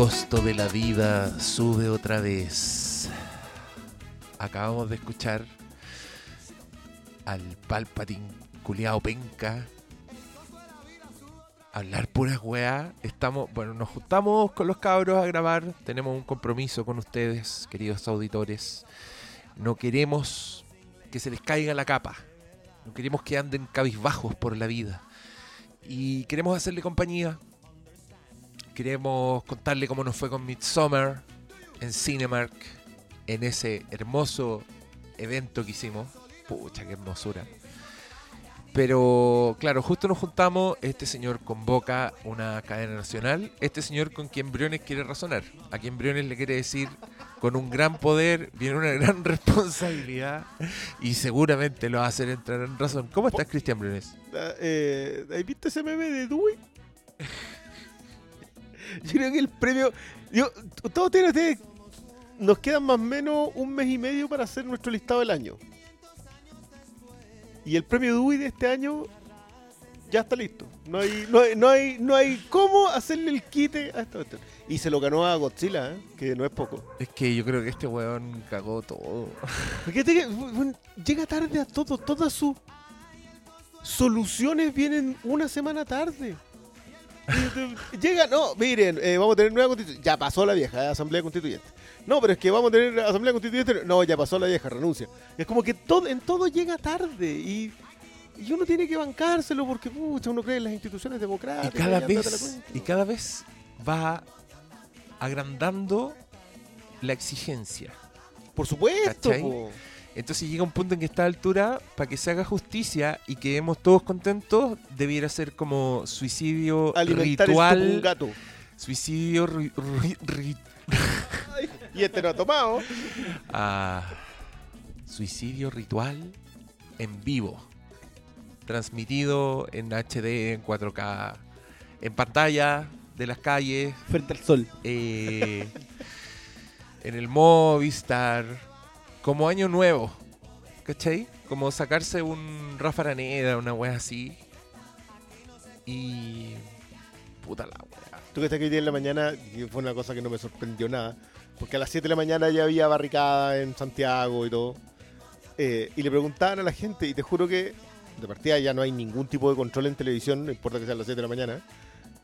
costo de la vida sube otra vez. Acabamos de escuchar al Palpatín culiao penca hablar puras weas. Estamos, bueno, nos juntamos con los cabros a grabar. Tenemos un compromiso con ustedes, queridos auditores. No queremos que se les caiga la capa. No queremos que anden cabizbajos por la vida. Y queremos hacerle compañía. Queremos contarle cómo nos fue con Midsommar en Cinemark. En ese hermoso evento que hicimos. Pucha, qué hermosura. Pero claro, justo nos juntamos, este señor convoca una cadena nacional, este señor con quien Briones quiere razonar, a quien Briones le quiere decir, con un gran poder viene una gran responsabilidad y seguramente lo va a hacer entrar en razón. ¿Cómo estás, Cristian Briones? Ah, Eh, ¿Has visto ese meme de Dewey? Yo creo que el premio. Yo, todos tienen ustedes. Nos quedan más o menos un mes y medio para hacer nuestro listado del año. Y el premio Dewey de este año ya está listo. No hay, no hay, no hay, no hay cómo hacerle el quite a esta cuestión. Y se lo ganó a Godzilla, ¿eh? que no es poco. Es que yo creo que este weón cagó todo. Fíjate que bueno, llega tarde a todo. Todas sus soluciones vienen una semana tarde. Llega, no, miren, eh, vamos a tener nueva constituyente. Ya pasó la vieja, eh, asamblea constituyente. No, pero es que vamos a tener asamblea constituyente. No, ya pasó la vieja, renuncia. Es como que todo, en todo llega tarde y, y uno tiene que bancárselo porque pucha, uno cree en las instituciones Y democráticas. cada ándate la vez, y cada vez va agrandando la exigencia. Por supuesto. Entonces llega un punto en que esta altura, para que se haga justicia y quedemos todos contentos, debiera ser como suicidio Alimentar esto como un ritual. gato. Suicidio ri- ri- ri- Y este no ha tomado. ah, suicidio ritual en vivo. Transmitido en HD, en 4K, en pantalla de las calles, Frente al sol. eh, en el Movistar, como año nuevo, ¿cachai? Como sacarse un Rafa Araneda, una wea así. Y. Puta la wea. Tú que estás aquí hoy día en la mañana, fue una cosa que no me sorprendió nada, porque a las 7 de la mañana ya había barricada en Santiago y todo. Eh, y le preguntaban a la gente, y te juro que de partida ya no hay ningún tipo de control en televisión, no importa que sea a las 7 de la mañana.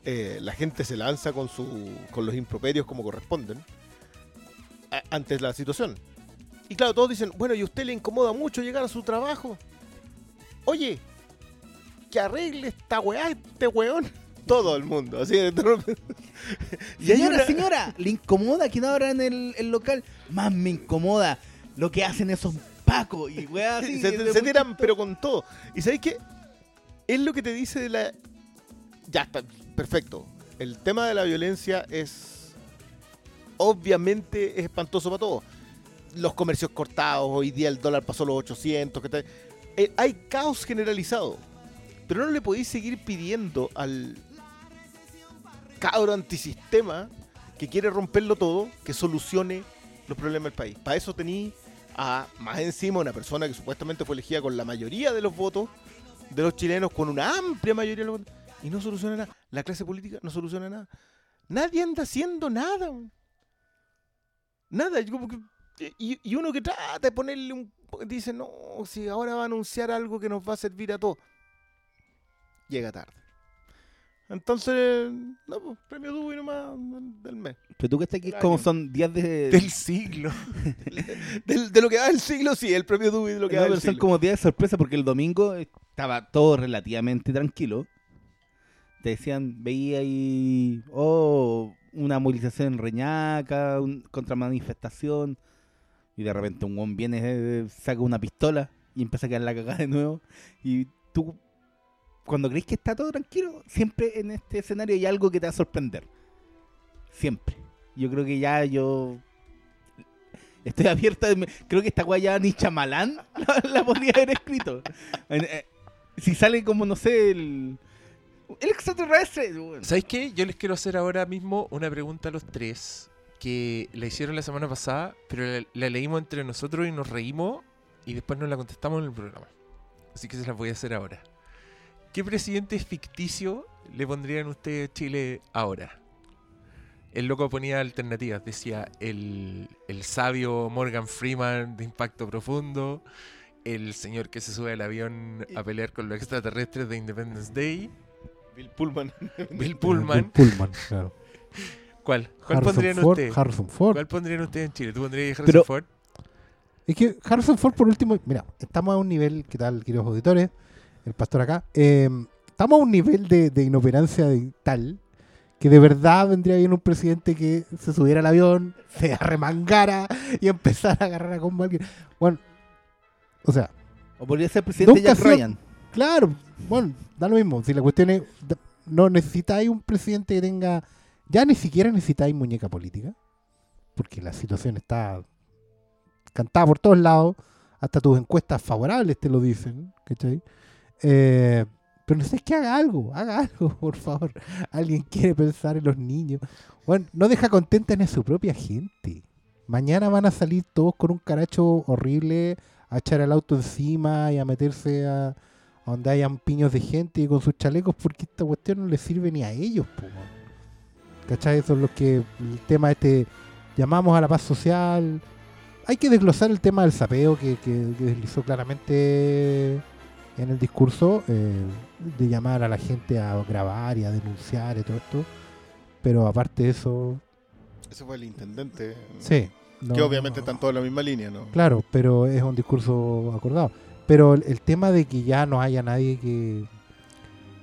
eh, la gente se lanza con, su, con los improperios como corresponden a- ante la situación. Y claro, todos dicen, bueno, ¿y a usted le incomoda mucho llegar a su trabajo? Oye, que arregle esta weá, este weón. Todo el mundo, así de Y Señora, una- señora, ¿le incomoda que no abran el, el local? Más me incomoda lo que hacen esos pacos y weá así. se, de se tiran, pero con todo. ¿Y sabéis qué? Es lo que te dice de la. Ya está, perfecto. El tema de la violencia es. Obviamente es espantoso para todos. Los comercios cortados, hoy día el dólar pasó los 800. que tal. Eh, hay caos generalizado. Pero no le podéis seguir pidiendo al cabro antisistema que quiere romperlo todo que solucione los problemas del país. Para eso tení a más encima una persona que supuestamente fue elegida con la mayoría de los votos de los chilenos, con una amplia mayoría de los votos, y no soluciona nada. La clase política no soluciona nada. Nadie anda haciendo nada. Nada. yo como que- y, y uno que trata de ponerle un... Dice, no, si ahora va a anunciar algo que nos va a servir a todos. Llega tarde. Entonces, no, pues, premio Dewey nomás del mes. Pero tú que estás aquí, como son días de. Del siglo. Del- de lo que va el siglo, sí, el premio Dewey de lo que No, va pero el son siglo. como días de sorpresa porque el domingo estaba todo relativamente tranquilo. Te decían, veía ahí, oh, una movilización en Reñaca, un, contra manifestación. Y de repente un guon viene, eh, saca una pistola y empieza a quedar la cagada de nuevo. Y tú, cuando crees que está todo tranquilo, siempre en este escenario hay algo que te va a sorprender. Siempre. Yo creo que ya yo Estoy abierta. me- Creo que esta weá ya ni chamalán la, la podría haber escrito. Eh, si sale como, no sé, el. El extraterrestre. weón. ¿Sabéis qué? Yo les quiero hacer ahora mismo una pregunta a los tres que la hicieron la semana pasada, pero la, la leímos entre nosotros y nos reímos y después nos la contestamos en el programa. Así que se las voy a hacer ahora. ¿Qué presidente ficticio le pondrían ustedes a Chile ahora? el loco ponía alternativas. Decía el, el sabio Morgan Freeman de Impacto Profundo, el señor que se sube al avión a pelear con los extraterrestres de Independence Day, Bill Pullman. Bill Pullman. Bill Pullman, claro. ¿Cuál? ¿Cuál Harrison pondrían Ford, ustedes? Harrison Ford. ¿Cuál pondrían ustedes en Chile? ¿Tú pondrías Harrison Pero- Ford? Es que Harrison Ford, por último, mira, estamos a un nivel, ¿qué tal, queridos auditores? El pastor acá. eh, estamos a un nivel de, de inoperancia de tal que de verdad vendría bien un presidente que se subiera al avión, se arremangara y empezara a agarrar a combo a alguien. Bueno, o sea, O podría ser presidente Nunca Jack sido- Ryan. claro, bueno, da lo mismo. Si la cuestión es, no necesitáis un presidente que tenga, ya ni siquiera necesitáis muñeca política, porque la situación está cantada por todos lados, hasta tus encuestas favorables te lo dicen, ¿cachai? Eh, pero necesitas que haga algo, haga algo, por favor. Alguien quiere pensar en los niños. Bueno, no deja contenta ni su propia gente. Mañana van a salir todos con un caracho horrible a echar el auto encima y a meterse a, donde hayan piños de gente y con sus chalecos porque esta cuestión no les sirve ni a ellos. ¿Cachai? Eso es lo que el tema este llamamos a la paz social. Hay que desglosar el tema del sapeo que, que- que deslizó claramente en el discurso eh, de llamar a la gente a grabar y a denunciar y todo esto. Pero aparte de eso, Ese fue el intendente. sí. no- Que obviamente están todos en la misma línea, ¿no? Claro, pero es un discurso acordado. Pero el, el tema de que ya no haya nadie que,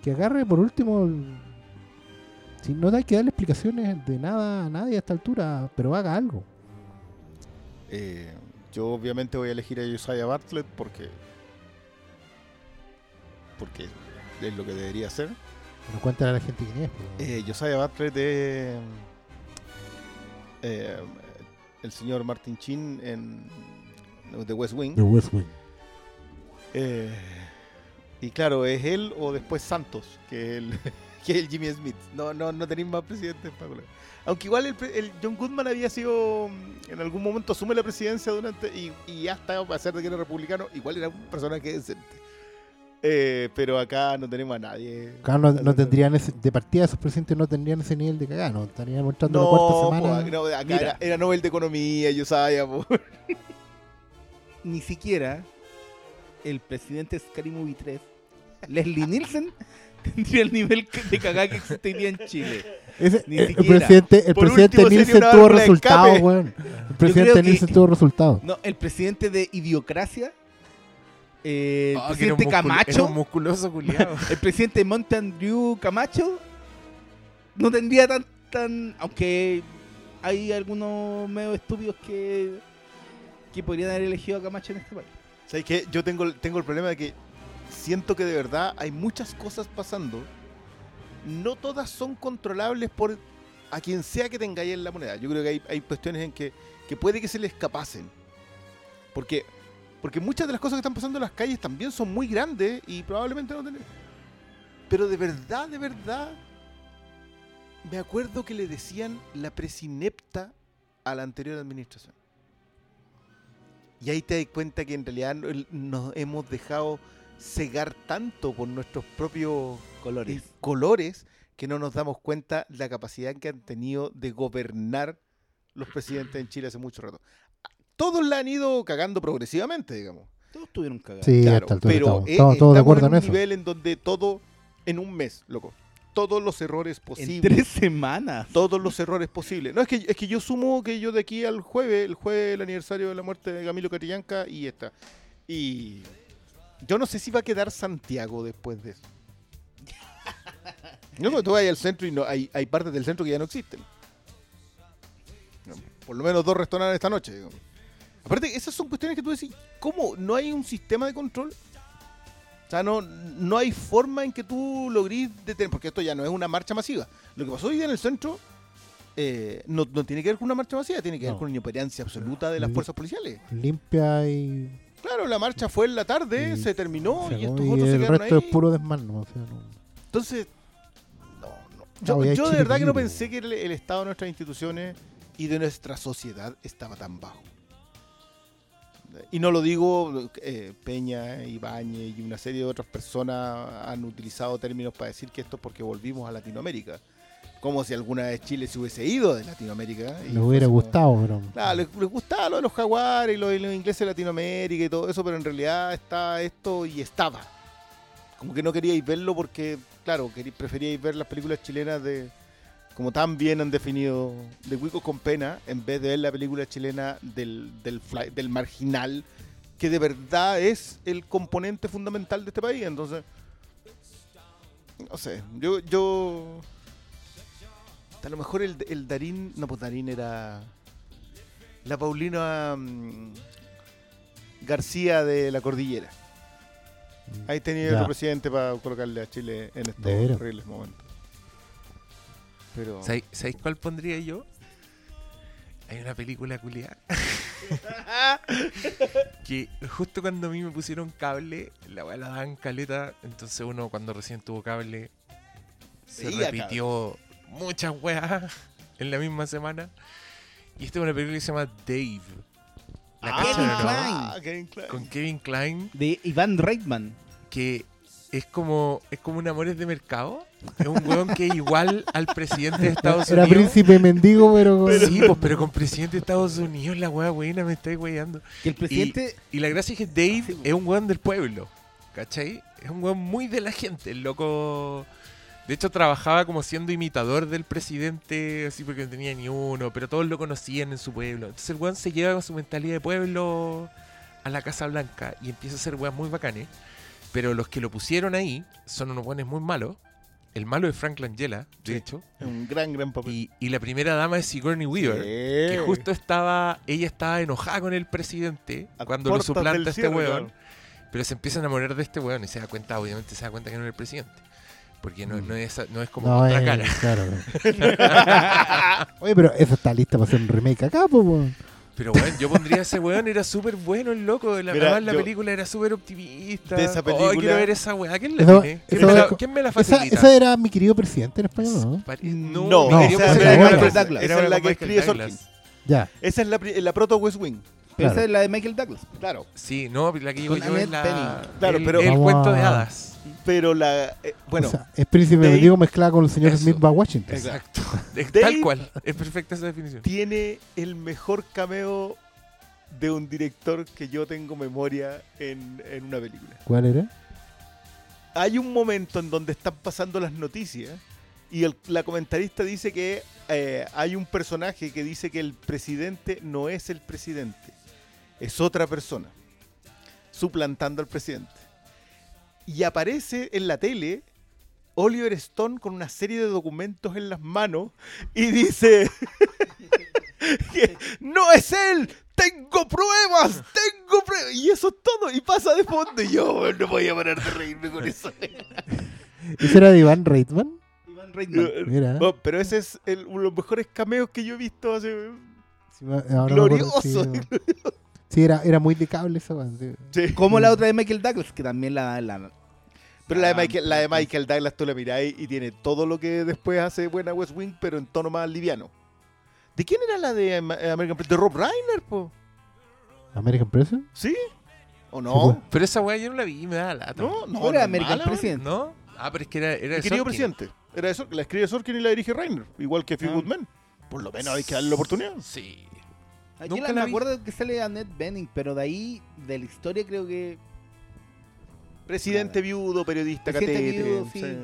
que agarre, por último, el- si no hay que darle explicaciones de nada a nadie a esta altura, pero haga algo. Eh, yo obviamente voy a elegir a Josiah Bartlett porque porque es lo que debería hacer. Pero cuéntale a la gente quién es. Eh, Josiah Bartlett es eh, el señor Martin Chin en The West Wing. The West Wing. Eh, y claro, es él o después Santos, que es el, que es el Jimmy Smith. No, no, no tenéis más colar. Aunque igual el, John Goodman había sido, mm, en algún momento asume la presidencia durante, y, y hasta a pesar de que era republicano, igual era un personaje decente. Eh, pero acá no tenemos a nadie. Acá no, no tendrían ese, de partida esos presidentes no tendrían ese nivel de cagada, no estarían mostrando la cuarta No, semana. po, no, acá era, era Nobel de Economía, Josiah. po. Ni siquiera el presidente Scary Movie 3, Leslie Nielsen, tendría el nivel que- de cagada que existiría en Chile. Ese- Ni el, presidente, el Por presidente último, sería Nielsen una tuvo válvula de resultados, escape. weón. El presidente creo que- Nielsen tuvo resultados. No, el presidente de Idiocracia, eh, el Ah, que era un presidente muscul- Camacho, era un musculoso culiado. el presidente Monte Andrew Camacho, no tendría tan, tan, aunque hay algunos medio estúpidos que, que podrían haber elegido a Camacho en este país. ¿Sabes qué? Yo tengo, el- tengo el problema de que siento que de verdad hay muchas cosas pasando. No todas son controlables por a quien sea que tenga ahí en la moneda. Yo creo que hay, hay cuestiones en que, que puede que se le escapasen. Porque, porque muchas de las cosas que están pasando en las calles también son muy grandes y probablemente no tenemos. Pero de verdad, de verdad, me acuerdo que le decían la presinepta a la anterior administración. Y ahí te das cuenta que en realidad nos hemos dejado cegar tanto por nuestros propios Colores. eh, colores que no nos damos cuenta la capacidad que han tenido de gobernar los presidentes en Chile hace mucho rato. Todos la han ido cagando progresivamente, digamos. Todos tuvieron cagadas. Sí, Claro, hasta pero estamos, eh, estamos todos de acuerdo en en un eso. nivel en donde todo, en un mes, loco, todos los errores En posibles. tres semanas. Todos los errores posibles. No, es que, es que yo sumo que yo de aquí al jueves, el jueves el aniversario de la muerte de Camilo Catillanca y esta. Y yo no sé si va a quedar Santiago después de eso. No, porque tú vas al centro y no, hay, hay partes del centro que ya no existen. No, Por lo menos dos restaurantes esta noche. digamos. Aparte, esas son cuestiones que tú decís, ¿cómo? ¿No hay un sistema de control? O sea, no, no hay forma en que tú logres detener, porque esto ya no es una marcha masiva. Lo que pasó hoy día en el centro eh, no, no tiene que ver con una marcha masiva, tiene que ver con una inoperancia absoluta de las fuerzas policiales. Limpia y, Claro, la marcha fue en la tarde, Y se terminó se y estos y otros se el quedaron resto ahí. es puro desmán. ¿no? O sea, no- Entonces, no, no. No, Yo, de verdad que no pensé que el, el estado de nuestras instituciones y de nuestra sociedad estaba tan bajo. Y no lo digo, eh, Peña, Ibáñez y una serie de otras personas han utilizado términos para decir que esto es porque volvimos a Latinoamérica. Como si alguna vez Chile se hubiese ido de Latinoamérica. y Les hubiera gustado, pero. Claro, les, les gustaba lo de los jaguares y lo de los ingleses de Latinoamérica y todo eso, pero en realidad está esto y estaba. Como que no queríais verlo porque, claro, preferíais ver las películas chilenas de como tan bien han definido de Cuico con pena, en vez de ver la película chilena del, del, fly- del marginal, que de verdad es el componente fundamental de este país. Entonces, no sé, yo, yo a lo mejor el, el Darín, no, pues Darín era la Paulina mm, García de la Cordillera. Ahí tenía Ya. otro presidente para colocarle a Chile en estos horribles momentos. Pero ¿Sabéis sabéis cuál pondría yo? Hay una película culiada. que justo cuando a mí me pusieron cable, la weá la daban caleta. Entonces uno cuando recién tuvo cable se Veía repitió muchas weas en la misma semana. Y esta es una película que se llama Dave. ¿La Ah, ah, Kevin Klein. Con Kevin Klein, De Iván Reitman. que es como, es como un Amores de Mercado. Es un weón que es igual al presidente de Estados Era Unidos. príncipe mendigo, pero. Sí, pues, pero con presidente de Estados Unidos, la wea buena, me estáis weyando. Que el presidente. Y la gracia es que Dave Sí, pues. es un weón del pueblo, ¿cachai? Es un weón muy de la gente, el loco. De hecho, trabajaba como siendo imitador del presidente, así porque no tenía ni uno, pero todos lo conocían en su pueblo. Entonces el weón se lleva con su mentalidad de pueblo a la Casa Blanca y empieza a hacer weas muy bacanes. Pero los que lo pusieron ahí son unos weones muy malos. El malo es Frank Langella, de Sí. hecho. Un gran, gran papel. Y, y la primera dama es Sigourney Weaver. Que justo estaba, ella estaba enojada con el presidente A cuando lo suplanta este cierre, weón, claro. pero se empieza a enamorar de este weón y se da cuenta, obviamente se da cuenta que no es el presidente. Porque no, Mm. no es, no es como No, otra eh, cara. claro. Oye, pero eso está lista para hacer un remake acá, pues. Pero bueno, yo pondría a ese weón, era súper bueno el loco. La, Mira, además, la yo- película era súper optimista. De esa Oh, película- quiero ver esa weá. ¿Quién la Eso- tiene? ¿Quién, me la, es- quién me la Esa, facilita? esa era mi querido presidente en español, ¿no? No, no, no, mi querido esa es presidente la era de otra. Douglas. Esa Era es la que escribe. Sorkin. Ya. Esa es la, la proto West Wing. Claro. esa es la de Michael Douglas. Claro. Sí, no, la que digo Con yo es la... Bening. Claro, el, pero- el Vamos cuento de a- hadas. Pero la. eh, bueno, O sea, es príncipe Dave- mendigo mezclado con el señor Eso. Smith va Washington. Exacto. Es Dave- Tal cual. Es perfecta esa definición. tiene el mejor cameo de un director que yo tengo memoria en, en una película. ¿Cuál era? Hay un momento en donde están pasando las noticias y el- la comentarista dice que eh, hay un personaje que dice que el presidente no es el presidente, es otra persona, suplantando al presidente. Y aparece en la tele Oliver Stone con una serie de documentos en las manos y dice que no es él, tengo pruebas, tengo pruebas. Y eso es todo, y pasa de fondo. Y yo no voy a parar de reírme con eso. ¿Ese era de Iván Reitman? Iván Reitman. Mira. Oh, pero ese es el- uno de los mejores cameos que yo he visto hace... Sí, ahora glorioso. Sí, era, era muy de cable esa weón, sí. Sí. Como la otra de Michael Douglas, que también la. la Pero la de, Ah, Michael, la de pues. Michael Douglas tú la miráis y tiene todo lo que después hace buena West Wing, pero en tono más liviano. ¿De quién era la de Ama- American Pie? De Rob Reiner, po. American President. ¿Sí? ¿O Sí, no? Pero esa weá yo no la vi, me da lata. no, no. ¿Cuál era American. President? ¿No? Ah, pero es que era, era de El querido presidente. Era eso, la escribe Sorkin y la dirige Reiner, igual que Few Ah. Good Men. Por lo menos hay que darle la oportunidad. Sí. Aquí Nunca la, me vi. acuerdo que sale Annette Bening, pero de ahí, de la historia, creo que. Presidente viudo, periodista, Presidente viudo, sí. sí.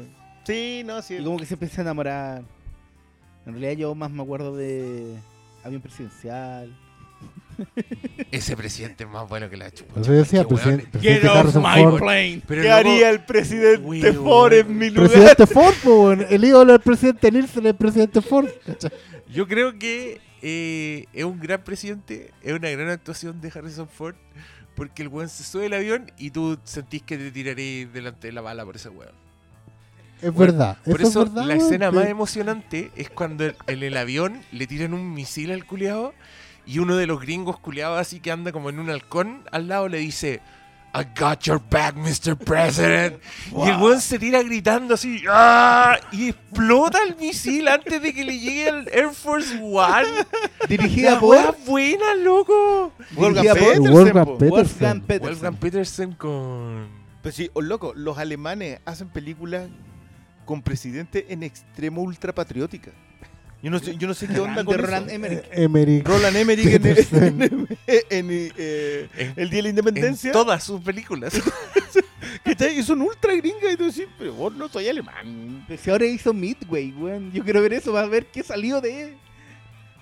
Sí, no, sí. Y como que se empieza a enamorar. En realidad, yo más me acuerdo de. Avión presidencial. Ese presidente es más bueno que la chupa. Yo decía, presidente, presidente Harrison Ford. plane. Pero ¿Qué loco, haría el presidente. Ford en mi lugar? Presidente Ford, el ídolo del presidente Nielsen es el presidente Ford. Yo creo que eh, es un gran presidente, es una gran actuación de Harrison Ford, porque el weón se sube el avión y tú sentís que te tiraré delante de la bala por ese weón. Es verdad. Por eso, eso, es verdad, la escena que- más emocionante es cuando el- en el avión le tiran un misil al culiado y uno de los gringos culiados así que anda como en un halcón al lado le dice I got your back, Mr. President. Y el weón se tira gritando así ¡ah! y explota el misil antes de que le llegue al Air Force One. Dirigida La por buena, loco. Wolfgang Dirigida por Petersen, Wolfgang. Petersen. Wolfgang Petersen. Wolfgang Petersen con... Pero sí, oh, loco, los alemanes hacen películas con presidente en extremo ultrapatriótica. Yo no sé, yo no sé qué onda con Roland eso. Emmerich. Emmerich. Roland Emmerich en, Peterson. en- en, eh, En- el Día de la En Independencia. todas sus películas. ¿cachai? Y son ultra gringas y tú decís, pero vos no soy alemán. Pero si ahora hizo Midway, weón. Yo quiero ver eso, va a ver qué salió de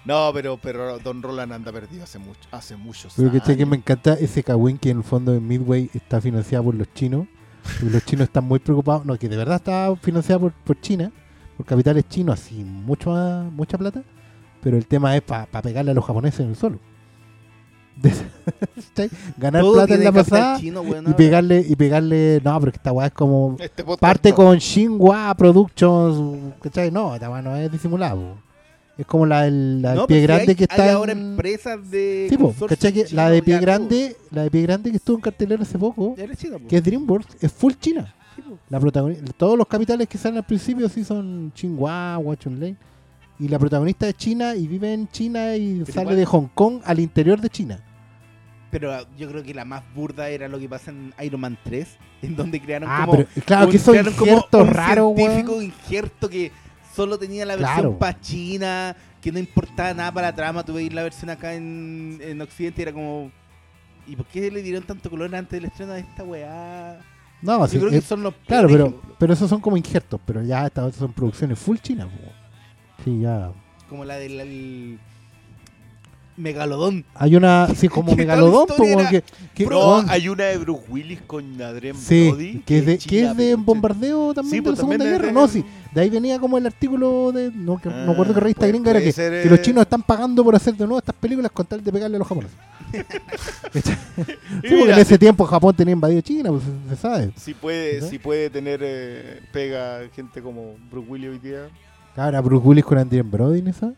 No, pero, pero Don Roland anda perdido hace mucho, hace muchos Pero que, años. que me encanta ese Kawin que en el fondo en Midway está financiado por los chinos. Y los chinos están muy preocupados. No, que de verdad está financiada por, por China, por capitales chinos, así, mucho más- mucha plata. Pero el tema es para pegarle a los japoneses en el suelo. Ganar Todo plata en la pasada chino, y pegarle, y pegarle. No, pero esta weá es como. Este Parte no. con Shinhua Productions, ¿cachai? No, esta weá no es disimulado. Es como la del la del No, pie si grande hay- que está Hay ahora en- empresas de. Sí, po, ¿cachai? Que la de pie grande, la de pie grande que estuvo en cartelera hace poco, chino, que es DreamWorks, es full China. Sí. La protagoni- todos los capitales que salen al principio sí son Tsinghua, Huachun Lane. Y la protagonista es China y vive en China y Pero sale igual- de Hong Kong al interior de China. Pero ah, yo creo que la más burda era lo que pasa en Iron Man 3, en donde crearon Ah, como. pero claro un- que como injertos un raros, científico weón. injerto que solo tenía la versión Claro. para China, que no importaba nada para la trama. Tú veis la versión acá en, en Occidente y era como. ¿Y por qué le dieron tanto color antes del estreno de esta weá? No, Yo sí, creo que es- son los claro, pero, pero esos son como injertos, pero ya estas son producciones full China. po. Sí, ya. Como la del el Megalodón. Hay una, sí, como Megalodón, era- que, que- weón, hay una de Bruce Willis con Adrien sí, Brody. que es de, que china, es de pero- bombardeo también Sí, de pues la Segunda también es Guerra. de- No, sí, de ahí venía como el artículo de, no, que, no acuerdo qué revista puede- gringa era que, ser, que los eh, chinos están pagando por hacer de nuevo estas películas con tal de pegarle a los japoneses. Y Sí, porque en ese tiempo Japón tenía invadido China, pues se, sabe. si puede, ¿No? si puede tener eh, pega gente como Bruce Willis hoy día. Claro, era Bruce Willis con Adrien Brody esa.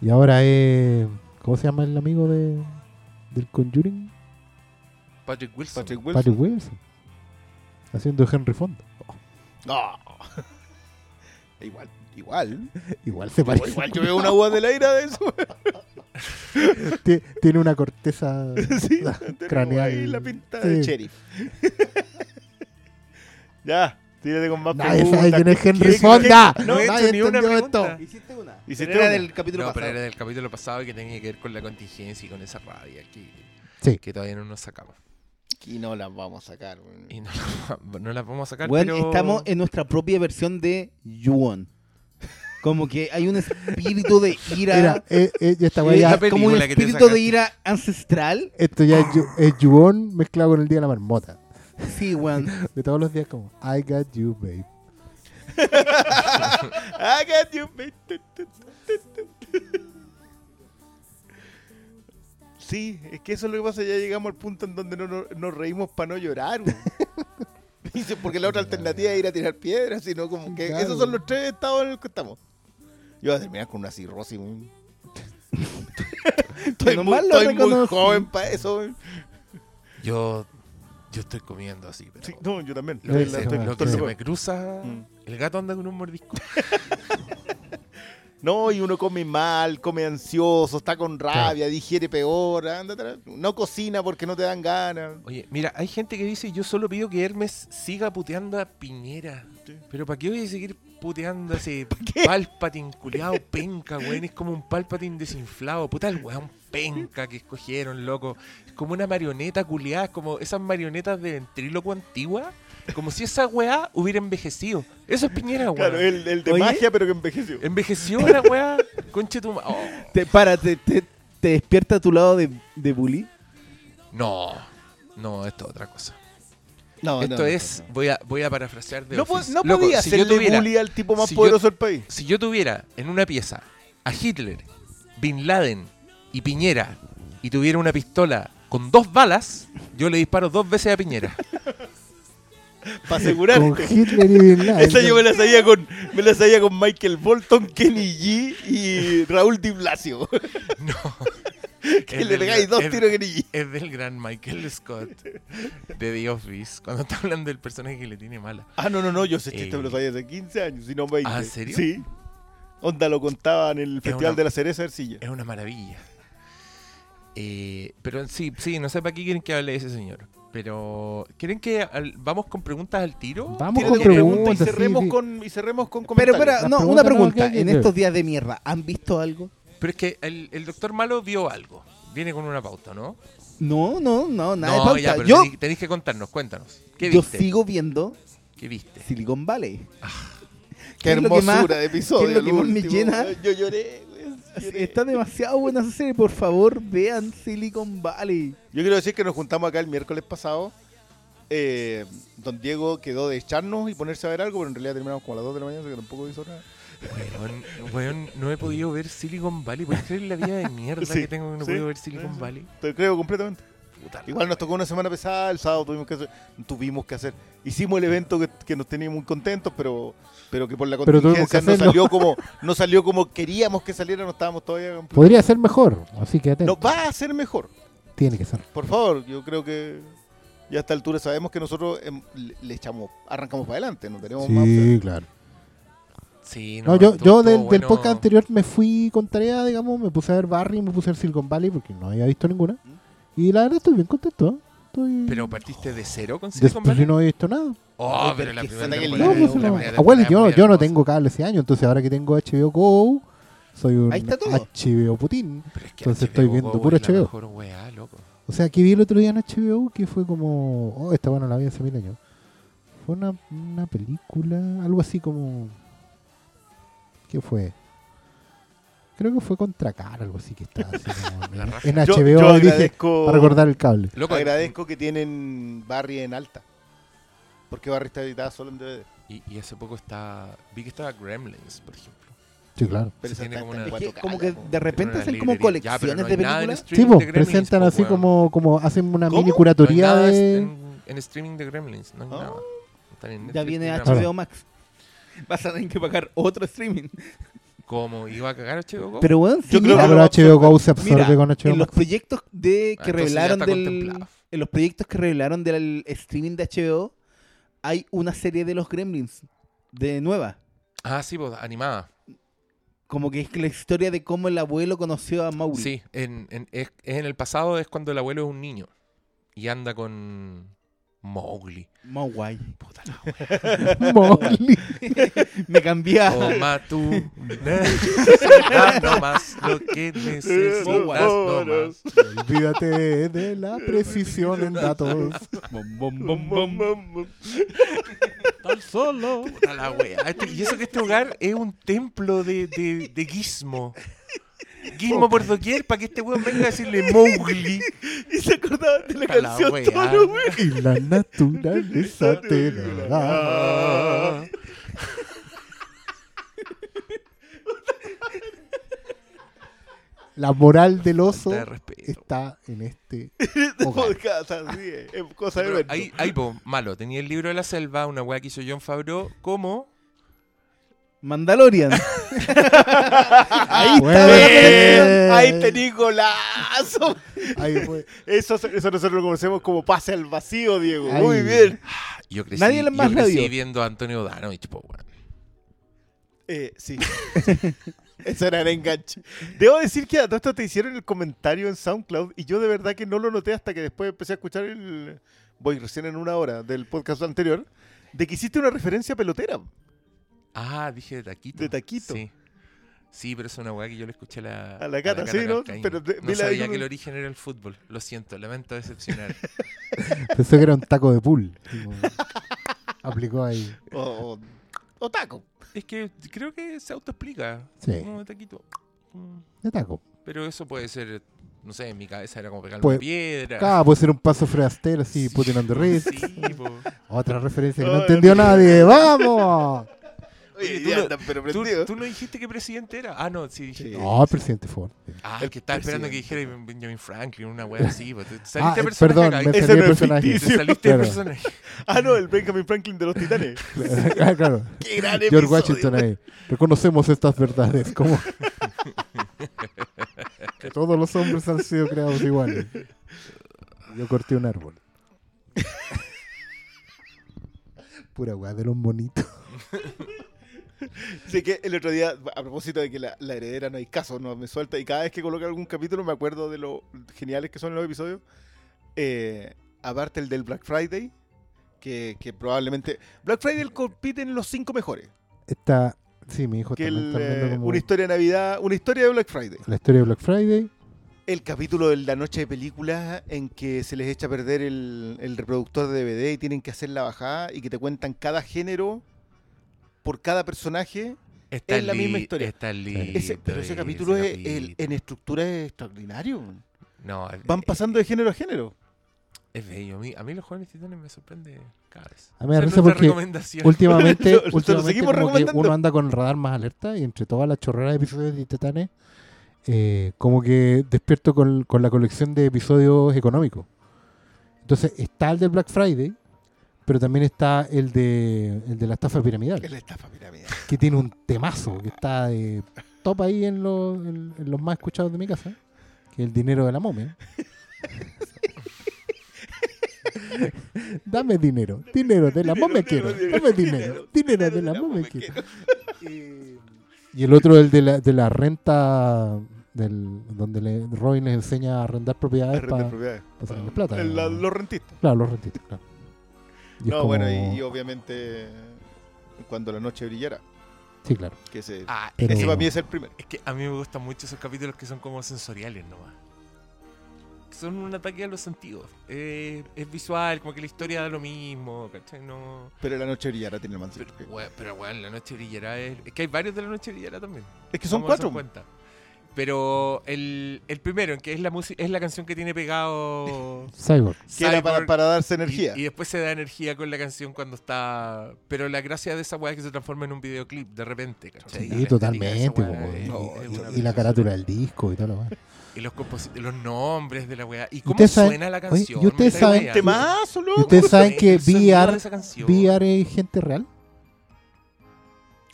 Y ahora es. ¿Cómo se llama el amigo de del Conjuring? Patrick Wilson. Patrick Wilson. Patrick Wilson. Haciendo de Henry Fonda. No. igual, igual. Igual se parece. Igual yo veo una voz del aire de eso. Tie- Tiene una corteza sí, craneal. Ahí la pinta Sí. de sheriff. ya, tírate con más Nadie preguntas. sabe quién es ¿Qué- Henry qué- Fonda. qué- No he Nadie hecho ni una entendió pregunta. esto. Hiciste Pero era del capítulo No, pero pasado. era del capítulo pasado que tenía que ver con la contingencia y con esa rabia que, Sí. que todavía no nos sacamos. Aquí no las vamos a sacar. weón. Y no, la- no las vamos a sacar. Bueno, pero... estamos en nuestra propia versión de Yuon. Como que hay un espíritu de ira. Mira, eh, eh, esta weá ya- la como un espíritu de ira ancestral. esto ya es, es Yuon mezclado con el día de la marmota. Sí, weón. De todos los días como I got you, babe. I got you. Sí, es que eso es lo que pasa, ya llegamos al punto en donde no, no- nos reímos para no llorar. porque la otra alternativa es ir a tirar piedras, sino como que Claro. esos son los tres estados en los que estamos. Yo voy a terminar con una cirrosis. estoy muy, estoy muy joven para eso. Yo, yo estoy comiendo así, pero Sí, no, yo también. lo que, se, me cruza, Mm. El gato anda con un mordisco. No, y uno come mal, come ansioso, está con rabia, digiere peor, anda no cocina porque no te dan ganas. Oye, mira, hay gente que dice, yo solo pido que Hermes siga puteando a Piñera. Sí. Pero ¿para qué voy a seguir puteando a ese palpatín culiado penca, weón? Es como un palpatín desinflado. Puta el weón penca que escogieron, loco. Es como una marioneta culiada, es como esas marionetas de ventríloco antigua. Como si esa weá hubiera envejecido. Eso es Piñera, weón. Claro, el, el de Oye. magia, pero que envejeció. Envejeció la weá, conche tu ma- oh. Te, para, te, te, te despierta a tu lado de, de bully. No, no, esto es otra cosa. No, esto es, voy a, voy a parafrasear de No, po- no Loco, podía si yo hacerle tuviera- bully al tipo más si yo- poderoso del país. Si yo tuviera en una pieza a Hitler, Bin Laden y Piñera y tuviera una pistola con dos balas, yo le disparo dos veces a Piñera. Para Con asegurarte. Hitler y Bin Laden. Esa yo me la sabía con, me la sabía con Michael Bolton, Kenny G y Raúl Di Blasio. No. que Es le pegáis dos es- tiros Kenny G. Es del gran Michael Scott de The Office, cuando está hablando del personaje que le tiene mala. Ah, no, no, no, yo chiste Eh. me lo sabía hace 15 años, si no 20. ¿Ah, en serio? Sí. Onda lo contaba en el Festival una- de la Cereza de Ercilla. Es una maravilla. Eh, pero sí, sí, no sé para qué quieren que hable de ese señor. Pero, ¿quieren que al- vamos con preguntas al tiro? Vamos Tírate con preguntas y cerremos, sí. con, y cerremos con Pero comentarios. espera, no, una pregunta. En estos días de mierda, ¿han visto algo? Pero es que el, el doctor Malo vio algo. Viene con una pauta, ¿no? No, no, no, nada de no, pauta. ya, pero yo tenéis, tenéis que contarnos, cuéntanos. ¿Qué yo viste? sigo viendo ¿Qué viste? Silicon Valley. Qué que hermosura más- de episodio. qué es lo que más me llena? Yo lloré. Está demasiado buena esa serie, por favor, vean Silicon Valley. Yo quiero decir que nos juntamos acá el miércoles pasado. Eh, don Diego quedó de echarnos y ponerse a ver algo, pero en realidad terminamos como a las 2 de la mañana, así que tampoco hizo nada. Weón, weón, no he podido ver Silicon Valley. ¿Puedes creer la vida de mierda Sí, que tengo que no sí, he podido ver Silicon sí. Valley? Te creo completamente. Igual nos tocó una semana pesada, el sábado tuvimos que hacer, tuvimos que hacer. Hicimos el evento que, que nos tenía muy contentos, pero, pero que por la contingencia no salió como no salió como queríamos que saliera, no estábamos todavía. Podría ser mejor, así que atento. No, va a ser mejor. Tiene que ser. Por favor, yo creo que ya a esta altura sabemos que nosotros em, le, echamos, arrancamos para adelante, no tenemos más. Sí, claro. Sí, No, yo, yo del, del podcast anterior me fui con tarea, digamos, me puse a ver Barry, me puse a ver Silicon Valley porque no había visto ninguna. Y la verdad estoy bien contento. ¿eh? Estoy... Pero partiste de cero con Silicon Después yo Valley. no había visto nada. Oh, Pero pero la que primera temporada- No, pues, no. primera Abuelo, yo, yo no tengo cable ese año, entonces ahora que tengo HBO Go, soy un Ahí está todo. HBO Putin. Pero es que Entonces HBO estoy viendo Go puro es HBO. mejor weá, loco. O sea, que vi el otro día en HBO que fue como, oh, esta bueno la vi hace mil años. Fue una, una película, algo así como, ¿qué fue? Creo que fue Contra Cara, algo así que estaba así como La en, HBO. yo agradezco, para recordar el cable. Loco, agradezco que tienen Barry en alta. Porque Barry está editada solo en DVD. Y, y hace poco está. Vi que estaba Gremlins, por ejemplo. Sí, claro. Pero Sí, tiene está- como está una- Es que 4K, como que de repente hacen como. Ya, colecciones no de películas. Sí, de Gremlins, presentan po, así como, como hacen una ¿Cómo? mini No curatoría nada de... en, en streaming de Gremlins, no hay Ah. nada. Ya viene HBO. Max. Vas a tener que pagar otro streaming. ¿Cómo? ¿Iba a cagar HBO Go? Pero bueno, Yo sí, creo Ah, mira, que pero HBO Go se absorbe Mira, con HBO en los proyectos de Ah, que ya revelaron del en los proyectos que revelaron del streaming de HBO hay una serie de los Gremlins de nueva, Ah, sí, pues, animada. como que es la historia de cómo el abuelo conoció a Mowgli. Sí, en, en- es, es en el pasado es cuando el abuelo es un niño y anda con Mowgli. Mowgli. Puta la wea. Mowgli. Me cambié a- Toma tú. Necesitas nomás lo que necesitas nomás. Olvídate de la precisión en datos. Bom, bom, bom, bom. Tan solo. Puta la wea. Este- y eso que este hogar es un templo de, de, de Gizmo. Gizmo por doquier para que este weón venga a decirle Mowgli. Y se acordaban de la la canción wea. Toro, güey. Y la naturaleza te lo da. La moral del oso Falta de respeto. está en este hogar. podcast, así es, es cosa de Pero ver. ahí, ahí, po, malo. Tenía el libro de la selva, una weá que hizo John Favreau, como Mandalorian. Ahí Bueno, está, eh. ahí te golazo. Ahí fue. Eso, eso nosotros lo conocemos como pase al vacío, Diego. Ahí. Muy bien. Yo crecí, Nadie más yo la crecí vio. viendo a Antonio Danovich, po, weón. Eh, sí. Eso era el enganche. Debo decir que a todo esto te hicieron el comentario en SoundCloud y yo de verdad que no lo noté hasta que después empecé a escuchar el. Voy recién en una hora del podcast anterior. De que hiciste una referencia pelotera. Ah, dije de taquito. De taquito. Sí. Sí, pero es una weá que yo le escuché a la, A la Cata, sí, ¿no? Pero de- no la sabía que el origen era el fútbol. Lo siento, lamento decepcionar. Pensé que era un taco de pool. Aplicó ahí. O, o, o taco. es que creo que se autoexplica. Sí. Como de taquito. De taco. Pero eso puede ser, no sé, en mi cabeza era como pegarle Puede- una piedra. Acá puede ser un paso freastero así, Sí. Putin on the wrist. Sí, po. Otra referencia que no entendió nadie. ¡Vamos! Oye, tú ya no- andan, pero ¿Tú, prendido. tú no dijiste qué presidente era? Ah, no, sí dijiste. Sí. No, el presidente Ford. Ah, El el que estaba esperando que dijera Benjamin Franklin, una wea así. po. Te- Ah, Saliste eh, personaje perdón, acá, me salí el personaje. saliste de Claro. personaje. Ah, no, el Benjamin Franklin de los Titanes. Ah, claro. Qué gran George episodio. Washington ahí. Reconocemos estas verdades como que todos los hombres han sido creados iguales. Yo corté un árbol. Pura weá de los monitos. Sé que el otro día, a propósito de que la, la heredera no hay caso, no me suelta, y cada vez que coloca algún capítulo me acuerdo de lo geniales que son los episodios. Eh, aparte el del Black Friday, que, que probablemente... Black Friday compite en los cinco mejores. Está, sí, mi hijo Que el, está eh, como una historia de Navidad, una historia de Black Friday. la historia de Black Friday. El capítulo de la noche de películas en que se les echa a perder el, el reproductor de DVD y tienen que hacer la bajada y que te cuentan cada género por cada personaje. Está Es la misma historia. Está lindo Ese, pero ese capítulo, es, el- en estructura es extraordinario. No, Van pasando de género a género. Es bello. A mí, a mí los jóvenes titanes me sorprende cada vez. A mí me nuestra porque. Últimamente, Lo- lo últimamente seguimos como que recomendando. uno anda con el radar más alerta y entre todas las chorreras de episodios de Titanes, eh, como que despierto con, con la colección de episodios económicos. Entonces está el del Black Friday, pero también está el de, el de la estafa piramidal, la estafa piramidal. que tiene un temazo, que está de top ahí en los, en- en los más escuchados de mi casa, que es el dinero de la momia. Dame dinero, dinero de la momia quiero, dame dinero, dinero de la momia quiero. Y el otro, el de la, de la renta, del, donde le, Robin les enseña a arrendar propiedades para propiedades. sacarle plata. El- la- los rentistas. Claro, los rentistas, claro. Y No, como- bueno, y, y obviamente cuando la noche brillará. Sí, claro. Que ese, Ah, Pero- ese para mí es el primero. es que a mí me gustan mucho esos capítulos que son como sensoriales nomás. Que Son un ataque a los sentidos. Eh, es visual, como que la historia da lo mismo, ¿cachai? No... Pero la noche brillará tiene más Pero, sentido. we- pero bueno, la noche brillará es... es que hay varios de la noche brillará también. Es que son cuatro. Pero el, el primero, en que es la música, es la canción que tiene pegado Cyborg. Que era para, darse y- energía. Y, después se da energía con la canción cuando está. Pero la gracia de esa weá es que se transforma en un videoclip de repente, Sí, totalmente. weá No, y- la carátula del disco y todo lo demás. Y los, los nombres de la weá. Y cómo saben- suena la oye, canción. y ustedes saben que-. Temazo, ¿Y loco. ustedes saben que VR. VR es gente real?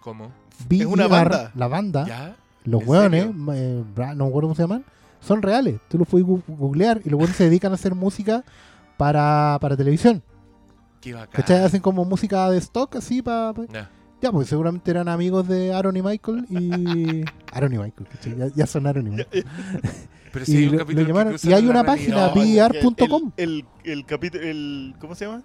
¿Cómo? Es una VR, banda. La banda, ¿Ya? Los ¿En hueones, eh, no me acuerdo cómo se llaman, son reales. Tú los puedes googlear y los hueones se dedican a hacer música para, para televisión. Qué bacán. ¿Cachai? Hacen como música de stock así para... Ya. Ya, pues seguramente eran amigos de Aaron y Michael y... Aaron y Michael, ¿cachai? Ya, ya son Aaron y Michael. Pero Y sí, hay un lo- capítulo lo llamaron- y hay una página, que VR.com. El, el, el capítulo, el, ¿cómo se llama?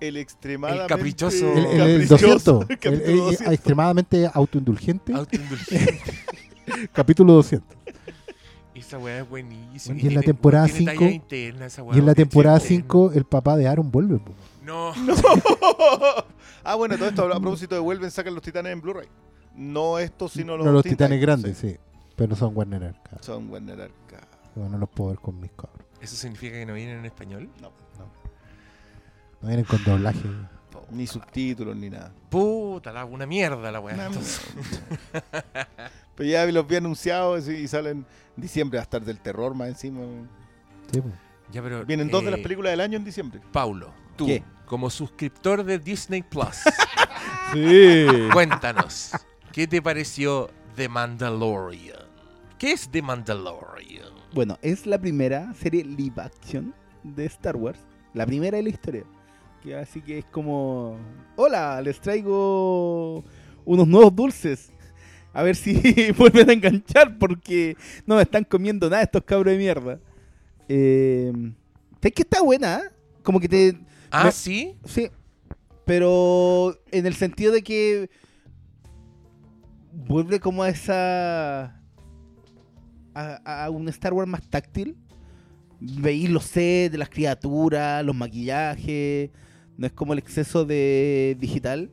El extremadamente... El caprichoso. El, el- el caprichoso, 200, el el- capítulo el- 200. extremadamente autoindulgente, Autoindulgente. capítulo 200. Esa weá es buenísima. Y en la temporada tiene talla cinco- interna esa weá, Y en la temporada chiste interno. 5 el papá de Aaron vuelve. po. No. ah, bueno, todo esto a propósito de Vuelven, sacan los titanes en Blu-ray. No estos, sino los, no los titanes grandes, sí. sí. Pero son Warner Arca. Son Warner Arca. Bueno, no los puedo ver con mis cabros. ¿Eso significa que no vienen en español? No, no. Vienen con doblaje. Ni subtítulos ni nada. Puta, la, una mierda la weá. Pero ya los vi anunciados y salen en diciembre a estar del terror más encima. Sí, po. Ya, pero, Vienen dos de las eh, películas del año en diciembre. Paulo, tú, ¿Qué? como suscriptor de Disney Plus, Sí. cuéntanos, ¿qué te pareció The Mandalorian? ¿Qué es The Mandalorian? Bueno, es la primera serie live action de Star Wars. La primera de la historia. Que así que es como... Hola, les traigo unos nuevos dulces. A ver si vuelven a enganchar porque no me están comiendo nada estos cabros de mierda. Eh, es que está buena, ¿eh? Como que te... Ah, Me- sí. Sí, pero en el sentido de que vuelve como a esa. a, a un Star Wars más táctil. Veis los sets de las criaturas, los maquillajes. No es como el exceso de digital.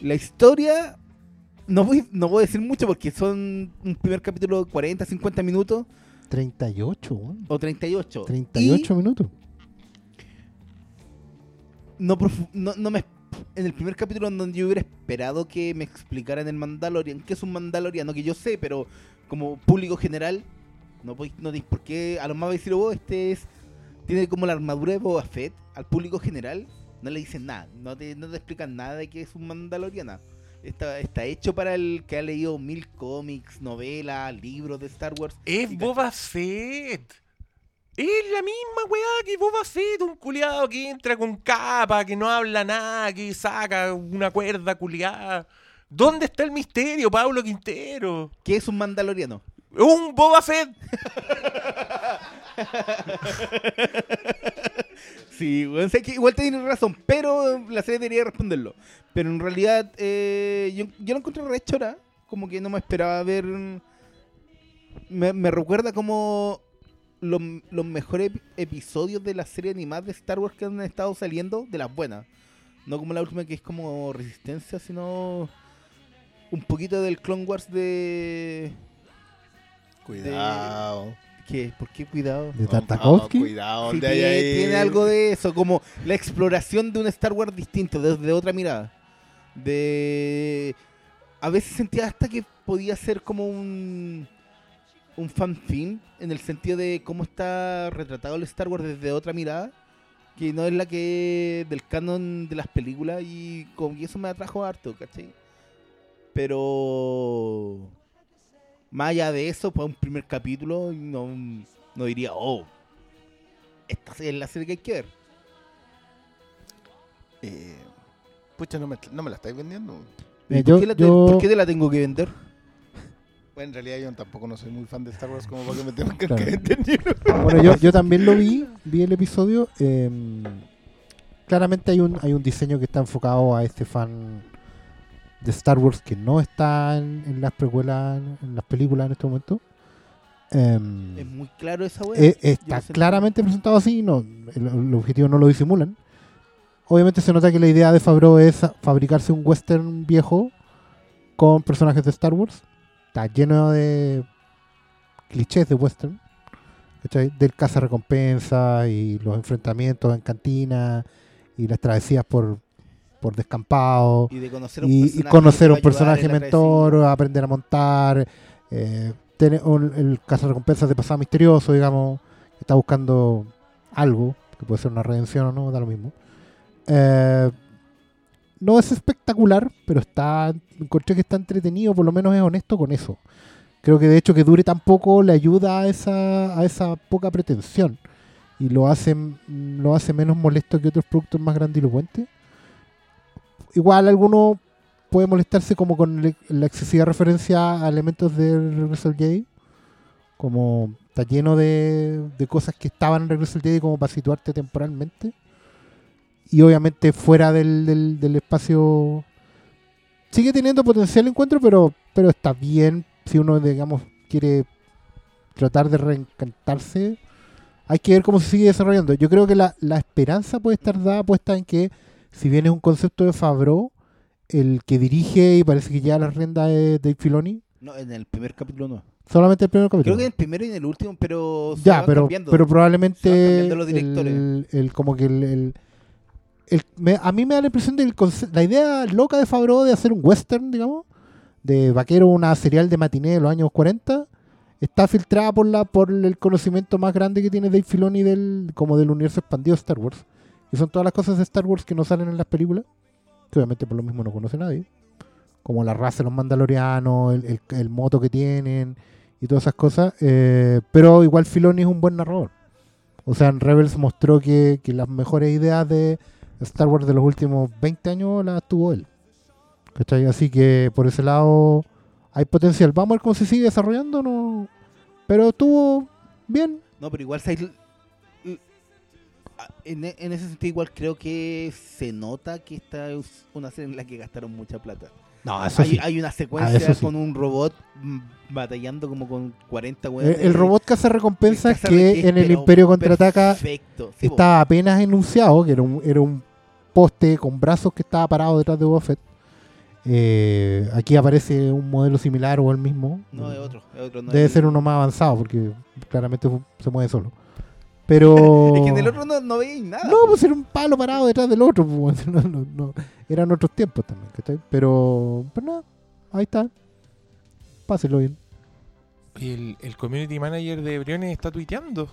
La historia. No voy, no voy a decir mucho porque son un primer capítulo de 40, 50 minutos 38, weón. o 38. 38 minutos. no, no, no me en el primer capítulo en donde yo hubiera esperado que me explicaran el Mandalorian, que es un Mandaloriano que yo sé, pero como público general, no, podéis- no por qué, a lo más decir vos, este es, tiene como la armadura de Boba Fett, al público general, no le dicen nada, no te, no te explican nada de que es un Mandaloriano. Está, está hecho para el que ha leído mil cómics, novelas, libros de Star Wars. Es Boba Fett. Es la misma weá que Boba Fett, un culiado que entra con capa, que no habla nada, que saca una cuerda culiada. ¿Dónde está el misterio, Pablo Quintero? ¿Qué es un Mandaloriano? ¡Un Boba Fett! Sí, weón, sé que igual tienes razón, pero la serie debería responderlo. Pero en realidad, eh, yo, yo lo encontré re chora, como que no me esperaba ver. Me, recuerda como los, los mejores ep- episodios de la serie animada de Star Wars que han estado saliendo, de las buenas. No como la última que es como Resistencia, sino un poquito del Clone Wars de. Cuidado. ¿Qué? ¿Por qué cuidado? De No, Tartakovsky. cuidado. Sí, ¿dónde hay tiene, ahí? tiene algo de eso, como la exploración de un Star Wars distinto, desde otra mirada. De a veces sentía hasta que podía ser como un un fanfilm en el sentido de cómo está retratado el Star Wars desde otra mirada, que no es la que del canon de las películas y como que eso me atrajo harto, ¿cachai? Pero más allá de eso, para un primer capítulo no, no diría, oh, esta es la serie que hay que ver. Eh, pucha, no me, no me la estáis vendiendo. Eh, ¿Y yo- ¿Por, qué la te- yo- por qué te la tengo que vender? Bueno, en realidad yo tampoco no soy muy fan de Star Wars como para que me tengan que Claro. vender. Bueno, yo, yo también lo vi, vi el episodio. eh, claramente hay un, hay un diseño que está enfocado a este fan de Star Wars que no está en, las precuelas, en las películas en este momento. Em, Es muy claro esa eh, Yo está claramente presentado así, no, el, el objetivo no lo disimulan. Obviamente se nota que la idea de Favreau es fabricarse un western viejo con personajes de Star Wars. Está lleno de clichés de western. ¿cachai? Del caza recompensa y los enfrentamientos en cantina y las travesías por, por descampado Y de conocer un y, y personaje conocer un mentor, aprender a montar, eh, tener un- el cazarrecompensas de pasado misterioso, digamos, que está buscando algo, que puede ser una redención o no, da lo mismo. Eh, no es espectacular, pero está encontré que está entretenido, por lo menos es honesto con eso. Creo que de hecho que dure tan poco le ayuda a esa, a esa poca pretensión y lo hace, lo hace menos molesto que otros productos más grandilocuentes. Igual alguno puede molestarse como con la excesiva referencia a elementos de Regreso al. Como está lleno de, de cosas que estaban en Regreso al Jedi como para situarte temporalmente. Y obviamente fuera del, del, del espacio sigue teniendo potencial encuentro, pero, pero está bien si uno, digamos, quiere tratar de reencantarse. Hay que ver cómo se sigue desarrollando. Yo creo que la, la esperanza puede estar dada puesta en que, si bien es un concepto de Favreau, el que dirige y parece que ya la rienda es Dave Filoni, No, en el primer capítulo no. solamente el primer capítulo. Creo que en el primero y en el último, pero se ya, van pero, cambiando. pero probablemente los directores. el, el- como que el, el- el- me- a mí me da la impresión de la idea loca de Favreau de hacer un western, digamos, de vaquero, una serial de matiné de los años 40, está filtrada por la por el conocimiento más grande que tiene Dave Filoni del como del universo expandido de Star Wars. Y son todas las cosas de Star Wars que no salen en las películas, que obviamente por lo mismo no conoce nadie. Como la raza de los mandalorianos, el, el- moto que tienen y todas esas cosas. eh, pero igual Filoni es un buen narrador. O sea, en Rebels mostró que, que las mejores ideas de Star Wars de los últimos 20 años las tuvo él. ¿Cachai? Así que por ese lado hay potencial. Vamos a ver cómo se sigue desarrollando. No... Pero estuvo bien. No, pero igual en, e- en ese sentido igual creo que se nota que esta es una serie en la que gastaron mucha plata. No, eso Hay, sí. hay una Ah, secuencia sí. con un robot mm, batallando como con 40 El, weones. el robot caza recompensas Esa que es, en el Imperio contraataca Perfecto. Sí, po. estaba apenas enunciado, que era un, era un poste con brazos que estaba parado detrás de Boba Fett. Eh, aquí aparece un modelo similar o el mismo. No, es otro. es otro, no Debe es- ser uno más avanzado porque claramente se mueve solo. Pero. Es que en el otro no, no veis nada. No, pues era un palo parado detrás del otro. pues, no, no, no. Eran otros tiempos también, ¿cachai? Pero. Pero nada, ahí está. Páselo bien. Y el, el community manager de Briones está tuiteando.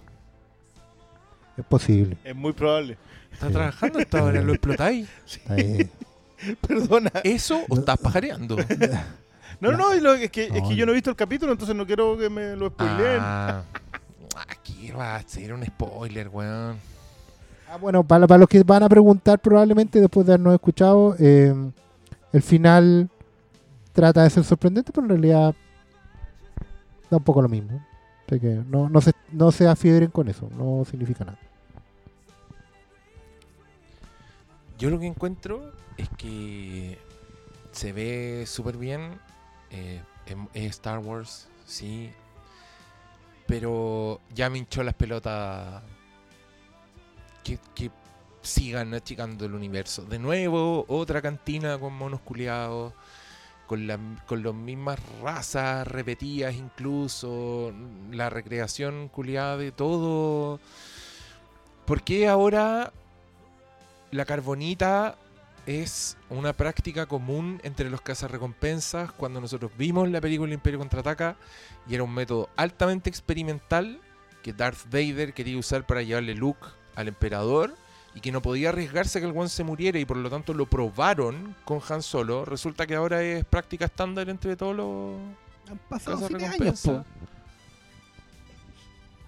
Es posible. Es muy probable. Está Sí. trabajando hasta ahora, lo explotáis. Bien. Perdona. ¿Eso o estás pajareando? No, no, es, que, es que yo no. no he visto el capítulo, entonces no quiero que me lo spoileen. Ah, va a ser un spoiler, weón. Ah, bueno, para, para los que van a preguntar probablemente después de habernos escuchado, eh, el final trata de ser sorprendente, pero en realidad da un poco lo mismo. Así que no, no, se, no se afiebren con eso, no significa nada. Yo lo que encuentro es que se ve súper bien. eh, es Star Wars, sí. Pero ya me hinchó las pelotas. Que, que sigan achicando el universo. De nuevo, otra cantina con monos culiados. Con, la, con las mismas razas repetidas incluso. La recreación culiada de todo. ¿Por qué ahora la carbonita es una práctica común entre los cazarrecompensas cuando nosotros vimos la película Imperio Contraataca y era un método altamente experimental que Darth Vader quería usar para llevarle Luke al emperador y que no podía arriesgarse a que el one se muriera y por lo tanto lo probaron con Han Solo. Resulta que ahora es práctica estándar entre todos los Han pasado años, po.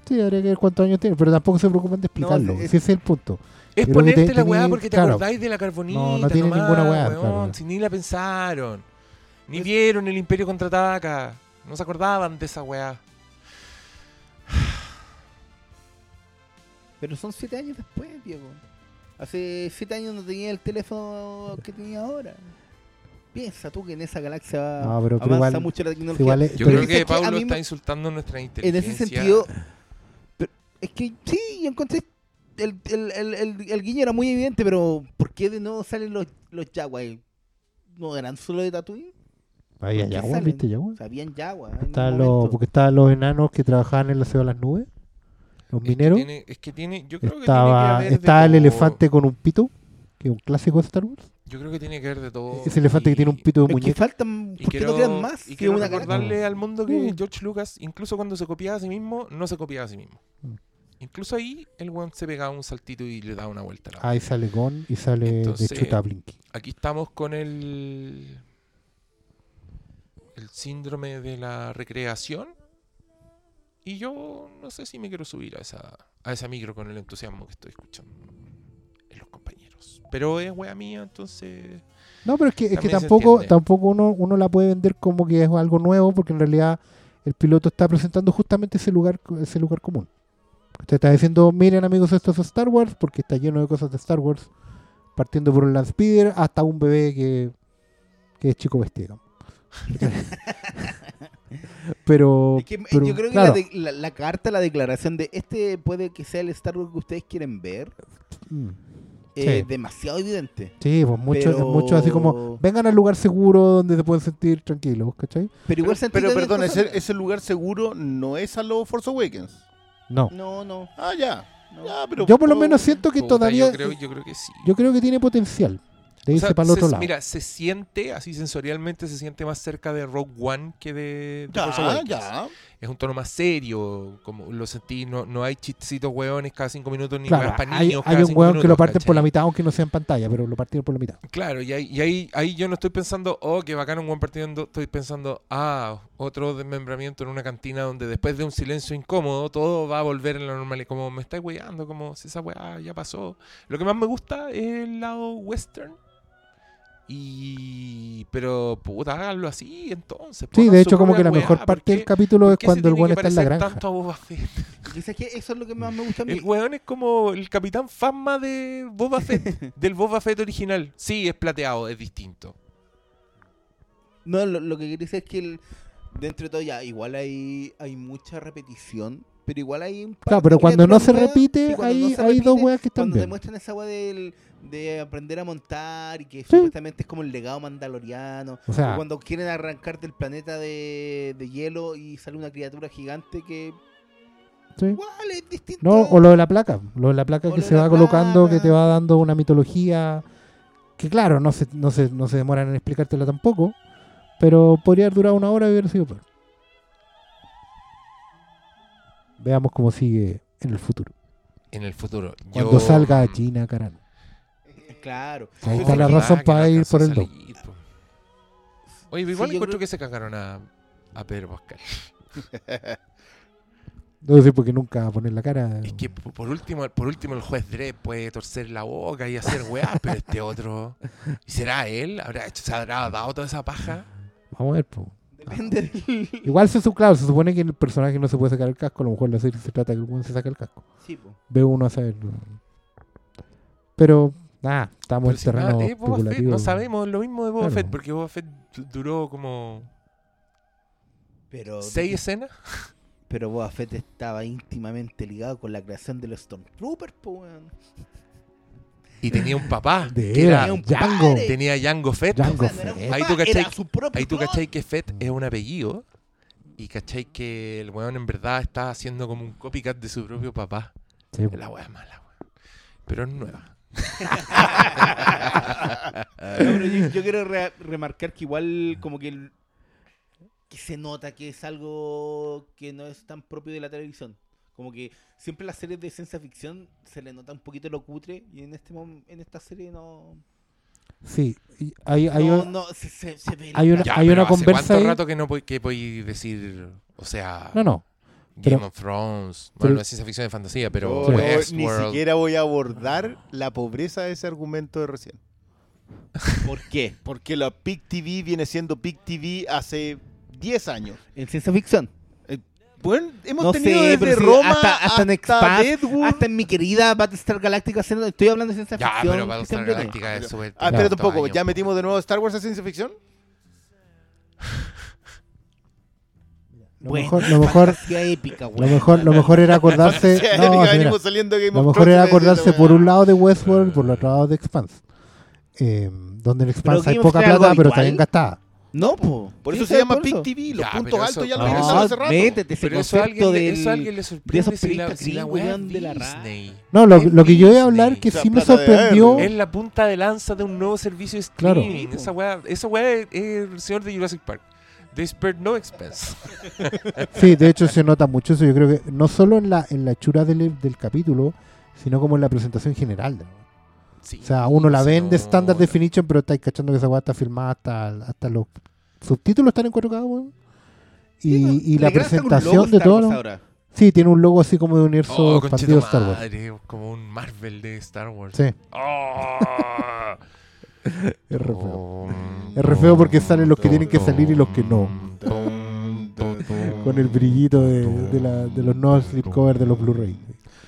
Sí, habría que ver cuántos años tiene, pero tampoco se preocupan de explicarlo. es- ese es el punto. Es ponerte te- la weá porque te claro. acordáis de la carbonita. No, no tiene nomás, ninguna weá, weón, claro. Si ni la pensaron. Ni Es- vieron el Imperio contraataca. No se acordaban de esa weá. Pero son siete años después, Diego. Hace siete años no tenía el teléfono que tenía ahora. Piensa tú que en esa galaxia No, pero- pero avanza igual- mucho la tecnología. Igual es- Yo creo que Pablo está insultando nuestra en inteligencia. ese sentido, pero es que sí, yo encontré el, el, el, el- el guiño era muy evidente, pero ¿por qué de nuevo salen los, los Jaguars? ¿No eran solo de Tatooine? Ahí ¿Por hay qué agua, salen? ¿viste los, momento. porque estaban los enanos que trabajaban en la ciudad de las nubes, los Es que mineros. tiene- Es que tiene, yo creo que tiene que Estaba, haber de estaba el elefante con un pito, que es un clásico de Star Wars. Yo creo que tiene que ver de todo. Ese elefante que tiene un pito de Es que muñeca. faltan, Y ¿por qué quiero, no crean más? y quiero una recordarle al mundo que Mm. George Lucas, incluso cuando se copiaba a sí mismo, no se copiaba a sí mismo. Mm. Incluso ahí el weón se pegaba un saltito y le daba una vuelta. a la Ahí sale Gon y sale Entonces- de Chuta Blinky. aquí estamos con el el síndrome de la recreación y yo no sé si me quiero subir a esa a esa micro con el entusiasmo que estoy escuchando en los compañeros pero es wea mía entonces No, pero es que, es que tampoco, tampoco uno, uno la puede vender como que es algo nuevo, porque en realidad el piloto está presentando justamente ese lugar, ese lugar común. Usted está diciendo, miren amigos, esto es Star Wars, porque está lleno de cosas de Star Wars, partiendo por un Land Speeder hasta un bebé que, que es chico vestido. pero, Es que, eh, pero, yo creo que claro, la, de- la- la carta, la declaración de este puede que sea el Star Wars que ustedes quieren ver, mm, es Sí. demasiado evidente. sí, pues mucho, Pero- mucho así como, vengan al lugar seguro donde se pueden sentir tranquilos, ¿cachai? Pero igual se Pero entienden perdón, cosas- ese, ese lugar seguro no es a los Force Awakens. No. No, no. Ah, ya. no. Ya, pero Yo por lo menos siento que puta, todavía... yo creo yo creo que sí Yo creo que tiene potencial de O irse sea, para el otro se- lado. Mira, se siente, así sensorialmente, se siente más cerca de Rogue One que de, de Ya, ya. Es un tono más serio, como lo sentí, no, no hay chistecitos hueones cada cinco minutos ni claro, weas pa' hay, niños hay cada un weón que lo parten por la ¿cachai? mitad, aunque no sea en pantalla, pero lo partieron por la mitad. Claro, y ahí, y ahí, ahí yo no estoy pensando, oh, qué bacán un buen partiendo, estoy pensando, ah, otro desmembramiento en una cantina donde después de un silencio incómodo todo va a volver a la normalidad, como me estáis weyando, como si esa weá ya pasó. Lo que más me gusta es el lado western. Y. Pero, puta, háganlo así entonces. Sí, pongan de hecho, como que la weá, mejor ¿por parte del capítulo es cuando el weón que está en la granja. tanto a Boba Fett? Que eso es lo que más me gusta a mí. El weón es como el capitán Fasma de Boba Fett, del Boba Fett original. Sí, es plateado, es distinto. No, lo, lo que quería decir es que el- dentro de todo ya, igual hay, hay mucha repetición, pero igual hay un par Claro, pero cuando no se repite, hay, no se hay dos weas que están Cuando bien. demuestran esa wea del, de aprender a montar y que supuestamente es como el legado mandaloriano. O sea, o cuando quieren arrancar del planeta de, de hielo y sale una criatura gigante que sí. igual es distinto. No, o lo de la placa. Lo de la placa O que se va colocando, placa. que te va dando una mitología que, claro, no se, no se, no se demoran en explicártela tampoco, pero podría haber durado una hora y hubiera sido peor. Veamos cómo sigue en el futuro. En el futuro. Cuando Yo- salga Gina Carano. Claro. Ahí está la razón Ah, para ir por el dos. salir, po. Oye, igual Sí, yo encuentro creo- que se cagaron a, a Pedro Pascal. No sé por qué nunca va a poner la cara. Es que po- por último, por último el juez Dredd puede torcer la boca y hacer weá, pero este otro. ¿Y será él? ¿Habrá hecho, ¿Se habrá dado toda esa paja? Vamos a ver, po. Depende del... Igual se, su- claro, se supone que el personaje no se puede sacar el casco. A lo mejor la serie se trata de que el weón se saca el casco. Sí, po. Ve uno a saber. Pero, nada, estamos en si terreno Boba Fett, no sabemos lo mismo de Boba Claro. Fett, porque Boba Fett du- duró como Pero, seis escenas. pero Boba Fett estaba íntimamente ligado con la creación de los Stormtroopers. Y tenía un papá. De que era, un Django. padre. tenía Jango Fett. Ahí tú cachai- Ahí tú que Fett es un apellido. Y cachai que el weón en verdad está haciendo como un copycat de su propio papá. Sí. La wea es mala, weón. Pero es nueva. No, pero yo, yo quiero re- remarcar que igual como que, el- que se nota que es algo que no es tan propio de la televisión. Como que siempre las series de ciencia ficción se le nota un poquito lo cutre y en este en esta serie no... Sí, hay, hay, no, un- no, se, se- se ve hay una- Ya, hay una ¿hace conversa ¿Cuánto ahí? rato que no podéis decir? O sea, No, no. Game pero- of Thrones. pero- Bueno, no es ciencia ficción de fantasía, pero Yo ni siquiera voy a abordar la pobreza de ese argumento de recién. ¿Por qué? Porque la Big TV viene siendo Big TV hace 10 años. En ciencia ficción. Bueno, hemos No tenido sé, desde pero sí, Roma hasta- hasta en Expanse. Hasta en mi querida Battlestar Galactica, estoy hablando de ciencia Ya, ficción. pero que Battlestar Galactica es Pero- súper. Ah, espérate un poco. ¿ya metimos de nuevo Star Wars a ciencia ficción? Lo Bueno, mejor, lo mejor, épica, lo mejor, lo mejor era acordarse. No, ya sí, mira, venimos saliendo de Game lo of mejor era acordarse por un lado de Westworld y por el otro lado de Expanse. Eh, donde en Expanse hay poca plata, pero habitual. también gastada. No, po. Por eso se ¿sabes llama eso? TV, los Ya, puntos altos eso- ya lo no, organizaron hace rato. métete ese Pero eso a alguien, del- eso a alguien le sorprende esos si la, si la de la ra- Disney. No, lo, lo que yo iba a hablar que O sea, sí me de sorprendió. Es la punta de lanza de un nuevo servicio de Claro. streaming. Esa weá, esa weá es el señor de Jurassic Park. They spared no expense. Sí, de hecho se nota mucho eso. Yo creo que no solo en la, en la hechura del, del capítulo, sino como en la presentación general. de. Sí, O sea, uno la ve en de Standard. Definition, pero estáis cachando que esa weá está filmada hasta, hasta los subtítulos están en 4K, weón. Y, y la presentación de todo. ahora. Sí, tiene un logo así como de universo Oh, expandido de Star Wars. como un Marvel de Star Wars. Sí, Oh. Es re feo. Es re feo porque salen los que tienen que salir y los que no. Con el brillito de, de, la- de los nuevos slipcover de los Blu-ray.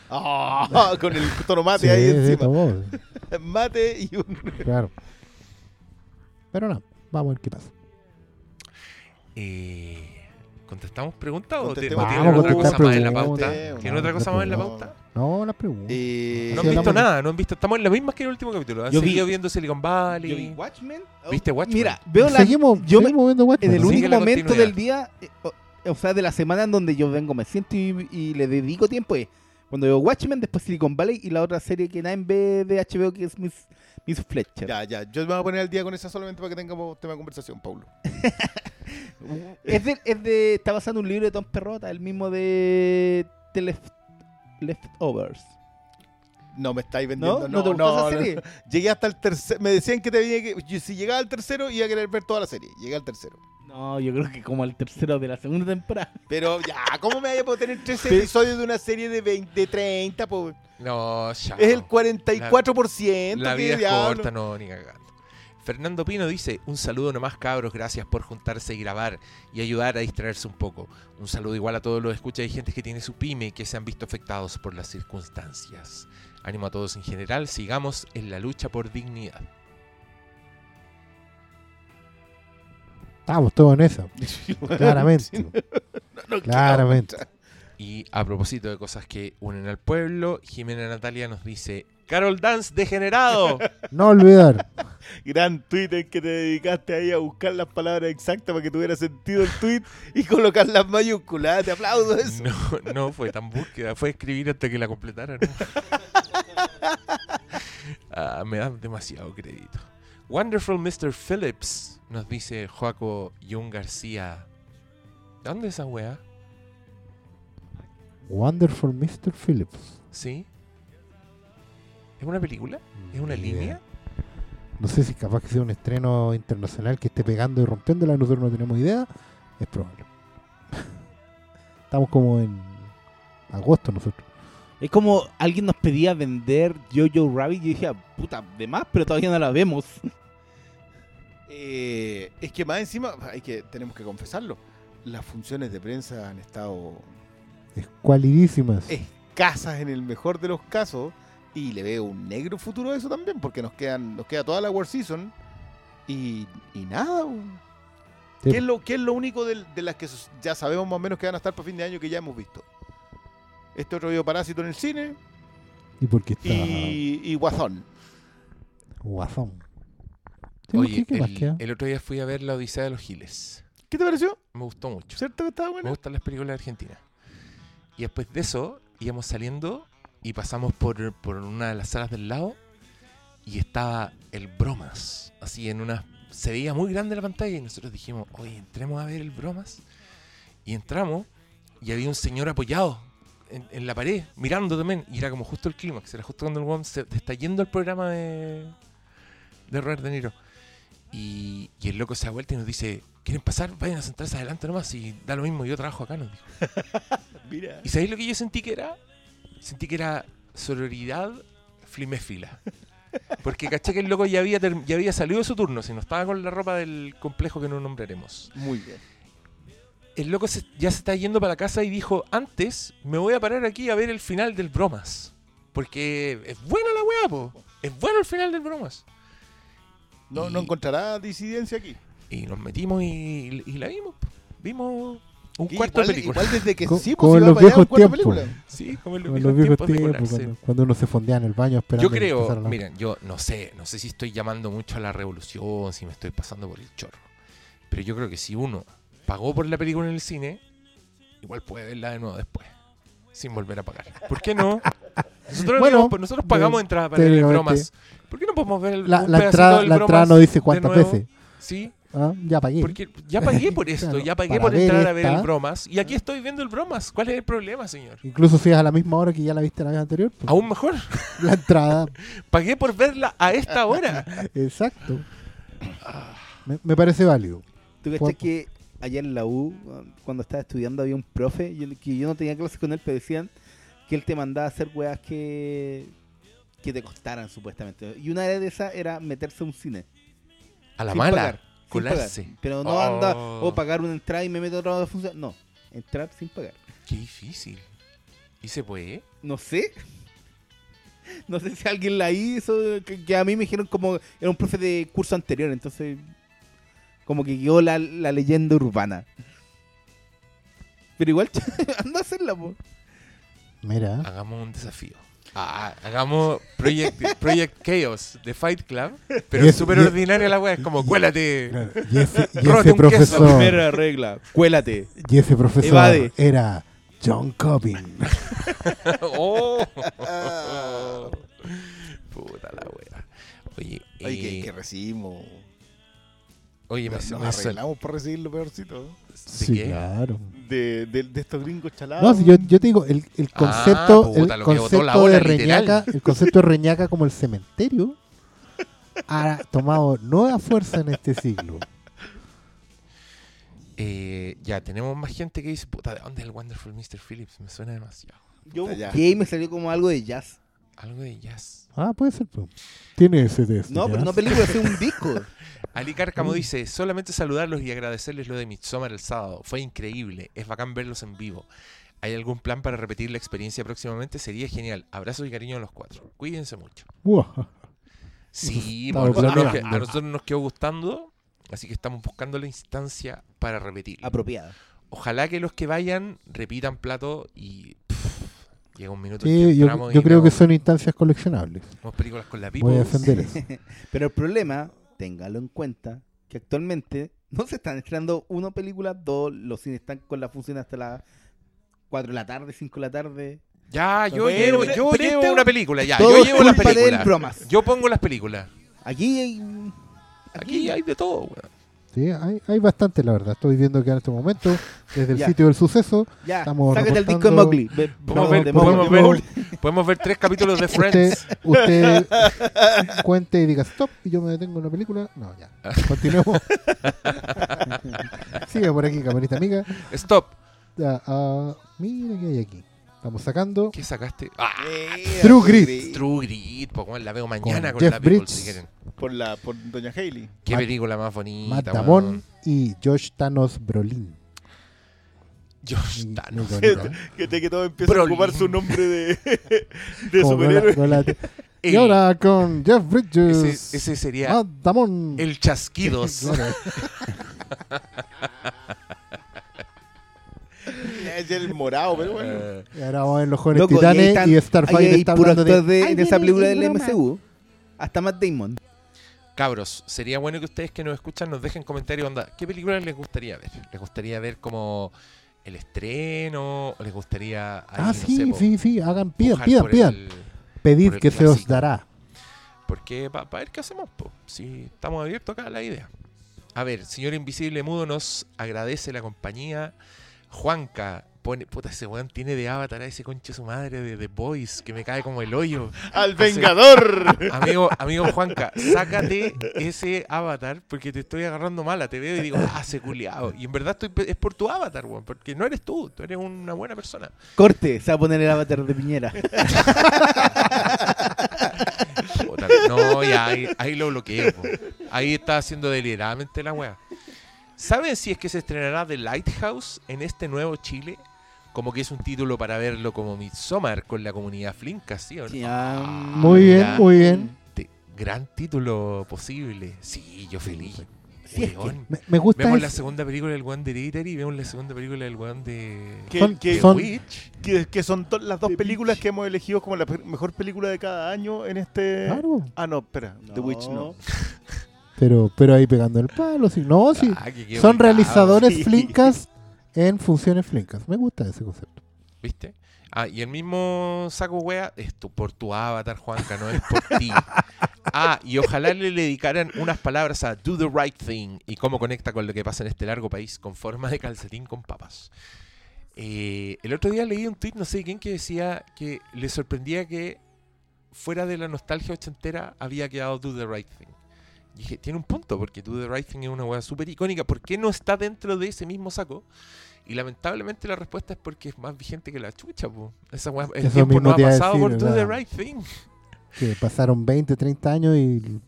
Ah, con el tono mate Sí, ahí sí, encima. Mate y un... claro. Pero no, vamos a ver qué pasa. Eh, ¿Contestamos preguntas o te- o Vamos tienen a otra cosa contestar más en la preguntas. pauta? ¿Tienen otra cosa más en la pauta? No, las preguntas. Eh, No han visto nada, no han visto. Estamos en la misma que en el último capítulo. Han Yo vi- seguido viendo Silicon Valley. Yo vi Watchmen. oh, ¿Viste Watchmen? Mira, veo la, seguimos yo me- seguimos viendo Watchmen, en el único la momento del día, eh, o, o sea, de la semana en donde yo vengo, me siento y, y le dedico tiempo es cuando veo Watchmen, después Silicon Valley y la otra serie que nadie ve de HBO que es Miss, Miss Fletcher. Ya, ya. Yo me voy a poner al día con esa solamente para que tengamos tema de conversación, Paulo. Es de, es de, está basado en un libro de Tom Perrota, el mismo de The Left- Leftovers. No me estáis vendiendo. ¿No? No, ¿No te no, gustó esa no. serie? Llegué hasta el tercer. Me decían que te tenía que. Si llegaba al tercero, iba a querer ver toda la serie. Llegué al tercero. No, yo creo que como el tercero de la segunda temporada. Pero ya, ¿cómo me vaya a poder tener tres episodios de una serie de 20, de 30? po? No, ya. Es el 44%. La ¿qué vida es corta, no, ni cagando. Fernando Pino dice, un saludo nomás cabros, gracias por juntarse y grabar y ayudar a distraerse un poco. Un saludo igual a todos los escuchas y gente que tiene su pyme y que se han visto afectados por las circunstancias. Ánimo a todos en general, sigamos en la lucha por dignidad. Estamos todos en eso. Claramente. No, no Claramente. Y a propósito de cosas que unen al pueblo, Jimena Natalia nos dice, Carol Dance degenerado. No olvidar. Gran Twitter que te dedicaste ahí a buscar las palabras exactas para que tuviera sentido el tweet y colocar las mayúsculas. Te aplaudo eso. No, no fue tan búsqueda, fue escribir hasta que la completaran. Ah, me da demasiado crédito. Wonderful Mr. Phillips, nos dice Joaco Jung García. ¿De dónde es esa weá? Wonderful Mr. Phillips. ¿Sí? ¿Es una película? ¿Es una línea? idea. No sé si capaz que sea un estreno internacional que esté pegando y rompiéndola, nosotros no tenemos idea. Es probable. Estamos como en agosto nosotros. Es como alguien nos pedía vender Jojo Rabbit y yo dije, puta, de más, pero todavía no la vemos. Eh, es que más encima, hay que, tenemos que confesarlo, las funciones de prensa han estado Escualidísimas. escasas en el mejor de los casos y le veo un negro futuro a eso también porque nos quedan nos queda toda la War Season y, y nada. Sí. ¿Qué, es lo, qué es lo único del- de, las que ya sabemos más o menos que van a estar para fin de año que ya hemos visto? Este otro video Parásito en el cine Y porque está y, y guasón. Sí, Oye, ¿qué- qué el, otro día fui a ver La Odisea de los Giles. ¿Qué te pareció? Me gustó mucho. ¿Cierto que estaba Me bueno? gustan las películas argentinas. Y después de eso, íbamos saliendo y pasamos por, por una de las salas del lado y estaba el Bromas. Así en una. Se veía muy grande la pantalla y nosotros dijimos, oye, entremos a ver el Bromas. Y entramos y había un señor apoyado en, en la pared, mirando también. Y era como justo el clímax, era justo cuando el weón se está yendo al programa de, de Robert De Niro. Y, y el loco se da vuelta y nos dice, ¿quieren pasar? Vayan a sentarse adelante nomás y da lo mismo, yo trabajo acá, nos dijo. Mira. ¿Y sabéis lo que yo sentí que era? Sentí que era sororidad fliméfila. Porque caché que el loco ya había, ya había salido de su turno, si no estaba con la ropa del complejo que no nombraremos. Muy bien. El loco se- ya se está yendo para la casa y dijo, antes me voy a parar aquí a ver el final del bromas. Porque es buena la weá, po. Es bueno el final del bromas. No, Y- no encontrará disidencia aquí. Y nos metimos y, y la vimos. Vimos un cuarto igual, de película. igual desde que Co- sí, pues, como en los viejos tiempos. Sí, como en los Como viejos tiempos cuando, cuando uno se fondea en el baño esperando Yo creo, la- miren, yo no sé, no sé si estoy llamando mucho a la revolución, si me estoy pasando por el chorro. Pero yo creo que si uno pagó por la película en el cine, igual puede verla de nuevo después, sin volver a pagar. ¿Por qué no? Nosotros, Bueno, pues nosotros pagamos de- entrada para ver bromas. ¿Por qué no podemos ver el, La, un la entrada, del la entrada no dice cuántas veces. Sí, Ah, ya pagué. porque ya pagué por esto, Claro, ya pagué por entrar a ver el bromas. Y aquí estoy viendo el bromas. ¿Cuál es el problema, señor? Incluso si es a la misma hora que ya la viste la vez anterior. pues, Aún mejor, La entrada. pagué por verla a esta hora. Exacto. Me, me parece válido. ¿Tú cachai que allá en la U, cuando estaba estudiando, había un profe yo- que yo no tenía clases con él, pero decían que él te mandaba a hacer weas que, que te costaran, supuestamente. Y una de esas era meterse a un cine. A la sin mala, pagar, colarse. pagar. Pero no Oh. anda o pagar una entrada y me meto a otra función. No, entrar sin pagar. Qué difícil. ¿Y se puede? No sé. No sé si alguien la hizo, que, que a mí me dijeron como era un profe de curso anterior, entonces como que quedó la, la leyenda urbana. Pero igual anda a hacerla, po. Mira. Hagamos un desafío. Ah, hagamos Project, Project Chaos de Fight Club, pero es súper ordinaria la wea. Es como, cuélate. Y ese, y profesor, regla, cuélate. y ese profesor Evade. era John Cobbin. oh. Puta la wea. Oye, Ay, que, eh, que recibimos. Oye, me, Nos, me arreglamos por recibir lo peorcito. ¿De Sí, qué? claro. De, de, de estos gringos chalados. No, si yo, yo te digo, el, el Ah, concepto, puta, el concepto ola, de literal. Reñaca, el concepto de Reñaca como el cementerio ha tomado nueva fuerza en este siglo. Eh, ya, tenemos más gente que dice, puta, ¿de dónde es el Wonderful Mr. Phillips? Me suena demasiado. Yo busqué y me salió como algo de jazz. Algo de jazz. Ah, puede ser. pues. Tiene ese test. No, pero no película, es un disco. Ali Cárcamo Mm. dice, solamente saludarlos y agradecerles lo de Midsommar el sábado. Fue increíble, es bacán verlos en vivo. ¿Hay algún plan para repetir la experiencia próximamente? Sería genial. Abrazos y cariño a los cuatro. Cuídense mucho. Sí, a nosotros, que- a nosotros nos quedó gustando, así que estamos buscando la instancia para repetir. Apropiada. Ojalá que los que vayan repitan plato y pff, llega un minuto en que Sí, yo, entramos yo y creo que son instancias coleccionables. películas con la Voy a pipa. defender eso. Pero el problema, téngalo en cuenta, que actualmente no se están estrenando uno película, dos, los cines están con la función hasta las 4 de la tarde, 5 de la tarde. Ya, yo Pero- llevo, yo llevo este- una película, ya. Todo Yo llevo las películas. bromas. Yo pongo las películas. Aquí hay... Aquí hay de todo, weón. Sí, hay, hay bastante, la verdad. Estoy viendo que en este momento, desde el Ya. sitio del suceso, Ya, Estamos sácate el disco de Mowgli. Ve- Podemos ver, de podemos Mowgli. ver- podemos ver tres capítulos de Friends. usted cuente y diga stop y yo me detengo en la película. No, ya. Continuemos. Sigue por aquí, camarita amiga. Stop. Ya, ah, mira qué hay aquí. Estamos sacando ¿Qué sacaste? Ah, Eh, True Grit. True Grit, po, weón, la veo mañana Con con, Jeff la People, Bridges. si quieren. por la por Doña Haley. Qué Matt- película más bonita. Matt. Damon y Josh Thanos Brolin. Josh Thanos. Que, te- que todo empieza Broly. a ocupar su nombre de, de superhéroe. con la- con la- El- y ahora con Jeff Bridges. ese, ese sería Matt Damon. el chasquidos. Es el morado, pero bueno. Eh, Y ahora vamos a ver los jóvenes Loco, y titanes están- y, Starfire está hablando de... de, "Ay, de esa película el del broma". MCU. Hasta Matt Damon. cabros, sería bueno que ustedes que nos escuchan nos dejen comentarios onda, ¿qué película les gustaría ver? ¿Les gustaría ver como el estreno? ¿O les gustaría ahí, Ah, no sí, sé, po, sí, sí, hagan, pidan, pidan, pidan. el- Pedid que se os dará. Porque para ver qué hacemos, po. si estamos abiertos acá a la idea. A ver, señor Invisible Mudo nos agradece la compañía. Juanca pone, puta, ese weón tiene de avatar a ese conche su madre de The Boys, que me cae como el hoyo. ¡Al Vengador! Amigo, amigo Juanca, sácate ese avatar porque te estoy agarrando mala. Te veo y digo, ah, se culiao. Y en verdad estoy, es por tu avatar, weón, porque no eres tú, tú eres una buena persona. Corte, se va a poner el avatar de Piñera. Puta, no, ya ahí, ahí lo bloqueo. po. Ahí está haciendo deliberadamente la weá. ¿Saben si es que se estrenará The Lighthouse en este nuevo Chile? Como que es un título para verlo como Midsommar con la comunidad Flinka, ¿sí o no? Ya, Muy bien, muy bien. Te- gran título posible. Sí, yo feliz. Sí, es que- Weón. Me, me gusta Vemos ese- la segunda película del One de Hereditary y vemos la segunda película del One de... Que, Son- que- The son- Witch. que- que son to- las dos The películas que hemos elegido como la pe- mejor película de cada año en este... Claro, Ah, no, espera. The Witch no. pero, pero ahí pegando el palo, sí. No, sí. Ah, qué Son realizadores sí. flincas en funciones flincas. Me gusta ese concepto. ¿Viste? Ah, y el mismo saco wea es tu- por tu avatar, Juanca, no es por ti. Ah, y ojalá le dedicaran unas palabras a Do the Right Thing y cómo conecta con lo que pasa en este largo país con forma de calcetín con papas. Eh, el otro día leí un tweet, no sé quién, que decía que le sorprendía que fuera de la nostalgia ochentera había quedado Do the Right Thing. Y dije, tiene un punto, porque Do the Right Thing es una wea súper icónica. ¿Por qué no está dentro de ese mismo saco? Y lamentablemente la respuesta es porque es más vigente que la chucha, po. Esa weá- el Eso tiempo no ha pasado decir, por Do the ¿verdad? Right Thing. Que pasaron 20, 30 años y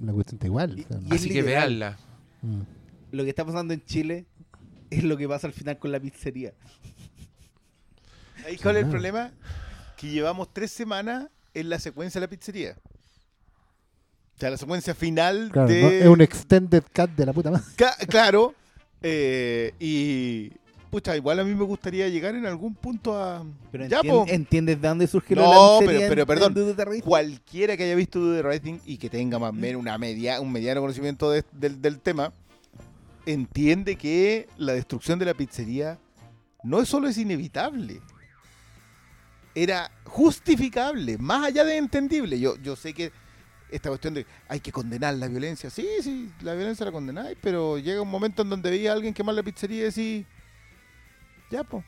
la cuestión está igual. o sea, Y- Así que veanla. mm. Lo que está pasando en Chile es lo que pasa al final con la pizzería. ¿Ahí cuál es el problema? Que llevamos tres semanas en la secuencia de la pizzería. O sea, la secuencia final Claro, de... ¿no? es un extended cut de la puta madre. Ca- claro. eh, y... Pucha, igual a mí me gustaría llegar en algún punto a... Pero ya, entien- po. ¿entiendes de dónde surge No, la pero- pizzería pero en- perdón. Cualquiera que haya visto the Right Thing y que tenga más o menos una media, un mediano conocimiento de- del, del tema, entiende que la destrucción de la pizzería no es solo es inevitable, era justificable, más allá de entendible. Yo, yo sé que esta cuestión de hay que condenar la violencia, sí, sí, la violencia la condenáis, pero llega un momento en donde veía a alguien quemar la pizzería y decís, ya, pues,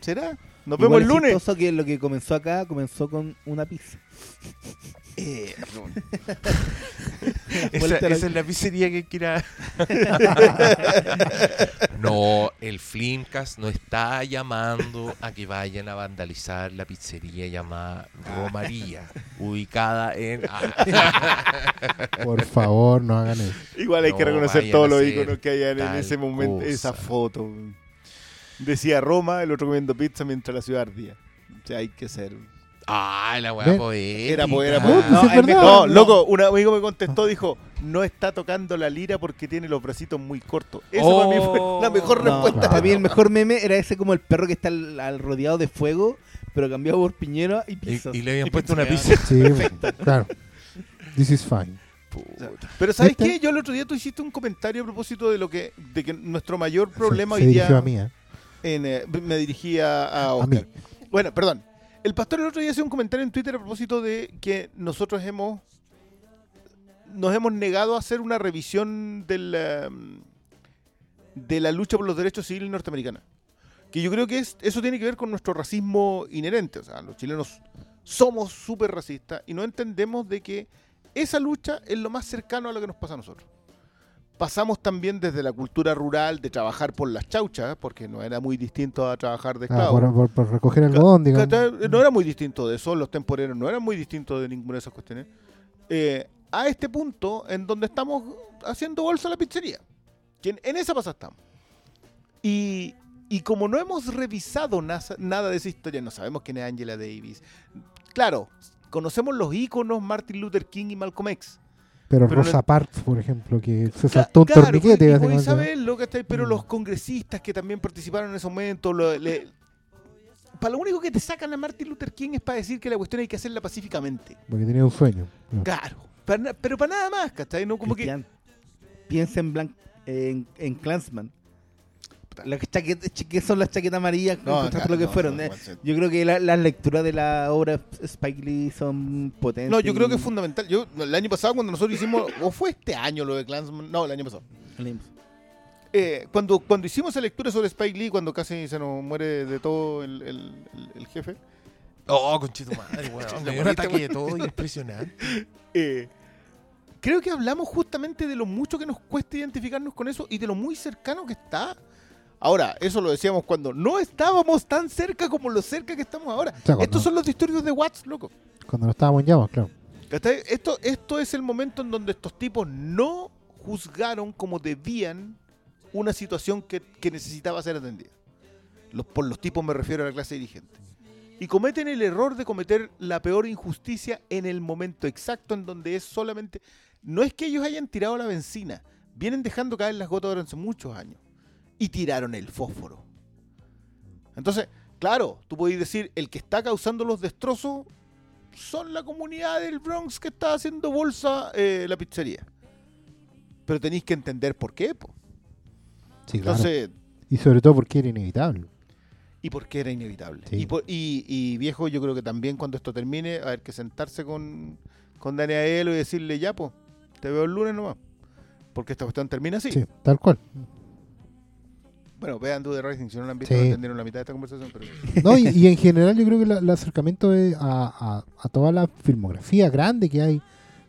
¿será? Nos vemos el es lunes. que lo que comenzó acá comenzó con una pizza. Eh, Esa, es la pizzería que quiera. no, el Flimcast no está llamando a que vayan a vandalizar la pizzería llamada Romaría, ubicada en. Por favor, no hagan eso. Igual hay que No reconocer todos los iconos que hay en ese momento, cosa. esa foto. Decía Roma, el otro comiendo pizza mientras la ciudad ardía. O sea, hay que ser. Ah, la weá poética. Era po- era po- No, no, es el- verdad. no, loco, un amigo me contestó, dijo, no está tocando la lira porque tiene los bracitos muy cortos. Esa para mí fue la mejor No, respuesta. para mí el mejor meme era ese como el perro que está al, al rodeado de fuego, pero cambiado por piñera y pizza. y le habían Y puesto una pizza. Sí, claro. This is fine. Puta. Pero ¿sabes qué? Yo el otro día tú hiciste un comentario a propósito de lo que de que nuestro mayor problema se, se hoy dirigió día a mí, ¿eh? en, eh, me dirigía a A Oscar. mí. Bueno, perdón. El pastor el otro día hizo un comentario en Twitter a propósito de que nosotros hemos nos hemos negado a hacer una revisión del, em, de la lucha por los derechos civiles norteamericanos. Que yo creo que es, eso tiene que ver con nuestro racismo inherente. O sea, los chilenos somos súper racistas y no entendemos de que esa lucha es lo más cercano a lo que nos pasa a nosotros. Pasamos también desde la cultura rural de trabajar por las chauchas, porque no era muy distinto a trabajar de Ah, esclavo. por, por- por recoger algodón, digamos. No era muy distinto de eso, los temporeros no eran muy distintos de ninguna de esas cuestiones. Eh, a este punto en donde estamos haciendo bolsa a la pizzería. En, en esa pasa estamos. Y, y como no hemos revisado nada de esa historia, no sabemos quién es Angela Davis. Claro, conocemos los íconos Martin Luther King y Malcolm X. Pero, Pero Rosa no- Parks, por ejemplo, que se saltó un claro, torniquete. y básicamente. saberlo, ¿cachai? Pero Mm. los congresistas que también participaron en ese momento, lo- le- para lo único que te sacan a Martin Luther King es para decir que la cuestión hay que hacerla pacíficamente. Porque tenía un sueño. No. Claro. Para pero para nada más, ¿cachai? No, como que, Cristian, Piensa en, Blanc, en, en Las chaquetas, ¿Qué son las chaquetas amarillas? No, claro, lo que no, fueron. no, eh. Yo creo que la- las lecturas de la obra Spike Lee son potentes. No, yo creo que es fundamental. Yo, el año pasado, cuando nosotros hicimos, o fue este año lo de Clansman, no, el año pasado. Eh, cuando, cuando hicimos esa lectura sobre Spike Lee, cuando casi se nos muere de todo el, el- el- el jefe, Oh, conchito madre, weón. Conchito, Me dio un ataque de todo impresionante. eh, creo que hablamos justamente de lo mucho que nos cuesta identificarnos con eso y de lo muy cercano que está. Ahora, eso lo decíamos cuando no estábamos tan cerca como lo cerca que estamos ahora. sea, Estos son los disturbios de Watts, loco. Cuando no estábamos en llamas, claro. Esto, esto es el momento en donde estos tipos no juzgaron como debían una situación que, que necesitaba ser atendida. Los, por los tipos me refiero a la clase dirigente. Y cometen el error de cometer la peor injusticia en el momento exacto en donde es solamente... No es que ellos hayan tirado la benzina, vienen dejando caer las gotas durante muchos años. Y tiraron el fósforo. Entonces, claro, tú podés decir, el que está causando los destrozos son la comunidad del Bronx que está haciendo bolsa eh, la pizzería. Pero tenéis que entender por qué. po. Sí, claro. Entonces, Y sobre todo porque era inevitable. y por qué era inevitable. Sí. Y, por- y- y, viejo, yo creo que también cuando esto termine, a ver que sentarse con, con Dani Aelo y decirle, ya, pues, te veo el lunes nomás. Porque esta cuestión termina así. Sí, tal cual. Bueno, vean Do the Rising, si no la han visto, Sí. no entendieron la mitad de esta conversación. Pero... No, y, y en general yo creo que la- el acercamiento es a, a- a toda la filmografía grande que hay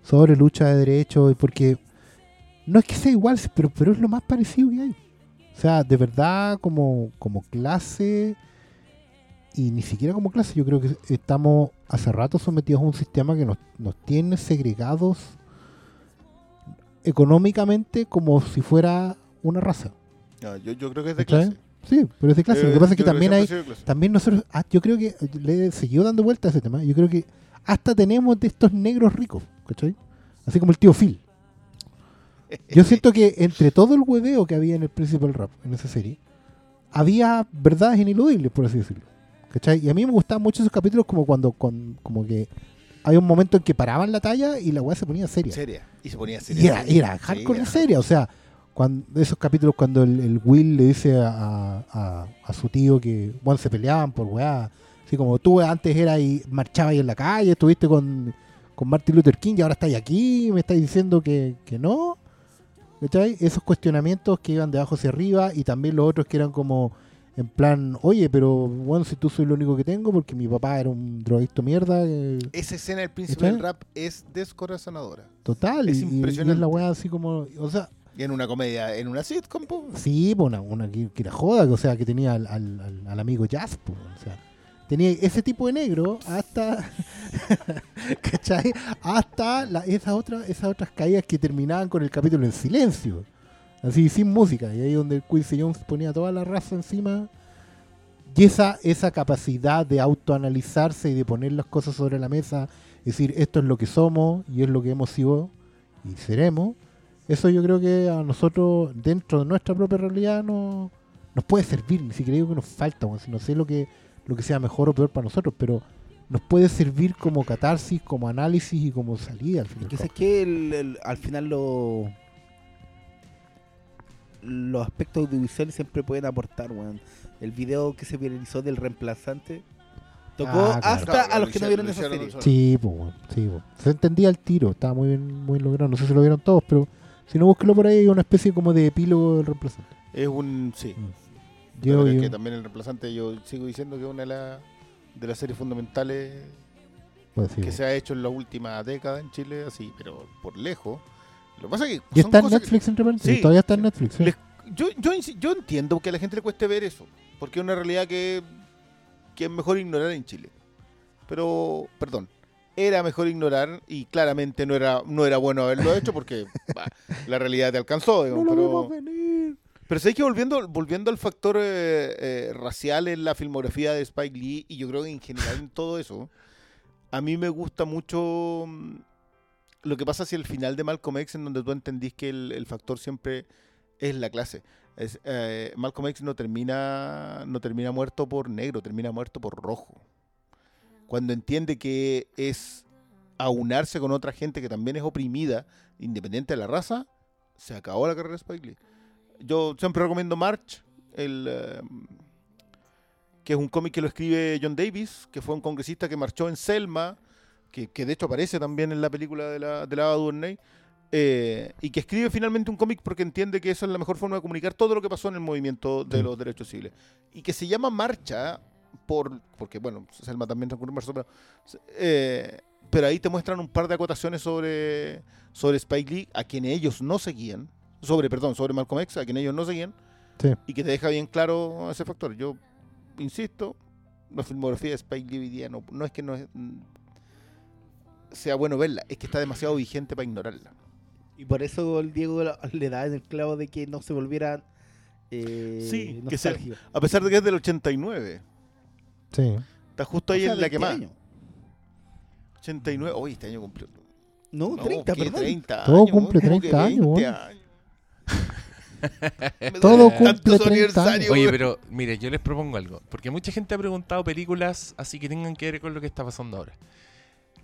sobre lucha de derechos, porque no es que sea igual, pero, pero es lo más parecido que hay. O sea, de verdad, como, como clase, y ni siquiera como clase, yo creo que estamos hace rato sometidos a un sistema que nos, nos tiene segregados económicamente como si fuera una raza. No, yo, yo creo que es de clase. Sí, pero es de clase. Eh, Lo que pasa es que también hay, también nosotros, ah, yo creo que le seguido dando vuelta a ese tema. Yo creo que hasta tenemos de estos negros ricos, ¿cachai? Así como el tío Phil. Yo siento que entre todo el hueveo que había en el Principal Rap, en esa serie, había verdades ineludibles, por así decirlo. ¿Cachai? Y a mí me gustaban mucho esos capítulos como cuando, con, como que hay un momento en que paraban la talla y la weá se ponía seria. Seria. Y se ponía Y seria. era, era Sí, hardcore era- seria, o sea, cuando esos capítulos cuando el, el Will le dice a, a- a su tío que bueno, se peleaban por weá, así como tú antes eras y marchabas ahí en la calle, estuviste con, con Martin Luther King y ahora estás aquí, me estás diciendo que, que no. ¿Cachai? Esos cuestionamientos que iban de abajo hacia arriba y también los otros que eran como en plan, oye, pero bueno, si tú soy lo único que tengo porque mi papá era un drogadicto mierda, eh, Esa escena del príncipe del rap es descorazonadora. total, Es y- y- y, impresionante. es la weá así como, o sea, en una comedia, en una sitcom, po. Sí, pues una, una que, que era joda, o sea, que tenía al, al- amigo Jazz, o sea, tenía ese tipo de negro hasta, ¿cachai? Hasta esas, otras, esas otras caídas que terminaban con el capítulo en silencio, así, sin música, y ahí donde Quincy Jones ponía toda la raza encima, y esa, esa capacidad de autoanalizarse y de poner las cosas sobre la mesa, decir, esto es lo que somos y es lo que hemos sido y seremos, eso yo creo que a nosotros, dentro de nuestra propia realidad, no, nos puede servir. Ni siquiera digo que nos falta, weón, si no sé lo que, lo que sea mejor o peor para nosotros, pero nos puede servir como catarsis, como análisis y como salida al fin y al Que cabo. es que el- el- al final lo, los aspectos audiovisuales siempre pueden aportar, weón. El video que se viralizó del reemplazante tocó Ah, claro. hasta Claro, a lo los que no hicieron- vieron lo esa serie. Sí, pues, sí, weón. Se entendía el tiro, estaba muy bien, muy logrado. No sé si lo vieron todos, pero si no, búsquelo por ahí, hay una especie como de epílogo del reemplazante. Es un. Sí. Yo, Pero es yo- que también el reemplazante, yo sigo diciendo que es una de, la- de las series fundamentales pues, sí, que se ha hecho en la última década en Chile, así, pero por lejos. Lo que pasa es que. y está en que- Netflix, entre paréntesis, Sí, todavía está en. Netflix. sí. Les- yo, yo, yo entiendo que a la gente le cueste ver eso, porque es una realidad que, que es mejor ignorar en Chile. Pero, perdón, era mejor ignorar y claramente no era, no era bueno haberlo hecho porque bah, la realidad te alcanzó. digamos, No lo pero, venir. pero sé que volviendo, volviendo al factor eh, eh, racial en la filmografía de Spike Lee y yo creo que en general en todo eso, a mí me gusta mucho mm, lo que pasa hacia el final de Malcolm X en donde tú entendís que el, el factor siempre es la clase. Es, eh, Malcolm X no termina, no termina muerto por negro, termina muerto por rojo. Cuando entiende que es aunarse con otra gente que también es oprimida, independiente de la raza, se acabó la carrera de Spike Lee. Yo siempre recomiendo March, el, eh, que es un cómic que lo escribe John Davis, que fue un congresista que marchó en Selma, que, que de hecho aparece también en la película de la, de la eh, y que escribe finalmente un cómic porque entiende que esa es la mejor forma de comunicar todo lo que pasó en el movimiento de los derechos civiles. Y que se llama Marcha, por, porque bueno, Selma también transcurre marzo, pero, eh, pero ahí te muestran un par de acotaciones sobre, sobre Spike Lee, a quien ellos no seguían, sobre, perdón, sobre Malcolm X, a quien ellos no seguían, Sí. y que te deja bien claro ese factor. Yo insisto, la filmografía de Spike Lee hoy día no, no es que no es- mm, sea bueno verla, es que está demasiado vigente para ignorarla. Y por eso el Diego le da en el clavo de que no se volviera eh, Sí, que sea-. A pesar de que es del 89, Sí. está justo O ahí sea, en la ¿de que más. año? 89, hoy este año cumplió. No, No, 30, ¿qué perdón. 30 Todo años, cumple ¿cómo que 30 años, 20 weón. años? Me Todo cumple tanto su 30 aniversario, Oye, pero mire, yo les propongo algo. Porque mucha gente ha preguntado películas así que tengan que ver con lo que está pasando ahora.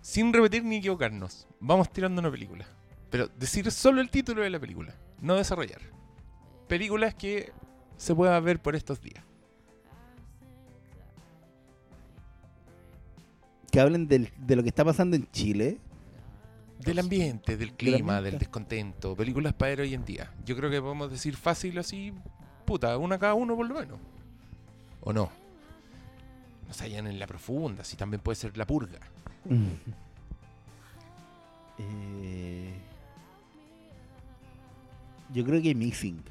Sin repetir ni equivocarnos, vamos tirando una película. Pero decir solo el título de la película, no desarrollar. Películas que se pueda ver por estos días. Que hablen del- de lo que está pasando en Chile. Del ambiente, del clima, del descontento. Películas para ver hoy en día. Yo creo que podemos decir fácil así, puta, una cada uno por lo menos. ¿O no? No se hallan en la profunda, si también puede ser la purga. Eh, yo creo que Missing.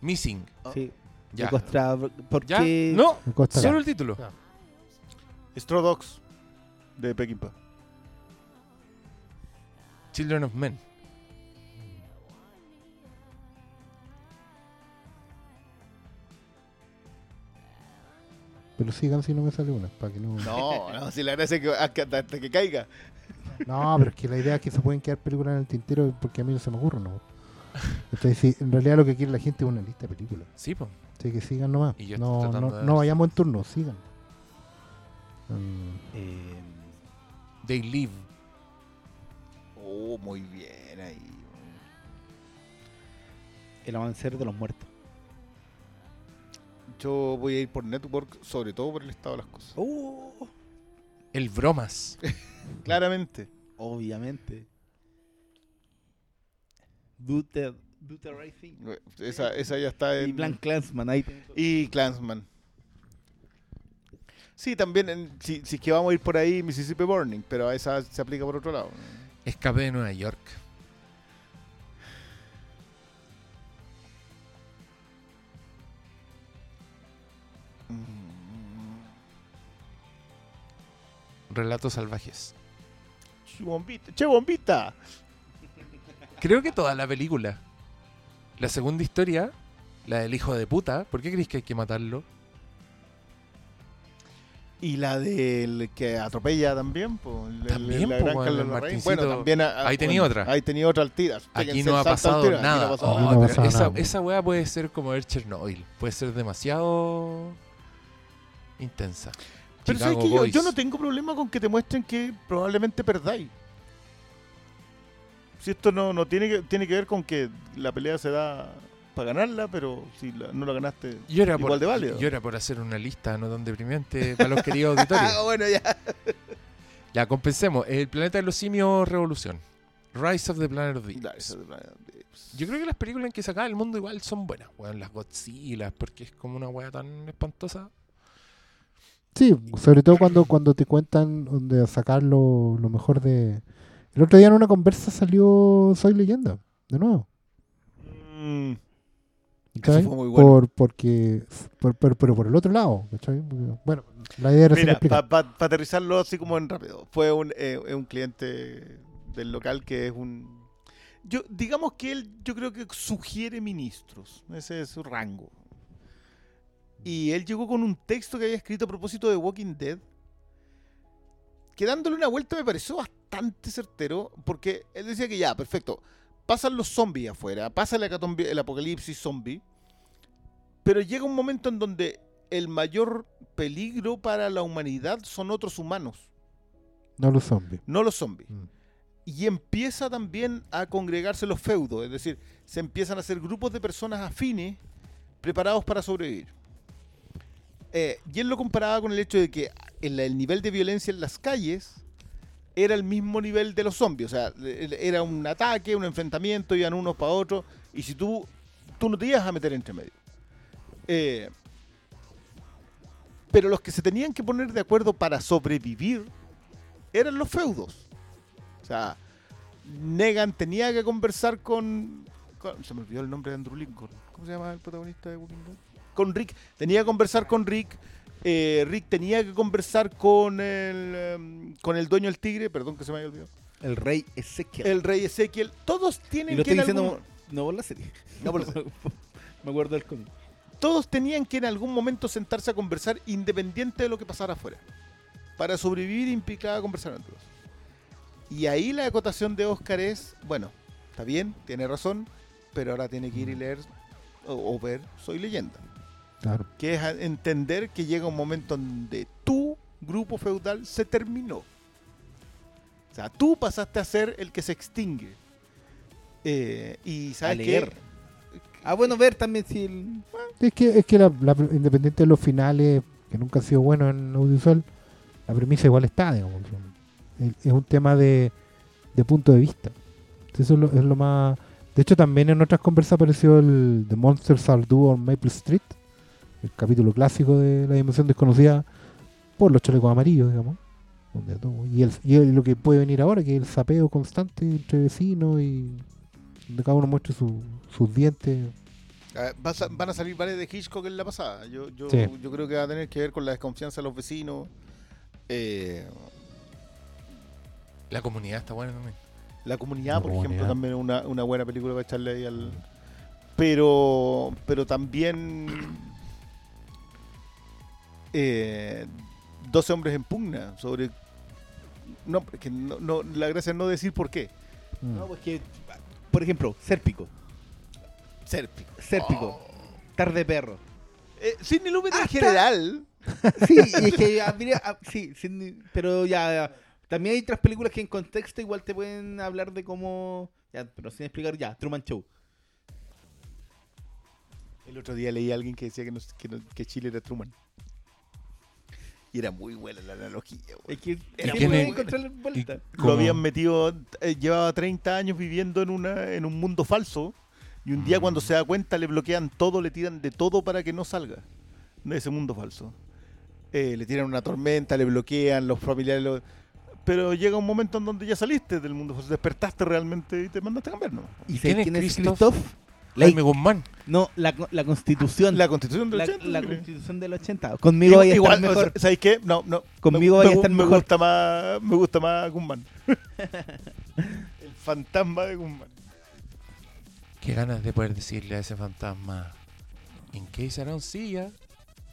Missing. Sí, Ya. ¿Ya? No, solo el título. Straw Dogs de Peckinpah. Children of Men. Pero sigan si no me sale una. Para que no... No, no, si la gracia es que hasta, hasta que caiga. No, pero es que la idea es que se pueden quedar películas en el tintero porque a mí no se me ocurre, ¿no? Entonces, sí, en realidad lo que quiere la gente es una lista de películas. Sí, pues. Así que sigan nomás. Y yo No, no, de no vayamos en turno, sigan. Mm, eh, They Live. Oh, muy bien ahí. el amanecer de los muertos. Yo voy a ir por Network, sobre todo por el estado de las cosas. Oh, El Bromas. Claramente. obviamente. Right thing. Esa, esa ya está en... Y Blank Clansman, ahí. Y Clansman. Sí, también, en- si, si es que vamos a ir por ahí, Mississippi Burning, pero a esa se aplica por otro lado. Escape de Nueva York. Relatos salvajes. Che, bombita. Che, bombita. Creo que toda la película. La segunda historia, la del hijo de puta. ¿Por qué creéis que hay que matarlo? Y la del que atropella también, po, el- el- También, la po, gran Carlos el Larraín. Bueno, también. a- a- Ahí tenía bueno, otra. Ahí tenía otra al tiro. Aquí Péguense no el ha salto al pasado tiro, aquí nada. no ha pasado Oh, Aquí no ha pero pasado esa, nada. esa weá puede ser como ver Chernobyl. Puede ser demasiado intensa. Pero sabes que yo no tengo problema con que te muestren que probablemente perdáis. Si esto no, no tiene, que, tiene que ver con que la pelea se da para ganarla, pero si la- no la ganaste. Yo era, Igual por, de válido. yo era por hacer una lista no tan deprimente para los queridos auditores. Ah, bueno, ya. Ya, compensemos. El planeta de los simios Revolución. Rise of the Planet of the Apes. de- Yo creo que las películas en que se acaba el mundo igual son buenas. Weón, las Godzilla, porque es como una weá tan espantosa. Sí, sobre todo cuando, cuando te cuentan donde sacar lo, lo mejor de... El otro día en una conversa salió Soy Leyenda, de nuevo. Mm, ¿cachai? fue muy bueno. Por, porque, por- por- pero por el otro lado, ¿cachai? Bueno, la idea era Mira, para aterrizarlo así como en rápido. Fue un, eh, un cliente del local que es un... Yo, digamos que él, yo creo que sugiere ministros. Ese es su rango. Y él llegó con un texto que había escrito a propósito de Walking Dead. Que dándole una vuelta me pareció bastante certero. Porque él decía que ya, perfecto. Pasan los zombies afuera. Pasa el, apocalipsis zombie. Pero llega un momento en donde el mayor peligro para la humanidad son otros humanos, No los zombies. no los zombies. Mm. Y empieza también a congregarse los feudos, es decir, se empiezan a hacer grupos de personas afines preparados para sobrevivir. Eh, y él lo comparaba con el hecho de que el, el nivel de violencia en las calles era el mismo nivel de los zombies. O sea, era un ataque, un enfrentamiento, iban unos para otros, y si tú, tú no te ibas a meter entre medio. Eh, pero los que se tenían que poner de acuerdo para sobrevivir eran los feudos. O sea, Negan tenía que conversar con, con- Se me olvidó el nombre de Andrew Lincoln. ¿Cómo se llama el protagonista de Walking Dead? Con Rick. Tenía que conversar con Rick. Eh, Rick tenía que conversar con el, em, con el dueño del tigre. Perdón que se me haya olvidado. El rey Ezequiel. El rey Ezequiel. Todos y tienen lo que estoy en diciendo algún- no por la serie. No por la serie. Me acuerdo del cómic. todos tenían que en algún momento sentarse a conversar independiente de lo que pasara afuera. Para sobrevivir implicaba conversar entre ellos. Y ahí la acotación de Oscar es, bueno, está bien, tiene razón, pero ahora tiene que ir y leer o, o ver Soy leyenda. Claro. Que es entender que llega un momento donde tu grupo feudal se terminó. O sea, tú pasaste a ser el que se extingue. Eh, y sabes leer. Ah, bueno, ver también si el... Es que, es que la, la- independiente de los finales, que nunca han sido buenos en audiovisual, la premisa igual está, digamos. Es, es un tema de, de punto de vista. Eso es lo, es lo más... De hecho, también en otras conversas apareció el The Monsters Are Due on Maple Street, el capítulo clásico de la dimensión desconocida por los chalecos amarillos, digamos. donde todo- y, el, y el- lo que puede venir ahora, que es el sapeo constante entre vecinos y donde cada uno muestre su- sus dientes. Ah, a- van a salir varias de Hitchcock en la pasada. Yo, yo, Sí. yo creo que va a tener que ver con la desconfianza de los vecinos. Eh, La comunidad está buena también. la comunidad, La por ejemplo, también es una, una buena película para echarle ahí al. Pero, pero también. Eh, 12 hombres en pugna sobre. No, es que no, no, la gracia es no decir por qué. Mm. No, pues que, por ejemplo, Sérpico. Sérpico. Sérpico. Tarde perro. Eh, Sidney Lumet en general. Sí, y es que habría, ah, sí, pero ya, ya. también hay otras películas que en contexto igual te pueden hablar de cómo, ya, pero sin explicar ya, Truman Show. El otro día leí a alguien que decía que, no- que no- que Chile era Truman. Y era muy buena la analogía. güey. Es que Era muy encontrarle vuelta. Lo habían metido, eh, llevaba 30 años viviendo en, una, en un mundo falso. Y un día cuando se da cuenta le bloquean todo, le tiran de todo para que no salga de ese mundo falso. Eh, le tiran una tormenta, le bloquean, los familiares lo- Pero llega un momento en donde ya saliste del mundo falso, despertaste realmente y te mandaste a cambiar, ¿no? ¿Y quién es quién es Christoph? Christoph? La- Jaime Guzmán. no, la, la constitución. La constitución del la, 80. la mire. constitución del 80. Conmigo vaya a estar mejor. o sea, ¿sabéis qué? No, no. Conmigo me, vaya a estar me mejor. gusta más, me gusta más Guzmán. El fantasma de Guzmán. Qué ganas de poder decirle a ese fantasma. In case I don't see ya.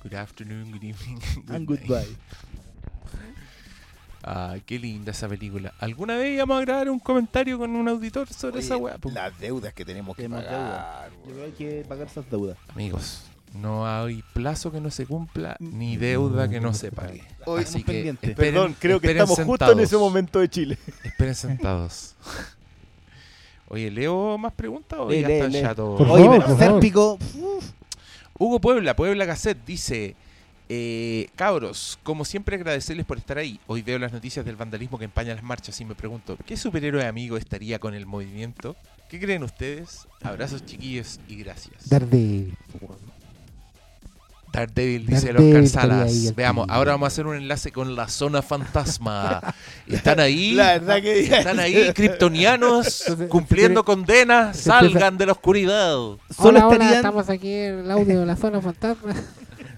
Good afternoon, good evening. And good night". goodbye. Ay, qué linda esa película. ¿Alguna vez íbamos a grabar un comentario con un auditor sobre Oye, esa weá? Las deudas que tenemos que Tenemos pagar. Yo creo que hay que pagar esas deudas. Amigos, no hay plazo que no se cumpla ni deuda que no se pague. Hoy Así estamos que esperen- Perdón, creo que estamos justo en ese momento de Chile. Esperen sentados. Oye, ¿leo más preguntas o Lee, ya lee, están lee. ya todos? Por Oye, pero. Hugo Puebla, Puebla Cassette dice: eh, Cabros, como siempre agradecerles por estar ahí. Hoy veo las noticias del vandalismo que empaña las marchas y me pregunto: ¿qué superhéroe amigo estaría con el movimiento? ¿Qué creen ustedes? Abrazos chiquillos y gracias. Daredevil. Daredevil, dice el Daredevil Oscar estaría Salas. ahí al Veamos, ahora vamos a hacer un enlace con la zona fantasma. Están ahí, La verdad que están ahí, kryptonianos, cumpliendo se condena, se salgan de la oscuridad. Solo hola, hola, estarían, estamos aquí en el audio de la zona fantasma.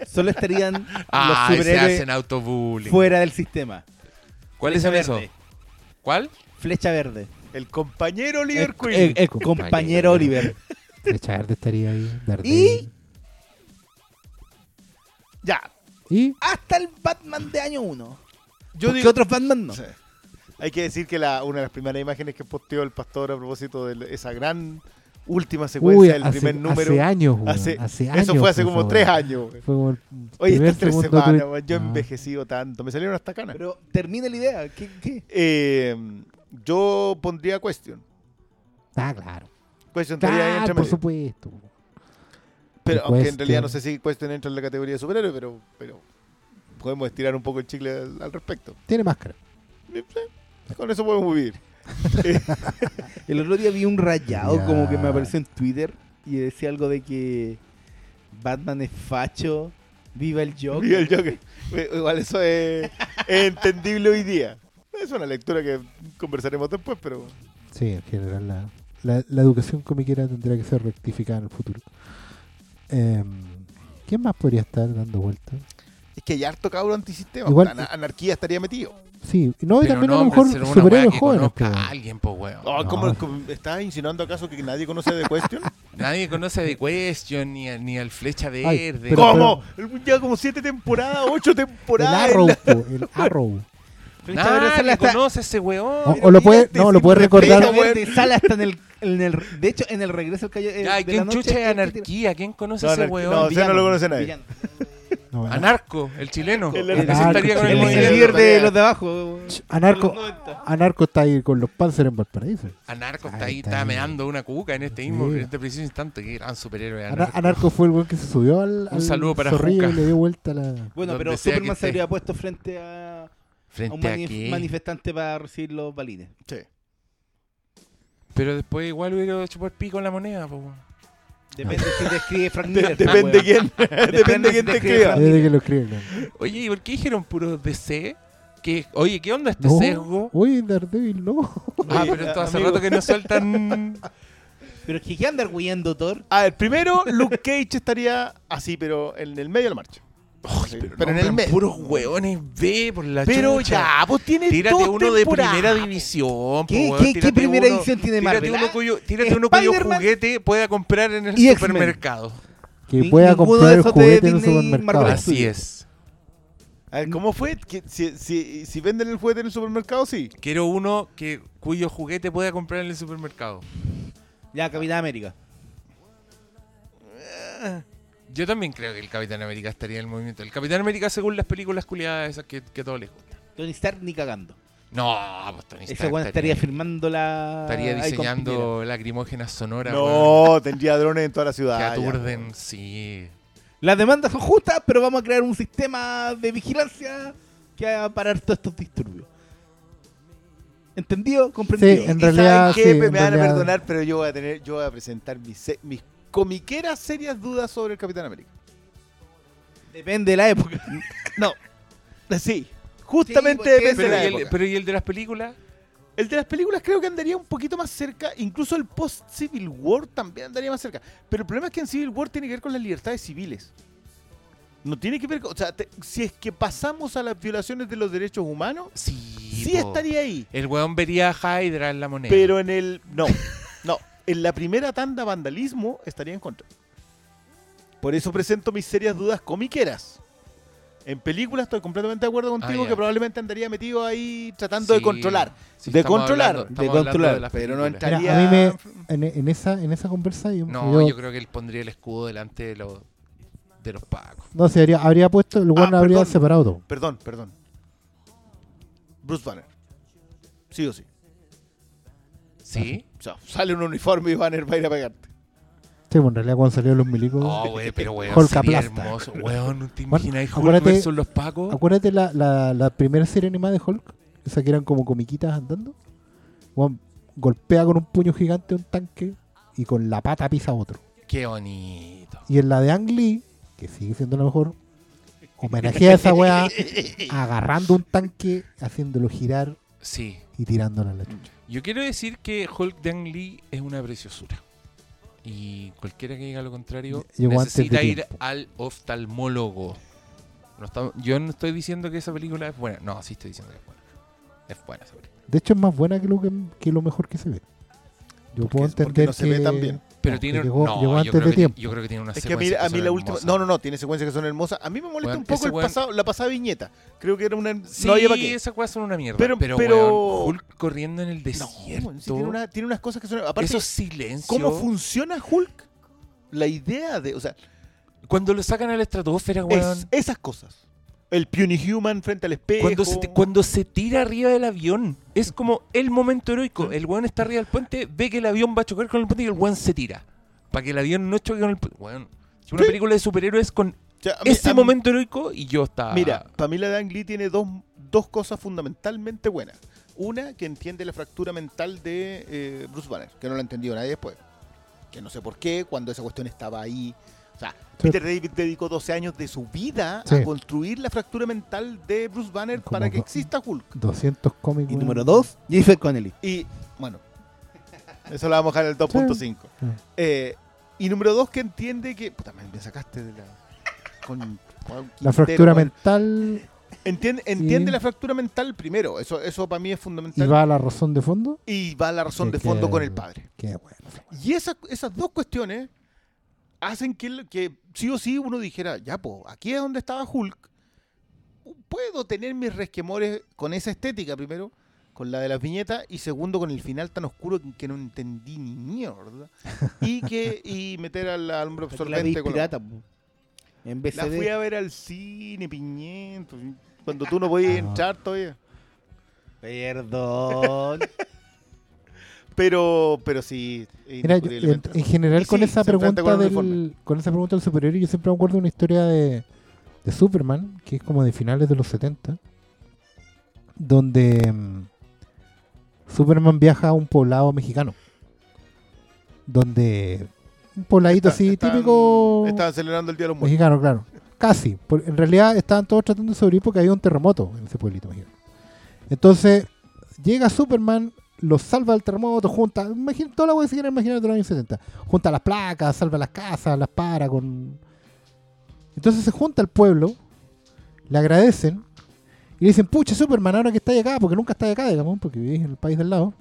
Solo estarían Ah, los se superhéroes hacen autobullying. fuera del sistema. ¿Cuáles son esos? verde. ¿Cuál? Flecha verde. El compañero Oliver El, Queen. el- el compañero Oliver. Flecha Verde estaría ahí. Y Daredevil. Ya. ¿Y? hasta el Batman de año 1. Yo digo. otros Batman no. Sí. Hay que decir que la, una de las primeras imágenes que posteó el pastor a propósito de esa gran última secuencia Uy, del hace, primer número. hace años, weón, hace- hace años. eso fue hace como tres años. güey. Fue como el Oye, estas tres semanas, güey, yo he Ah. envejecido tanto. Me salieron hasta canas. Pero termina la idea. ¿Qué, qué? Eh, yo pondría Question. Ah, claro. Question Claro, entre por medio. supuesto. Pero aunque en realidad no sé si Question entra en la categoría de superhéroe, pero, pero podemos estirar un poco el chicle al, al respecto. Tiene máscara. Sí, sí, Con eso podemos vivir. El otro día vi un rayado Ya. como que me apareció en Twitter y decía algo de que Batman es facho, viva el Joker. Viva el Joker. Igual eso es, es entendible hoy día. Es una lectura que conversaremos después, pero Sí, en general la, la, la educación comiquera tendrá que ser rectificada en el futuro. Em, ¿Quién más podría estar dando vueltas? es que hay harto cabro antisistema. Igual- Ana- anarquía estaría metido. Sí, no, y Pero también no, a lo mejor una superhéroes weá que jóvenes. conozca a alguien, po, weón. Oh, No. ¿cómo- cómo- ¿Estás insinuando acaso que nadie conoce de Question? Nadie conoce a The Question ni, a- ni al Flecha Ay, Verde. pero- ¿Cómo? El- Lleva como siete temporadas, ocho El temporadas. Arrow, po, el Arrow. Flecha Verde sale Nadie hasta- conoce a ese weón. O, o lo puede, no, lo sin puede respeto, recordar. Verde sale hasta en el, en el- De hecho, en el regreso al calle. Ya, de ¿quién noche, chucha es tiene- anarquía? ¿Quién conoce No, a ese anarquía- weón? no, ese no lo conoce nadie. Villano. No, Anarco, el chileno. El El que anarco, se estaría con el El, Muy el bien. líder de los de abajo. Anarco, de los 90. Anarco está ahí con los Panzer en Valparaíso. Anarco está Ahí está meando una cuca en este mismo, en este preciso instante. Qué gran superhéroe. Ana- Anarco. Anarco fue el weón que se subió al, Un al saludo para zorrillo Juca. y le dio vuelta la. Bueno, Donde pero Superman se habría puesto frente a, a un Frente a manif- qué. manifestante para recibir los balines. Sí. Pero después igual hubiera hecho por pico en la moneda. po, weón. Depende si te escribe Frank De- Miller. depende weón. quién, depende quién te te escribe escriba. Lo. ¿no? Oye, ¿y por qué dijeron puro DC? ¿Qué? Oye, ¿qué onda este No, sesgo? Oye, Daredevil, no. Ah, Oye, pero esto hace amigo. rato que no sueltan. Pero es que ¿qué andar huyendo, Thor? A ver, primero Luke Cage estaría así, pero en el medio de la marcha. Sí, pero en el puros hueones B por la Pero chucha. ya, pues tiene Tírate dos uno de primera división. ¿Qué- po, weón. qué- qué Tírate primera uno- edición tiene tírate Marvel, Uno ah? cuyo, tírate uno cuyo juguete pueda comprar en el y supermercado. Que pueda comprar el juguete en el supermercado. Marvel. Así es. A ver, ¿cómo fue? Que si, si, si venden el juguete en el supermercado, sí. Quiero uno que cuyo juguete pueda comprar en el supermercado. Ya, Capitán América. Yo también creo que el Capitán América estaría en el movimiento. El Capitán América según las películas culiadas esas que, que todos les gustan. Tony Stark ni cagando. No, pues Tony Ese Stark weón estaría firmando la. estaría diseñando lacrimógenas sonoras weón, No, tendría drones en toda la ciudad. que aturden, sí. Las demandas son justas, pero vamos a crear un sistema de vigilancia que haga parar todos estos disturbios. ¿Entendido? ¿Comprendido? Sí, en ¿Y realidad, saben qué? sí, me van a perdonar, pero yo voy a tener, yo voy a presentar mis, se- mis comiqueras serias dudas sobre el Capitán América. Depende de la época. No, sí, justamente depende Pero de ¿y, la el, época. pero ¿y el de las películas? El de las películas creo que andaría un poquito más cerca, incluso el post-Civil War también andaría más cerca. Pero el problema es que en Civil War tiene que ver con las libertades civiles. No tiene que ver con... O sea, te- si es que pasamos a las violaciones de los derechos humanos, Sí. sí po. estaría ahí. El weón vería a Hydra en la moneda. Pero en el... No, no. En la primera tanda vandalismo estaría en contra. Por eso presento mis serias dudas comiqueras. En películas estoy completamente de acuerdo contigo Ah, que probablemente andaría metido ahí tratando de controlar. sí, de controlar, hablando- de controlar, pero no entraría... Mira, a mí me- En, en esa, en esa conversa yo, No, yo- yo creo que él pondría el escudo delante de los, de los pacos. no sé, habría, habría puesto, el weón Ah, habría perdón. separado todo. Perdón, perdón. Bruce Banner. Sí o sí. ¿Sí? O sea, sale un uniforme y Banner va a ir a pegarte. Sí, pues en realidad cuando salieron los milicos. Oh, güey, pero weón, Hulk sería aplasta. hermoso. Weón, ¿no te Bueno, imaginas Hulk acuérdate- versus los pacos? Acuérdate la, la, la primera serie animada de Hulk, esa que eran como comiquitas andando. Weón, golpea con un puño gigante un tanque y con la pata pisa a otro. Qué bonito. Y en la de Ang Lee, que sigue siendo la mejor, homenajea a esa weá agarrando un tanque, haciéndolo girar Sí. y tirándolo a la chucha. Yo quiero decir que Hulk de Ang Lee es una preciosura. Y cualquiera que diga lo contrario necesita ir tiempo. al oftalmólogo. No está- yo no estoy diciendo que esa película es buena. No, sí estoy diciendo que es buena. Es buena esa película. De hecho, es más buena que lo, que, que lo mejor que se ve. Yo puedo Porque- entender no se que... ve tan bien. Pero No, tiene. llegó, no, llegó yo antes creo de que- tiempo. Yo creo que tiene una Es que a mí, a mí la última. No, no, no, tiene secuencias que son hermosas. A mí me molesta un poco el pasado, la pasada viñeta. Creo que era una. Sí, no esas cosas son una mierda. Pero- Pero, pero- weón, Hulk corriendo en el No, desierto. sí, tiene, una- tiene unas cosas que son. Aparte, esos silencios. ¿cómo funciona Hulk? La idea de. O sea, Cuando lo sacan a la estratosfera, weón. es, esas cosas. El Puny Human frente al espejo. Cuando se, cuando se tira arriba del avión, es como el momento heroico. El weón está arriba del puente, ve que el avión va a chocar con el puente y el weón se tira. Para que el avión no choque con el puente. Weón, si una Sí. película de superhéroes con O sea, a mí- ese mí- momento heroico y yo estaba. Mira, Pamela Dan Lee tiene dos, dos cosas fundamentalmente buenas. Una, que entiende la fractura mental de eh, Bruce Banner, que no la entendió nadie después. Que no sé por qué, cuando esa cuestión estaba ahí. O sea, Sí. Peter David dedicó 12 años de su vida Sí. a construir la fractura mental de Bruce Banner Como para que exista Hulk. 200 cómics. Y número dos, Jennifer Connelly. Y, bueno, eso lo vamos a dejar en el 2.5. Sí. Eh, y número dos, que entiende que. Puta, me, me sacaste de la. Con, con La fractura mental Entiende, entiende Sí. la fractura mental primero. Eso, eso para mí es y fundamental. va a la razón de fondo. y va la razón de fondo que- con el padre. Qué bueno. Y esa- esas dos cuestiones hacen que, que sí o sí uno dijera, ya, pues, aquí es donde estaba Hulk. Puedo tener mis resquemores con esa estética, primero, con la de las viñetas, y segundo, con el final tan oscuro que, que no entendí ni mierda. Y que y meter al, hombre Porque la absorbente con pirata, po. En vez La fui a ver al cine, piñento. Cuando tú no podías Ah. entrar todavía. Perdón. Pero, pero sí. Mira, yo- en, general Y con sí, esa pregunta con del, con esa pregunta del superhéroe, yo siempre me acuerdo de una historia de, de Superman, que es como de finales de los 70, donde mm, Superman viaja a un poblado mexicano, donde un pobladito Está- así típico Estaban celebrando el Día de los Muertos. mexicano, claro, casi. Por- en realidad estaban todos tratando de sobrevivir porque había un terremoto en ese pueblito mexicano. Entonces llega Superman, los salva del terremoto, junta, imagina, toda la cosa que se quieren imaginar de los años 70. Junta las placas, salva las casas, las para con... Entonces se junta el pueblo, le agradecen y le dicen, pucha Superman, ahora que estáis acá, porque nunca estáis acá, digamos, porque vivís en el país del lado,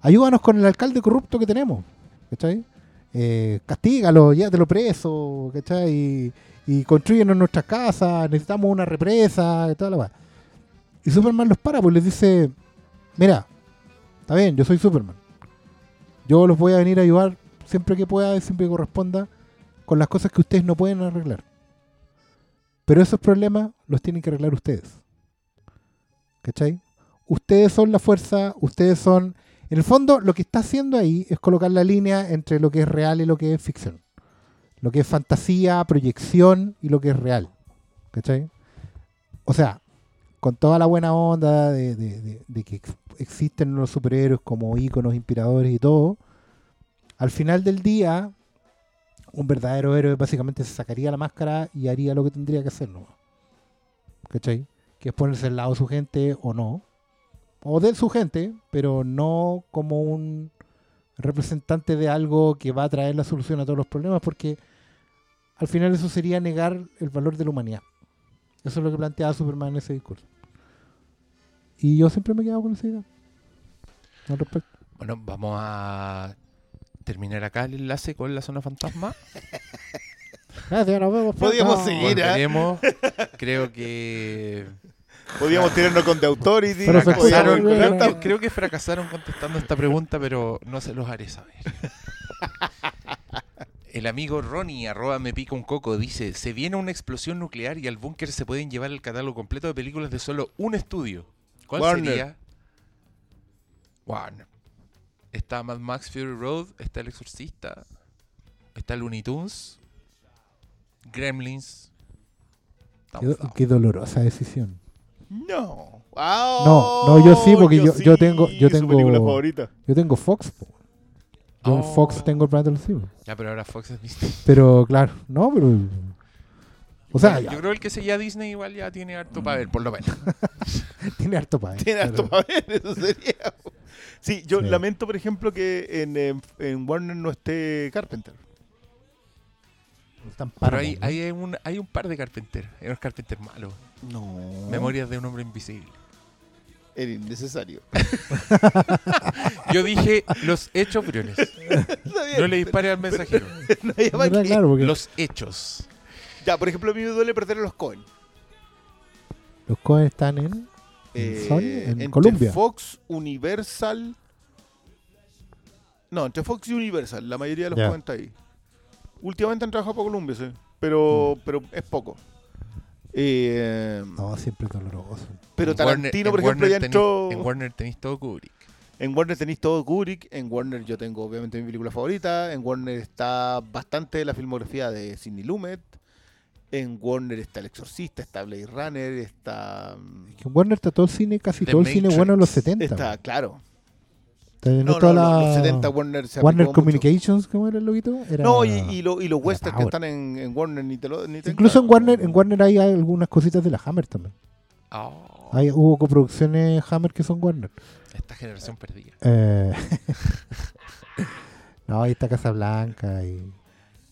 ayúdanos con el alcalde corrupto que tenemos, ¿cachai? Eh, castígalo, llévatelo preso, ¿cachai? Y, y nuestras casas, necesitamos una represa, y toda la weá. Y Superman los para, pues les dice, mira, está bien, yo soy Superman. Yo los voy a venir a ayudar siempre que pueda y siempre que corresponda con las cosas que ustedes no pueden arreglar. Pero esos problemas los tienen que arreglar ustedes. ¿Cachai? Ustedes son la fuerza, ustedes son... En el fondo, lo que está haciendo ahí es colocar la línea entre lo que es real y lo que es ficción. Lo que es fantasía, proyección y lo que es real. ¿Cachai? O sea, con toda la buena onda de, de- de- que existen los superhéroes como íconos inspiradores y todo, al final del día, un verdadero héroe básicamente se sacaría la máscara y haría lo que tendría que hacer, ¿no? ¿Cachai? Que es ponerse al lado de su gente o no. O de su gente, pero no como un representante de algo que va a traer la solución a todos los problemas, porque al final eso sería negar el valor de la humanidad. Eso es lo que planteaba Superman en ese discurso. Y yo siempre me he quedado con esa idea. Al respecto. Bueno, vamos a terminar acá el enlace con la zona fantasma. Gracias, nos vemos. Podíamos pronto. seguir. Mira. Volveremos. Creo que Podíamos tirarnos con The Authority. Fracasaron, creo, que, creo que fracasaron contestando esta pregunta, pero no se los haré saber. El amigo Ronnie, arroba me pica un coco, dice, se viene una explosión nuclear y al búnker se pueden llevar el catálogo completo de películas de solo un estudio. ¿Cuál Warner. sería? Warner. Está Mad Max Fury Road, está El Exorcista, está Looney Tunes, Gremlins. Qué, Estamos do- qué dolorosa decisión. No. Ah, No, no, yo sí, porque yo- yo tengo- yo su tengo- película favorita. Yo tengo Fox. po. Yo en Oh. Fox tengo el planeta de los simios. Ya, pero ahora Fox es Disney. Pero claro, no, pero. O sea, yo creo que el que seguía a Disney igual ya tiene harto para ver, por lo menos. tiene harto para Tiene harto para ver, eso sería. Sí, yo Sí. lamento, por ejemplo, que en, en Warner no esté Carpenter. Pero hay, hay, un, hay un par de Carpenter. Hay unos Carpenter malos. No. Memorias de un hombre invisible. Era innecesario. Yo dije los hechos, briones. No le dispare al mensajero. No había más que- claro, porque Los hechos. Ya, por ejemplo, a mí me duele perder a los Cohen. los Cohen están en, en Eh, Sony, en entre Colombia. Fox, Universal. No, entre Fox y Universal. La mayoría de los Ya. Cohen está ahí. Últimamente han trabajado para Columbia, sí. Pero, Mm. pero es poco. Eh, No, siempre es doloroso. pero En Tarantino, Warner- por ejemplo, ya Warner entró. tenéis- En Warner tenéis todo Kubrick. En Warner tenéis todo Kubrick, en Warner yo tengo obviamente mi película favorita, en Warner está bastante de la filmografía de Sidney Lumet, en Warner está El Exorcista, está Blade Runner, está... mm, Que en Warner está todo el cine, casi The todo el cine bueno en los 70. Está, claro. No, no, toda los- la- los 70 Warner se Warner aplicó mucho. Communications, ¿cómo era el loguito? Era- No, y, y, lo- y los westerns que están en, en Warner ni te lo ni te Incluso en. Warner, en Warner hay algunas cositas de la Hammer también. Oh, Hay, hubo coproducciones Hammer que son Warner. esta generación perdida. Eh, no, ahí está Casablanca y,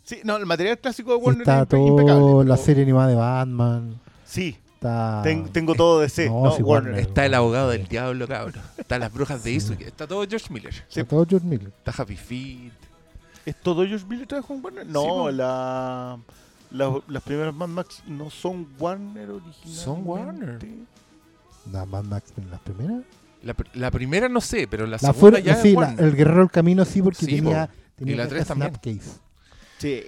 Sí, no, el material clásico de Warner está es impe- impecable. todo la pero- serie animada de Batman. Sí, Está, ten- tengo todo de C, No, no, sí, Warner. Warner. Está el abogado del diablo, cabrón. Está las brujas de Izuki. Está todo George Miller. está todo George Miller. Está Happy Feet. ¿Es todo George Miller trabajó en Warner? No, la, la- las primeras Mad Max no son Warner originalmente. Son Warner. La Mad Max en las primeras. La, pr- la primera no sé, pero la, La segunda fuera, ya sí, es la- Warner. el Guerrero del Camino sí, porque Sí, tenía, tenía Y la tres también. Snapcase. Sí.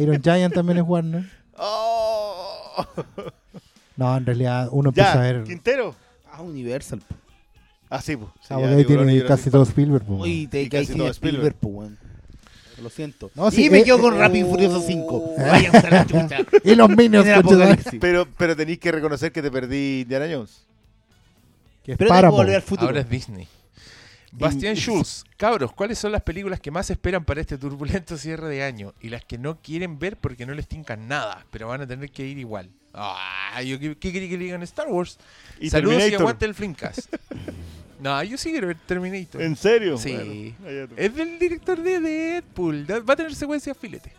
Iron Giant también es Warner. Oh. No, en realidad uno empieza a Ya, ver. Quintero. Ah, Universal. po. Ah, sí, pues. Ah, porque ahí tiene casi todo Spielberg. po. Uy, te Y caí todo Spielberg, po, weón. Lo siento. No, y sí, me eh, quedo eh, con Rápido y oh. Furioso 5. Váyanse a la chucha. Y los Minions. Pero, pero tenéis que reconocer que te perdí Indiana Jones. que es Pero tengo que volver al futuro. Ahora es Disney. Bastián Schulz, cabros, ¿cuáles son las películas que más esperan para este turbulento cierre de año? Y las que no quieren ver porque no les tincan nada, pero van a tener que ir igual. Ah, yo, ¿qué, quería que le digan Star Wars? Y Saludos y Terminator. aguante el Flimcast. no, yo sí quiero ver Terminator. ¿En serio? Sí. Bueno. Es del director de Deadpool. Va a tener secuencias filete.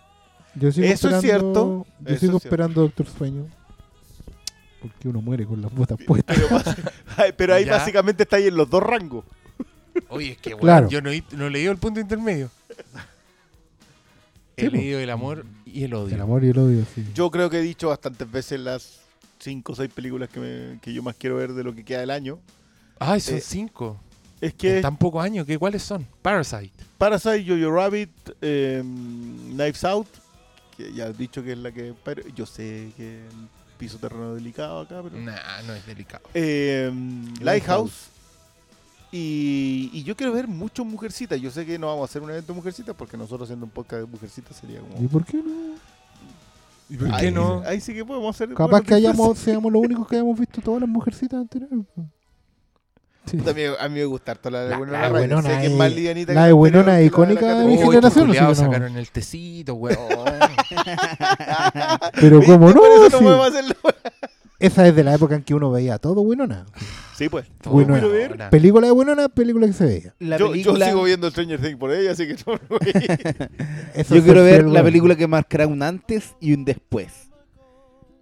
Yo sigo Eso es esperando, cierto, Yo eso sigo es cierto. esperando Doctor Sueño. Porque uno muere con las botas puestas. Pero, ahí Ya. básicamente está ahí en los dos rangos. Oye, es que bueno, Claro. yo no, he- no he leído el punto intermedio. He Sí, leído el amor y el odio. El amor y el odio, sí. Yo creo que he dicho bastantes veces las cinco o seis películas que, me- que yo más quiero ver de lo que queda del año. Ay, son Eh, cinco. Es En que tan pocos años, ¿qué, ¿cuáles son? Parasite. Parasite, Jojo Rabbit, eh, Knives Out, que ya he dicho que es la que... pero yo sé que piso terreno delicado acá, pero... Nah, no es delicado. Eh, Lighthouse. Y, y yo quiero ver mucho Mujercitas. Yo sé que no vamos a hacer un evento de Mujercitas porque nosotros haciendo un podcast de Mujercitas sería como... ¿Y por qué no? ¿Y por ahí, qué no? Ahí sí que podemos hacer... Capaz que hayamos, seamos los únicos que hayamos visto todas las mujercitas anteriores. Sí. También a mí me gusta harto la de La- Winona la. Winona Sé que es es- más livianita la que de anterior, Winona la icónica la de mi generación, no. sacaron el tecito, weón. Pero como no, Por eso no podemos hacerlo. Esa es de la época en que uno veía todo Winona. Sí, pues. Todo Winona. Película de Winona, película que se veía. La yo, sigo viendo Stranger Things por ella, así que no lo. Eso yo quiero ver la película que marcará un antes y un después.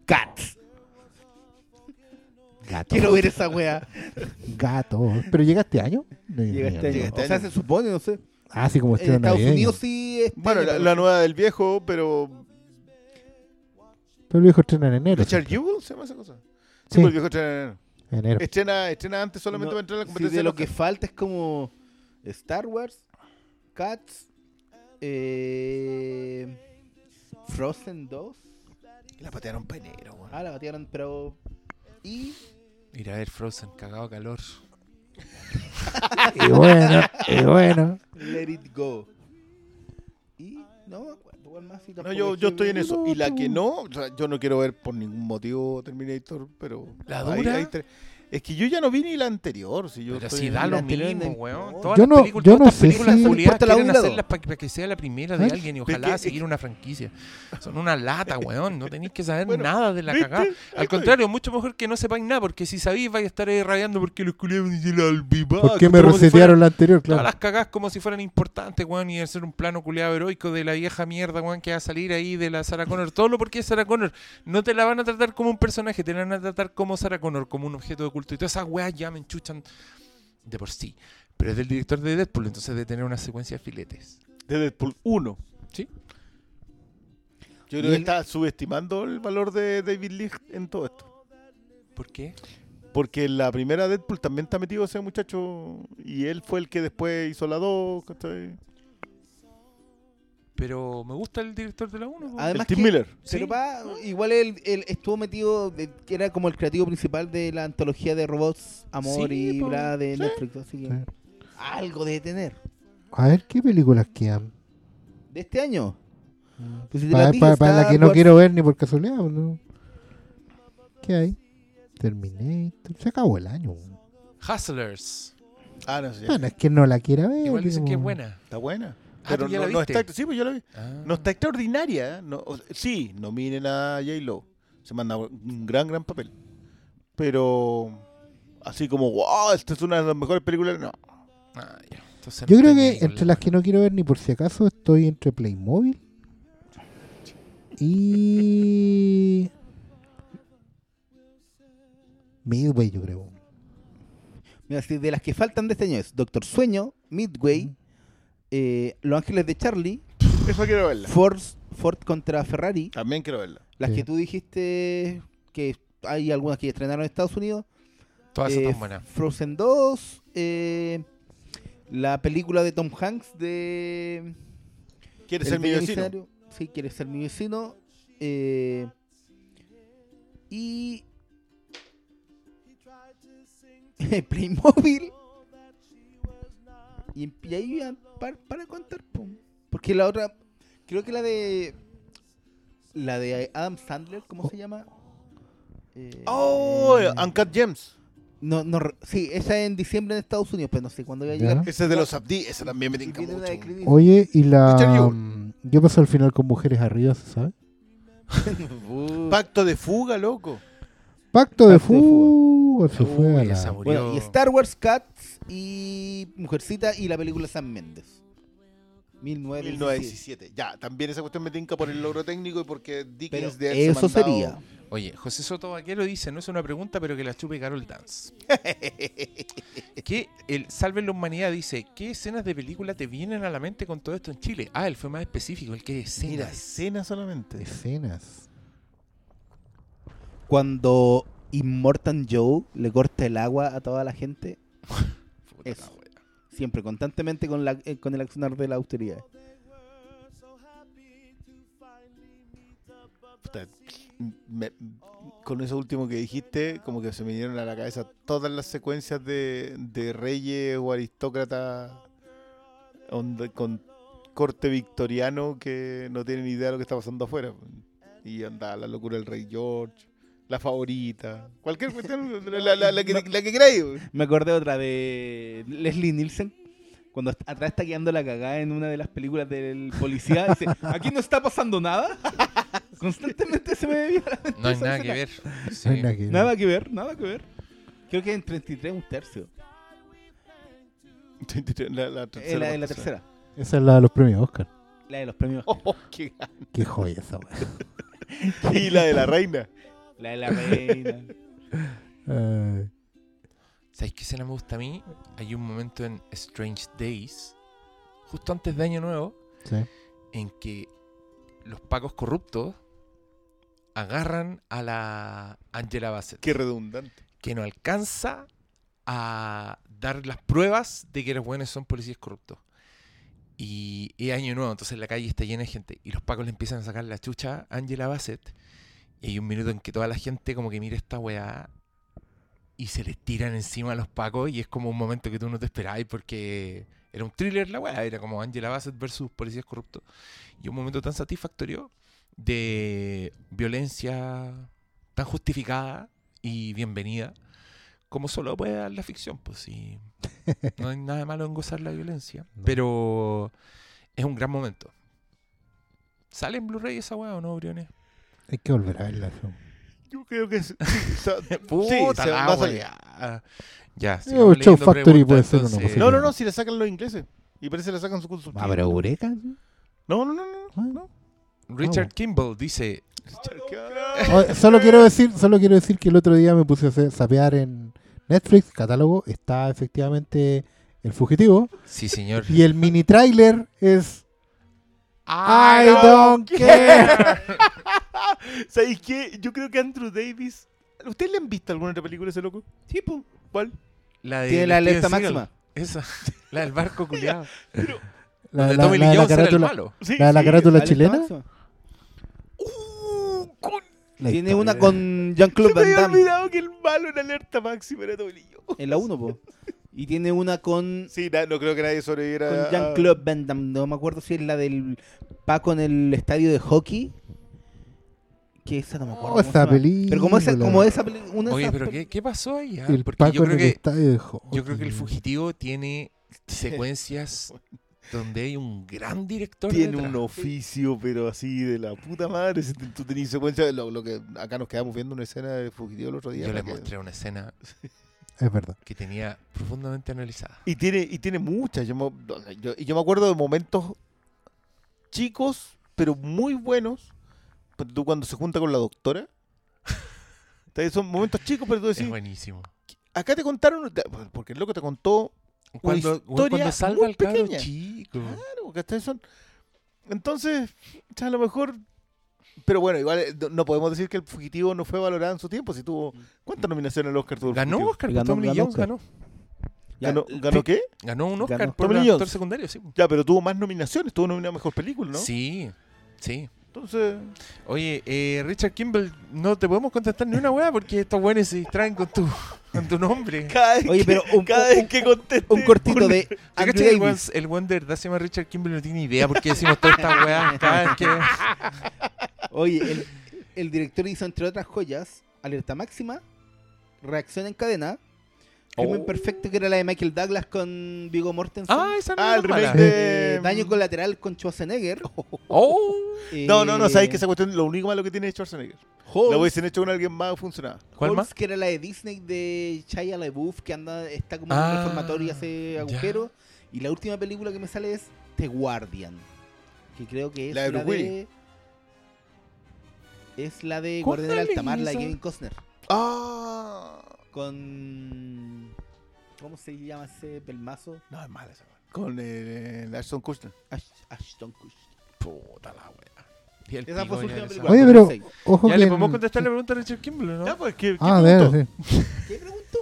Cats. Gato. Quiero ver esa wea. Gato. ¿Pero llega este año? No, Llega este Llega año. este O sea, año. se supone, no sé. Ah, sí, como En estreno Estados navideño. Unidos sí. este bueno, año, la, nueva del viejo, pero. Pero el viejo estrena en enero. ¿Richard. Jewell se llama esa cosa? Sí, Sí. pues el viejo estrena en enero. Enero. Estrena, estrena antes solamente No, para entrar a la sí, competencia. de lo que falta es como Star Wars, Cats, eh, Frozen 2. La patearon para enero, weón. Ah, la batieron, pero. Y. Ir a ver Frozen, cagado a calor. Y bueno, y bueno. Let It Go. Y. No más. No, yo, yo estoy en eso. Y la que no, o sea, yo no quiero ver por ningún motivo Terminator, pero. ¿La dura? hay Es que yo ya no vi ni la anterior. Si yo Pero estoy- si da la lo mismo, de- weón. no. Todas Yo las no- yo todas no sé películas si- la quieren y la hacerlas para que sea la primera de ¿Eh? alguien y ojalá seguir una franquicia. Son una lata, weón. No tenéis que saber Bueno, nada de la ¿viste? cagada. Al contrario, mucho mejor que no sepáis nada, porque si sabéis vais a estar ahí rayando porque los culiados dicen al viva. ¿Por qué me resetearon la anterior? Todas Claro. las cagadas como si fueran importantes, weón, y hacer un plano culiado heroico de la vieja mierda, weón, que va a salir ahí de la Sarah Connor. Todo lo porque es Sarah Connor. No te la van a tratar como un personaje, te la van a tratar como Sarah Connor, como un objeto de culto. Y todas esas weas ya me enchuchan de por sí. Pero es del director de Deadpool, entonces de tener una secuencia de filetes. De Deadpool 1. Sí. Yo creo que está subestimando el valor de David Leigh en todo esto. ¿Por qué? Porque en la primera Deadpool también está metido ese muchacho y él fue el que después hizo la 2. Pero me gusta el director de la 1. Además el Tim que- Miller. Pero Sí. pa, igual él, él estuvo metido, de- que era como el creativo principal de la antología de robots, amor Sí, y po. bla de Sí. Netflix, así que Sí. algo de tener. A ver qué películas quedan. ¿De este año? Pues si Para, la pillas, la Star que no quiero ver ni por casualidad, ¿o ¿no? ¿Qué hay? Terminator. Se acabó el año. Hustlers. Ah, no sé. Bueno, es que no la quiera ver. Igual dicen que es como- buena. Está buena. Ah, Pero ¿tú ya no, la no viste? está, sí, pues yo la vi. Ah. No está extraordinaria. ¿eh? No, o- sí, no miren a J-Lo. Se manda un gran, gran papel. Pero así como, wow, esta es una de las mejores películas. No. Ah, ya. Entonces Yo creo que entre la- las que no quiero ver ni por si acaso estoy entre Playmobil y Midway, yo creo. Mira, si de las que faltan de este año es Doctor Sueño, Midway, eh, Los Ángeles de Charlie, Esa quiero verla. Force, Ford contra Ferrari, También quiero verla. las Sí. que tú dijiste que hay algunas que estrenaron en Estados Unidos, Todas eh, están buenas. Frozen 2, eh, la película de Tom Hanks de... ¿Quieres El ser mi vecino? Sí, quieres ser mi vecino. eh, y. Playmobil. Y, y ahí par- para, contar. po. Porque la otra. Creo que la de. La de Adam Sandler, ¿cómo se llama? Eh, Oh, Uncut Gems. no, no, sí, esa en diciembre en Estados Unidos, pero no sé cuándo va a llegar. Ese es de los Abdi. Esa también me tinca mucho. Oye, y la... Ewell. mm, ¿Qué pasó al final con mujeres arriba, se sabe? Pacto de fuga, loco. Pacto de fuga. Se fue a la... Bueno, y Star Wars Cats y Mujercita y la película Sam Méndez. 1917. 1917. Ya, también esa cuestión me tinca por el logro técnico y porque Pero Dickens de eso mandado- sería. Oye, José Soto Vaquero dice, no es una pregunta, pero que la chupe Carol Dance. que el Salven la Humanidad dice, ¿qué escenas de película te vienen a la mente con todo esto en Chile? Ah, él fue más específico, el que Mira, escenas. escena solamente. Escenas. Cuando Immortan Joe le corta el agua a toda la gente, Eso. siempre, constantemente con, la, eh, con el accionar de la austeridad. Puta, me- con eso último que dijiste, como que se me vinieron a la cabeza todas las secuencias de, de reyes o aristócratas con corte victoriano que no tienen idea de lo que está pasando afuera. Y anda la locura del rey George, la favorita, cualquier cuestión, la, la- la que, la que queráis. Me acordé otra de Leslie Nielsen. Cuando atrás está quedando la cagada en una de las películas del policía, dice, aquí no está pasando nada. Constantemente se me viene a la mente No hay nada que ver. Sí. No hay nada que ver. Nada que ver, nada que ver. Creo que en 33 un tercio. La, la tercera. la, la tercera. Esa es la de los premios Oscar. La de los premios. Oh, qué Qué joya esa. Y la de la reina. La de la reina. Ay, ¿Sabéis qué escena me gusta a mí? Hay un momento en Strange Days, justo antes de Año Nuevo, sí. en que los pacos corruptos agarran a la Angela Bassett, Qué redundante. que no alcanza a dar las pruebas de que los buenos son policías corruptos. Y es año nuevo, entonces la calle está llena de gente. Y los pacos le empiezan a sacar la chucha a Angela Bassett. Y hay un minuto en que toda la gente como que mira esta weá y se les tiran encima a los pacos. Y es como un momento que tú no te esperabas porque era un thriller la weá. Era como Angela Bassett versus policías corruptos. Y un momento tan satisfactorio de violencia tan justificada y bienvenida como solo puede dar la ficción, pues sí. No hay nada malo en gozar la violencia. No. Pero es un gran momento. ¿Sale en Blu-ray esa weá o no, Briones? Hay que volver a verla. eso. Yo creo que sí, sí, Puta se la. Ya, Eh, Show leyendo Factory puede ser una cosa. No, no, no, si le sacan los ingleses. Y parece que le sacan su su- Ah, pero Eureka. No, no, no, no. Ah. no. Richard Kimball dice, Oh, solo quiero decir, solo quiero decir que el otro día me puse a hacer- sapear en Netflix, catálogo, está efectivamente el fugitivo sí señor. y el mini trailer es I I don't care. ¿Sabéis qué? Yo creo que Andrew Davis. ¿Ustedes le han visto alguna otra película ese loco? Sí, po. ¿Cuál? La de Tiene la alerta máxima. Esa, la del barco culiado. La, Donde la- Tommy la Lee de la Jones era el malo. Sí, la de la sí. carátula chilena. Uh, con- La Tiene historia. una con Jean-Claude Se me Van había Damme olvidado que el malo en alerta máxima era Tommy Lee Jones. en la 1, po. Y tiene una con, Sí, na- no creo que nadie sobreviviera. con Jean-Claude Van Damme. No me acuerdo si es la del Paco en el estadio de hockey. Que esa no me acuerdo. Oh, se esa película. Pero como esa, como esa de Oye, esas pero ¿qué, qué pasó ahí? ah? El Porque Paco yo en creo el que de yo creo que el fugitivo tiene secuencias donde hay un gran director Tiene detrás. un oficio, pero así de la puta madre. Tú tenías secuencia, lo, lo que acá nos quedamos viendo una escena de Fugitivo el otro día. Yo les que- mostré una escena Es verdad. que tenía profundamente analizada. Y tiene, y tiene muchas. Yo, me- yo- y yo me acuerdo de momentos chicos, pero muy buenos. Tú cuando se junta con la doctora. Son momentos chicos, pero tú Es decís, buenísimo. acá te contaron, porque el loco te contó, Cuando, historia cuando salva muy al pequeña. chico. claro, ¿cachai? Son, entonces, a lo mejor, pero bueno, igual eh, no- podemos decir que el fugitivo no fue valorado en su tiempo, si tuvo, ¿cuántas nominaciones al Oscar tuvo el Ganó Fugitivo? Oscar, Ganó- Tommy Lee ganó Jones ganó. Ya, ¿Ganó, el- ¿ganó qué? Ganó un Oscar Ganó. por Lee actor secundario, sí. Ya, pero tuvo más nominaciones, tuvo nominado a Mejor Película, ¿no? Sí, sí. Entonces, Oye, eh, Richard Kimball, no te podemos contestar ni una weá porque estos buenos se distraen con tu, con tu nombre. cada vez Oye, que, pero un- cada un- vez que conteste, Un cortito de ¿Te Andrew? El Davis. weón- el buen de verdad se llama Richard Kimball no tiene idea por qué decimos todas estas weas cada vez que... Oye, el, el director hizo, entre otras joyas, Alerta Máxima, Reacción en Cadena, Crimen Oh. Perfecto, que era la de Michael Douglas con Vigo Mortensen, Ah, esa no Ah, es el remake de... eh, Daño Colateral con Schwarzenegger. Oh, No, no, no, eh, sabes que esa cuestión, lo único malo que tiene es Schwarzenegger. Lo hubiesen hecho con alguien más, funcionaba. ¿cuál más? que era la de Disney de Shia LaBeouf, que anda, está como Ah, en un reformatorio y hace ya. agujero. Y la última película que me sale es The Guardian, que creo que es La de la, de... Es la de ¿Cuál Guardián del es Alta Mar, la de? Kevin Costner. Ah, Con... ¿Cómo se llama ese pelmazo? no, es mala esa. Con eh, Ashton Kutcher. Ash- Ashton Kutcher. Puta la wea. Y el Esa pico fue su ya última película. Oye, pero 2006. ojo Ya que le en- podemos contestar la pregunta a Richard Kimball, ¿no? Ya, pues, ¿qué, qué Ah, punto? de sí. ¿Qué preguntó?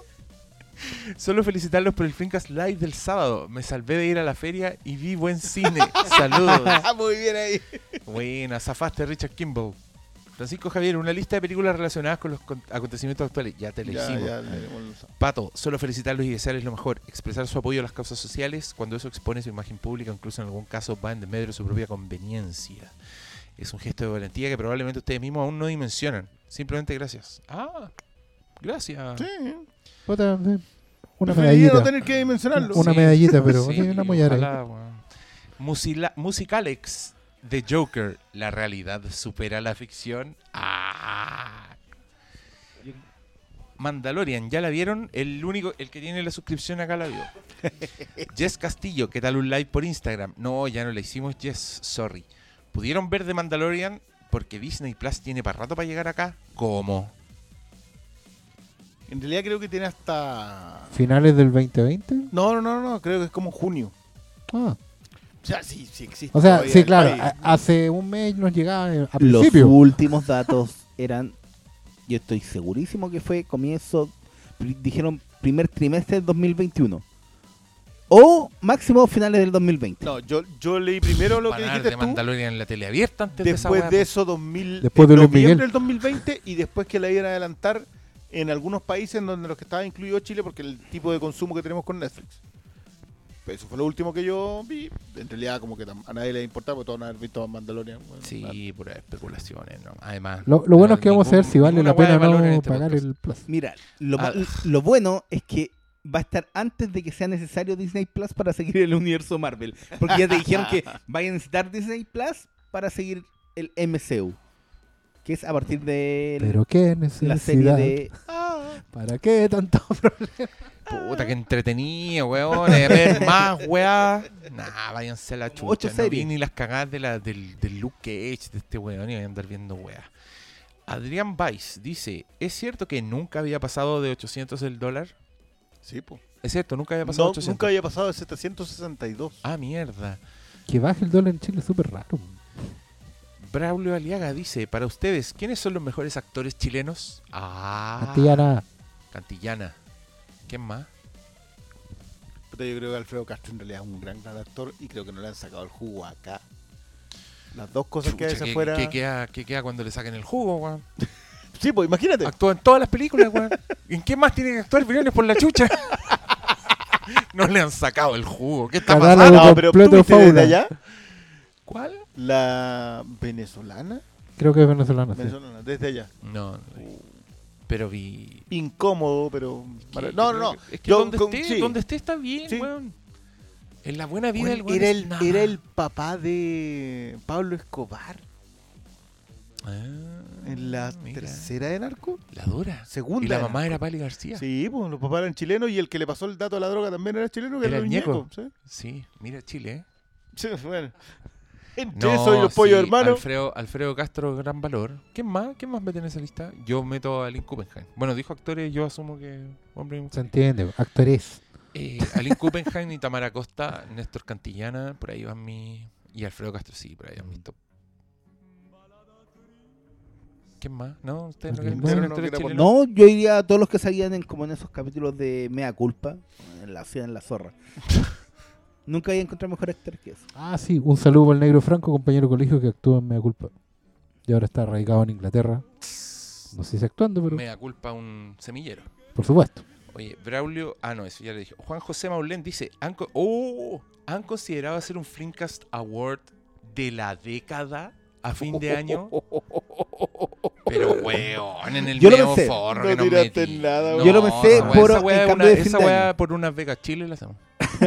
Solo felicitarlos por el Fincast Live del sábado. Me salvé de ir a la feria y vi buen cine. Saludos. Ah, muy bien ahí. Buena, zafaste Richard Kimball. Francisco Javier, una lista de películas relacionadas con los con- acontecimientos actuales. Ya te Ya, hicimos. ya, Pato, solo felicitarlos y desearles lo mejor. Expresar su apoyo a las causas sociales cuando eso expone su imagen pública, incluso en algún caso va en desmedro de su propia conveniencia. Es un gesto de valentía que probablemente ustedes mismos aún no dimensionan. Simplemente gracias. Ah, gracias. Sí. Puta, sí. Una Preferiría no medallita. tener que dimensionarlo. Una Sí, medallita, pero sí, una ojalá. Musila- Musicalex de Joker. ¿La realidad supera la ficción? Ah. Mandalorian, ¿ya la vieron? El único, el que tiene la suscripción acá la vio. Jess Castillo, ¿qué tal un live por Instagram? No, ya no la hicimos, Jess, sorry. ¿Pudieron ver de Mandalorian? Porque Disney Plus tiene para rato para llegar acá. ¿Cómo? En realidad creo que tiene hasta... Finales del 2020. No, no, no, no, creo que es como junio. Ah. O sea, sí, sí existe. O sea, sí, claro. a- hace un mes nos llegaba eh, a Los principio. últimos datos eran, yo estoy segurísimo que fue comienzo, dijeron primer trimestre del 2021. O máximo finales del 2020. No, yo, yo leí primero lo Van que a dar dijiste de tú. Mandalorian en la tele abierta antes de esa Después weá, de po. eso, 2000, Después de en Luis noviembre Miguel. del 2020 y después que la iban a adelantar en algunos países en donde los que estaba incluido Chile porque el tipo de consumo que tenemos con Netflix. Eso fue lo último que yo vi. En realidad, como que a nadie le importaba, porque todos han visto Mandalorian. bueno. Sí, puras especulaciones, ¿no? Además. Lo, lo bueno no, es que vamos a ver si vale la pena no este pagar podcast. el plus. Mira, lo, Ah. lo bueno es que va a estar antes de que sea necesario Disney Plus para seguir el universo Marvel. Porque ya te dijeron que vayan a necesitar Disney Plus para seguir el MCU. Que es a partir de Pero qué la serie necesidad. de... ¿Para qué tanto problema? Puta, que entretenido, weón. A ver, más, weá. Nah, váyanse a la chucha. Ocho no vi series. ni las cagadas de la, del, del Luke Cage, de este weón, y voy a andar viendo weá. Adrián Weiss dice: ¿Es cierto que nunca había pasado de 800 el dólar? Sí, pues. Es cierto, nunca había pasado No, 800. nunca había pasado de 762. Ah, mierda. Que baje el dólar en Chile es súper raro. Braulio Aliaga dice: Para ustedes, ¿quiénes son los mejores actores chilenos? Ah, Cantillana, Cantillana. ¿Quién más? Yo creo que Alfredo Castro en realidad es un gran, gran actor y creo que no le han sacado el jugo acá. Las dos cosas que hace ¿qué, afuera. qué queda, qué queda cuando le saquen el jugo, weón? Sí, pues imagínate. Actúa en todas las películas, weón. ¿En qué más tiene que actuar Briones por la chucha? no le han sacado el jugo. ¿Qué está Catálogo pasando? No, pero ¿tú viste desde allá? ¿Cuál? La venezolana. creo que es venezolano. sí. Venezolana, desde allá. No, pero vi. Incómodo, pero. que- No, no, no. Es que Yo donde, con- esté, sí. donde esté está bien, Sí. weón. En la buena vida el weón era, el, nada. era el papá de Pablo Escobar Ah, en la mira. tercera de Narco. La dura. Segunda Y la mamá Narco. era Pali García. Sí. Pues los papás eran chilenos y el que le pasó el dato a la droga también era chileno, que Era era, el ñeco. ¿sí? mira Chile, ¿eh? Sí, bueno. Entre No, eso y los pollos hermanos. Alfredo, Alfredo Castro, gran valor. ¿Quién más? ¿Quién más mete en esa lista? Yo meto a Lynn Kuppenheim. Bueno, dijo actores, yo asumo que hombre. Se entiende, actores. Eh, Aline Kuppenheim y Tamara Costa, Néstor Cantillana, por ahí van mi. Y Alfredo Castro, sí, por ahí van mis top. ¿Quién más? ¿No? ¿Ustedes no quieren no chilenos? No, yo iría a todos los que salían en, como en esos capítulos de Mea Culpa, en la ciudad en la zorra. Nunca había encontrado mejor actor que eso. Ah, sí, un saludo al negro Franco, compañero de colegio que actúa en Mea Culpa. Y ahora está radicado en Inglaterra. No sé si actuando, pero Me da culpa un semillero. por supuesto. Oye, Braulio. Ah, no, eso ya le dije. Juan José Maulén dice: ¿Han, oh, ¿Han considerado hacer un Flimcast Award de la década a fin de año? Pero, weón, en el Yo lo medio pensé. forro No que nos tiraste metí. nada, No, weón. Yo lo pensé esa por esa el weá es cambio una- de fin Esa de weá año. por unas Vegas Chile la hacemos.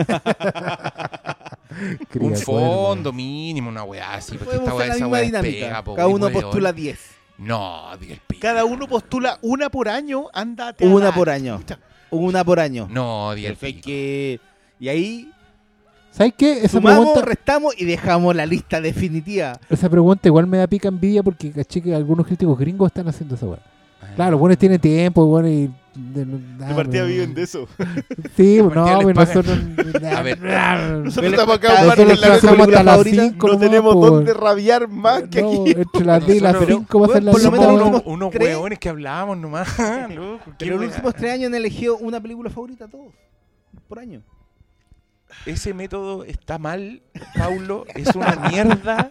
Un fondo mínimo, una weá así. Porque Podemos esta hacer weá, la esa misma weá es dinámica. pega, po, Cada uno weón. postula 10. No, di el pico. Cada uno postula una por año, ándate a Una la por año. chucha. Una por año. No, di el Perfecto. pico. Que... Y ahí ¿Sabes qué? Esa sumamos, pregunta, restamos y dejamos la lista definitiva. esa pregunta igual me da pica envidia porque caché que algunos críticos gringos están haciendo esa weá. Ah. Claro, los buenos tienen tiempo, bueno, y... De, De partida viven de eso. Sí, no, pero nosotros... A ver. Nosotros estamos acá Nosotros en la película las favorita, 5 No tenemos dónde rabiar más que no, aquí. entre las 10 y las Nosotros- 5 va a ser la por lo menos unos, unos hueones que hablábamos nomás, loco. Pero en los últimos tres años han elegido una película favorita todos. Por año. Ese método está mal, Paulo. Es una mierda.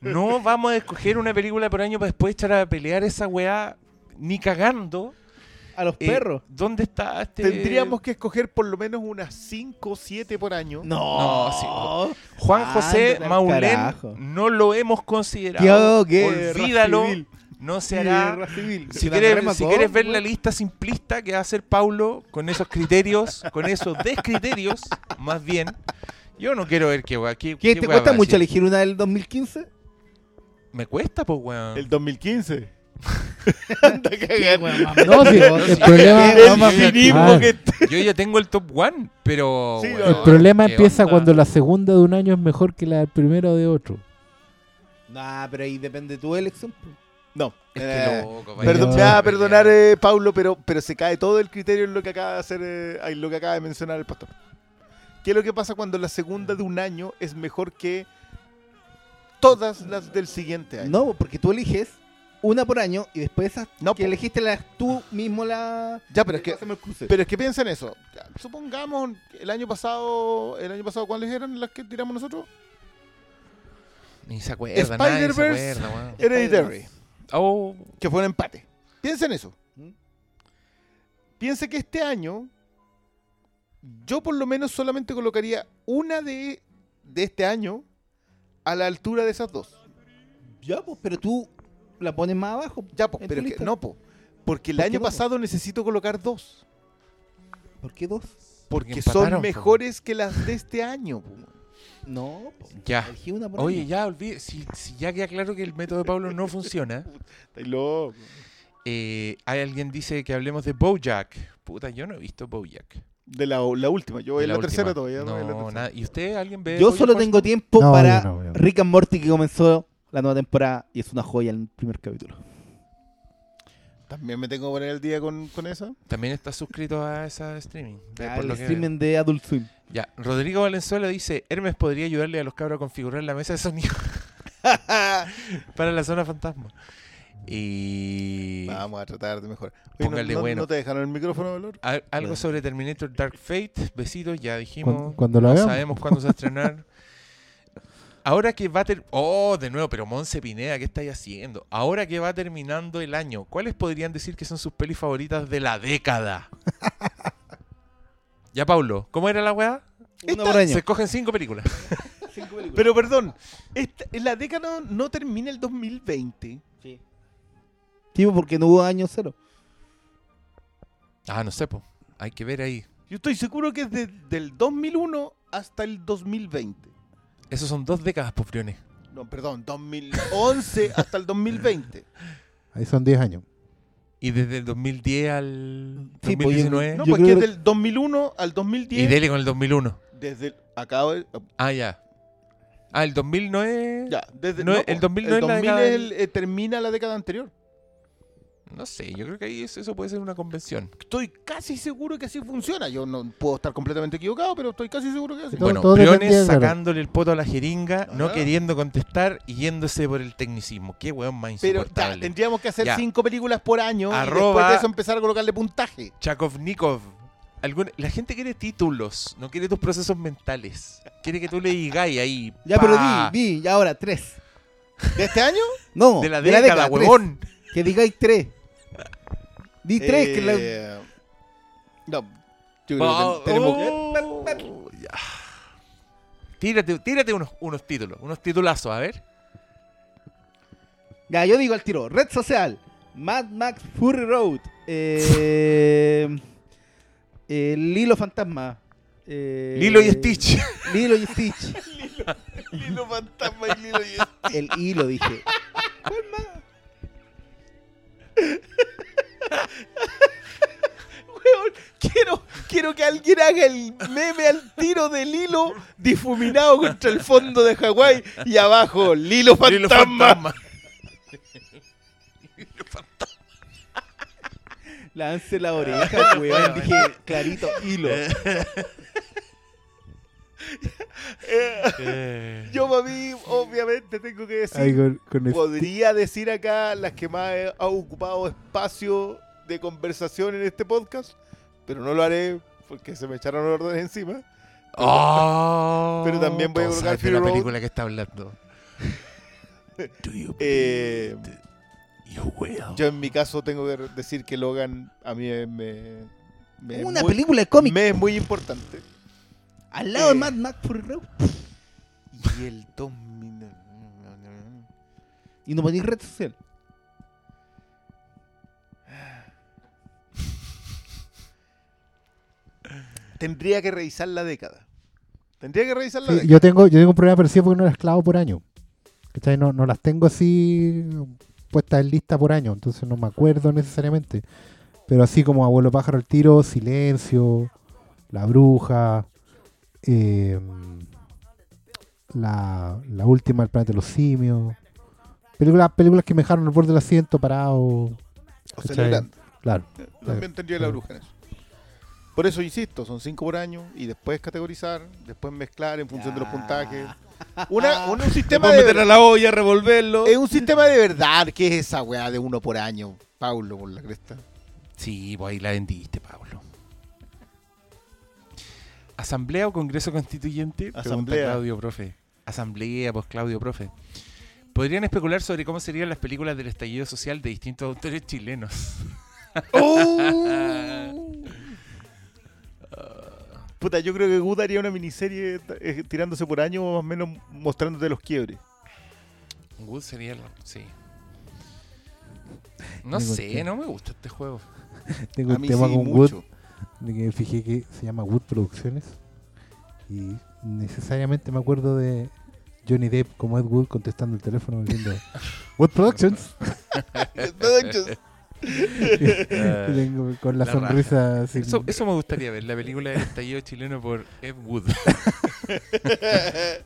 No vamos a escoger una película por año para después echar a pelear esa weá ni cagando. A los Eh, perros. ¿Dónde está este...? Tendríamos que escoger por lo menos unas 5 o 7 por año. No, no, sí. Juan José Maulén carajo. no lo hemos considerado. Olvídalo. No se hará. Si quieres, si ver la lista simplista que va a hacer Paulo con esos criterios, con esos descriterios, más bien, yo no quiero ver qué weá. ¿Qué, ¿Qué qué te cuesta va a mucho elegir una del 2015? Me cuesta, pues, weón. El 2015. Anda. No, sí, el problema- Ah. que Yo ya tengo el top one, pero. Sí, El problema ¿qué empieza onda? cuando la segunda de un año es mejor que la del primero de otro. Nah, pero ahí depende de tu elección. No. Es eh, loco, Perdón, No. me va a perdonar, eh, Paulo, pero, pero se cae todo el criterio en lo que acaba de hacer, eh, en lo que acaba de mencionar el pastor. ¿Qué es lo que pasa cuando la segunda de un año es mejor que todas las del siguiente año? No, porque tú eliges una por año y después esas No, que po. elegiste la, tú mismo la... Ya, pero es que, Hacemos el cruce. pero es que piensa en eso. Supongamos el año pasado, el año pasado, ¿cuáles eran las que tiramos nosotros? Ni se acuerda, nadie se Spider-Verse. acuerda, weón. Hereditary, Oh, que fue un empate. Piensa en eso. ¿Mm? Piensa que este año yo por lo menos solamente colocaría una de, de este año a la altura de esas dos. Ya, pues, pero tú la pones más abajo. Ya, pues, en pero es que no, po, porque el ¿Por qué año no, po? pasado necesito colocar dos. ¿Por qué dos? Porque, Porque son po. mejores que las de este año. po. No, po. Ya. Elegí una por Oye, año. ya olvide, si, si ya queda claro que el método de Pablo no funciona, Estáis loco. eh, hay alguien dice que hablemos de Bojack. Puta, yo no he visto Bojack. De la, la última, yo en la, última. tercera todavía. No, en la tercera. nada. ¿Y usted, alguien ve? Yo Bojack solo tengo tiempo No, para no, no. Rick and Morty que comenzó la nueva temporada y es una joya el primer capítulo. También me tengo que poner el día con, con esa. También está suscrito a esa streaming. de- Ah, por el lo que streaming de Adult Swim. Ya, Rodrigo Valenzuela dice, Hermes podría ayudarle a los cabros a configurar la mesa de sonido para la zona fantasma. Y Vamos a tratar de mejorar. Oye, ¿no, Póngale no- bueno. no te dejaron el micrófono, Valor? Al- algo sobre Terminator Dark Fate, besitos, ya dijimos. Cuando- cuando lo no hagamos. sabemos cuándo se va a estrenar. Ahora que va a ter Oh, de nuevo, pero Monse Pineda, ¿qué estáis haciendo? Ahora que va terminando el año, ¿cuáles podrían decir que son sus pelis favoritas de la década? ya, Paulo, ¿cómo era la weá? Una por año. Se escogen cinco películas. Pero perdón, esta, la década no, no termina el 2020. Sí. Pues, porque no hubo año cero. Ah, no sé, po. Hay que ver ahí. Yo estoy seguro que es de- del 2001 hasta el 2020. Esos son dos décadas, pues, Briones. No, perdón, 2011 hasta el 2020. Ahí son 10 años. Y desde el 2010 al Sí, pues, yo- 2019. No, Yo pues que creo es que- del 2001 al y 2010. dele con el 2001. Desde el, acabo de- Ah, ya. Ah, el 2009. ya, desde No, no, el po, 2000 no es la 2000 década el- eh, termina la década anterior. No sé, yo creo que ahí eso, puede ser una convención. Estoy casi seguro que así funciona. Yo no puedo estar completamente equivocado, pero estoy casi seguro que así. Todo- bueno, todo Briones sacándole el poto a la jeringa, no queriendo contestar y yéndose por el tecnicismo. Qué weón más Pero ya, insoportable. tendríamos que hacer Ya. cinco películas por año y Arroba- después de eso empezar a colocarle puntaje. Chakovnikov. La gente quiere títulos, no quiere tus procesos mentales. Quiere que tú le digáis ahí. Ya, pero di, di, ya ahora tres. ¿De este año? No, De la década, tres. huevón. Que digáis tres. Di tres, que la... Eh, No, yo creo que Oh, ten- tenemos oh. Tírate, tírate unos, unos títulos, unos titulazos, a ver. Ya, yo digo al tiro. Red Social. Mad Max Fury Road. Eh, eh, Lilo Fantasma. eh, Lilo y Stitch. Lilo y Stitch. Lilo Fantasma y Lilo y El hilo, dije. Weón, quiero, quiero que alguien haga el meme al tiro del hilo difuminado contra el fondo de Hawái y abajo Lilo Fantasma. Lilo fantasma. Lance la oreja, weón. Dije clarito, hilo. Eh, Yo para mí, obviamente, tengo que decir, con, con podría decir acá las que más he- ha ocupado espacio de conversación en este podcast, pero no lo haré porque se me echaron órdenes encima. Oh, pero también voy a colocar la Fury Road. película que está hablando. Do you Eh, believe you will? yo en mi caso tengo que decir que Logan a mí me, me- me es Una muy- película de cómic. me es muy importante. Al lado de eh, Mad Max Fury Road. Y el domino. Y no ponéis red social. Tendría que revisar la década. Tendría que revisar la Sí, década. yo tengo yo tengo un problema parecido porque no las clavo por año. ¿Cachai? No, no las tengo así puestas en lista por año, entonces no me acuerdo necesariamente. Pero así como Abuelo Pájaro al tiro, Silencio, La Bruja, eh, la, la última, El Planeta de los Simios. Películas, películas que me dejaron al borde del asiento parado. O celebrando. Claro. También tendría la bruja en eso. Por eso insisto, son cinco por año y después categorizar, después mezclar en función de los puntajes. Una, un, un sistema de meter a la olla, revolverlo. es un sistema de verdad. ¿Qué es esa weá de uno por año? Paulo, por la cresta. Sí, pues ahí la vendiste, Pablo. ¿Asamblea o Congreso Constituyente? Pregunta Asamblea. Claudio, profe. Asamblea, pues Claudio, profe. ¿Podrían especular sobre cómo serían las películas del estallido social de distintos autores chilenos? ¡Oh! Puta, yo creo que Good haría una miniserie eh, tirándose por año más o menos mostrándote los quiebres. Wood sería. Sí. No sé, no me gusta este juego. Tengo A un mí tema sí, con mucho. Wood, de que me fijé que se llama Wood Producciones. Y necesariamente me acuerdo de Johnny Depp como Ed Wood contestando el teléfono diciendo Wood Productions. Con la La sonrisa así. Eso, eso me gustaría ver, la película del estallido chileno por Ed Wood.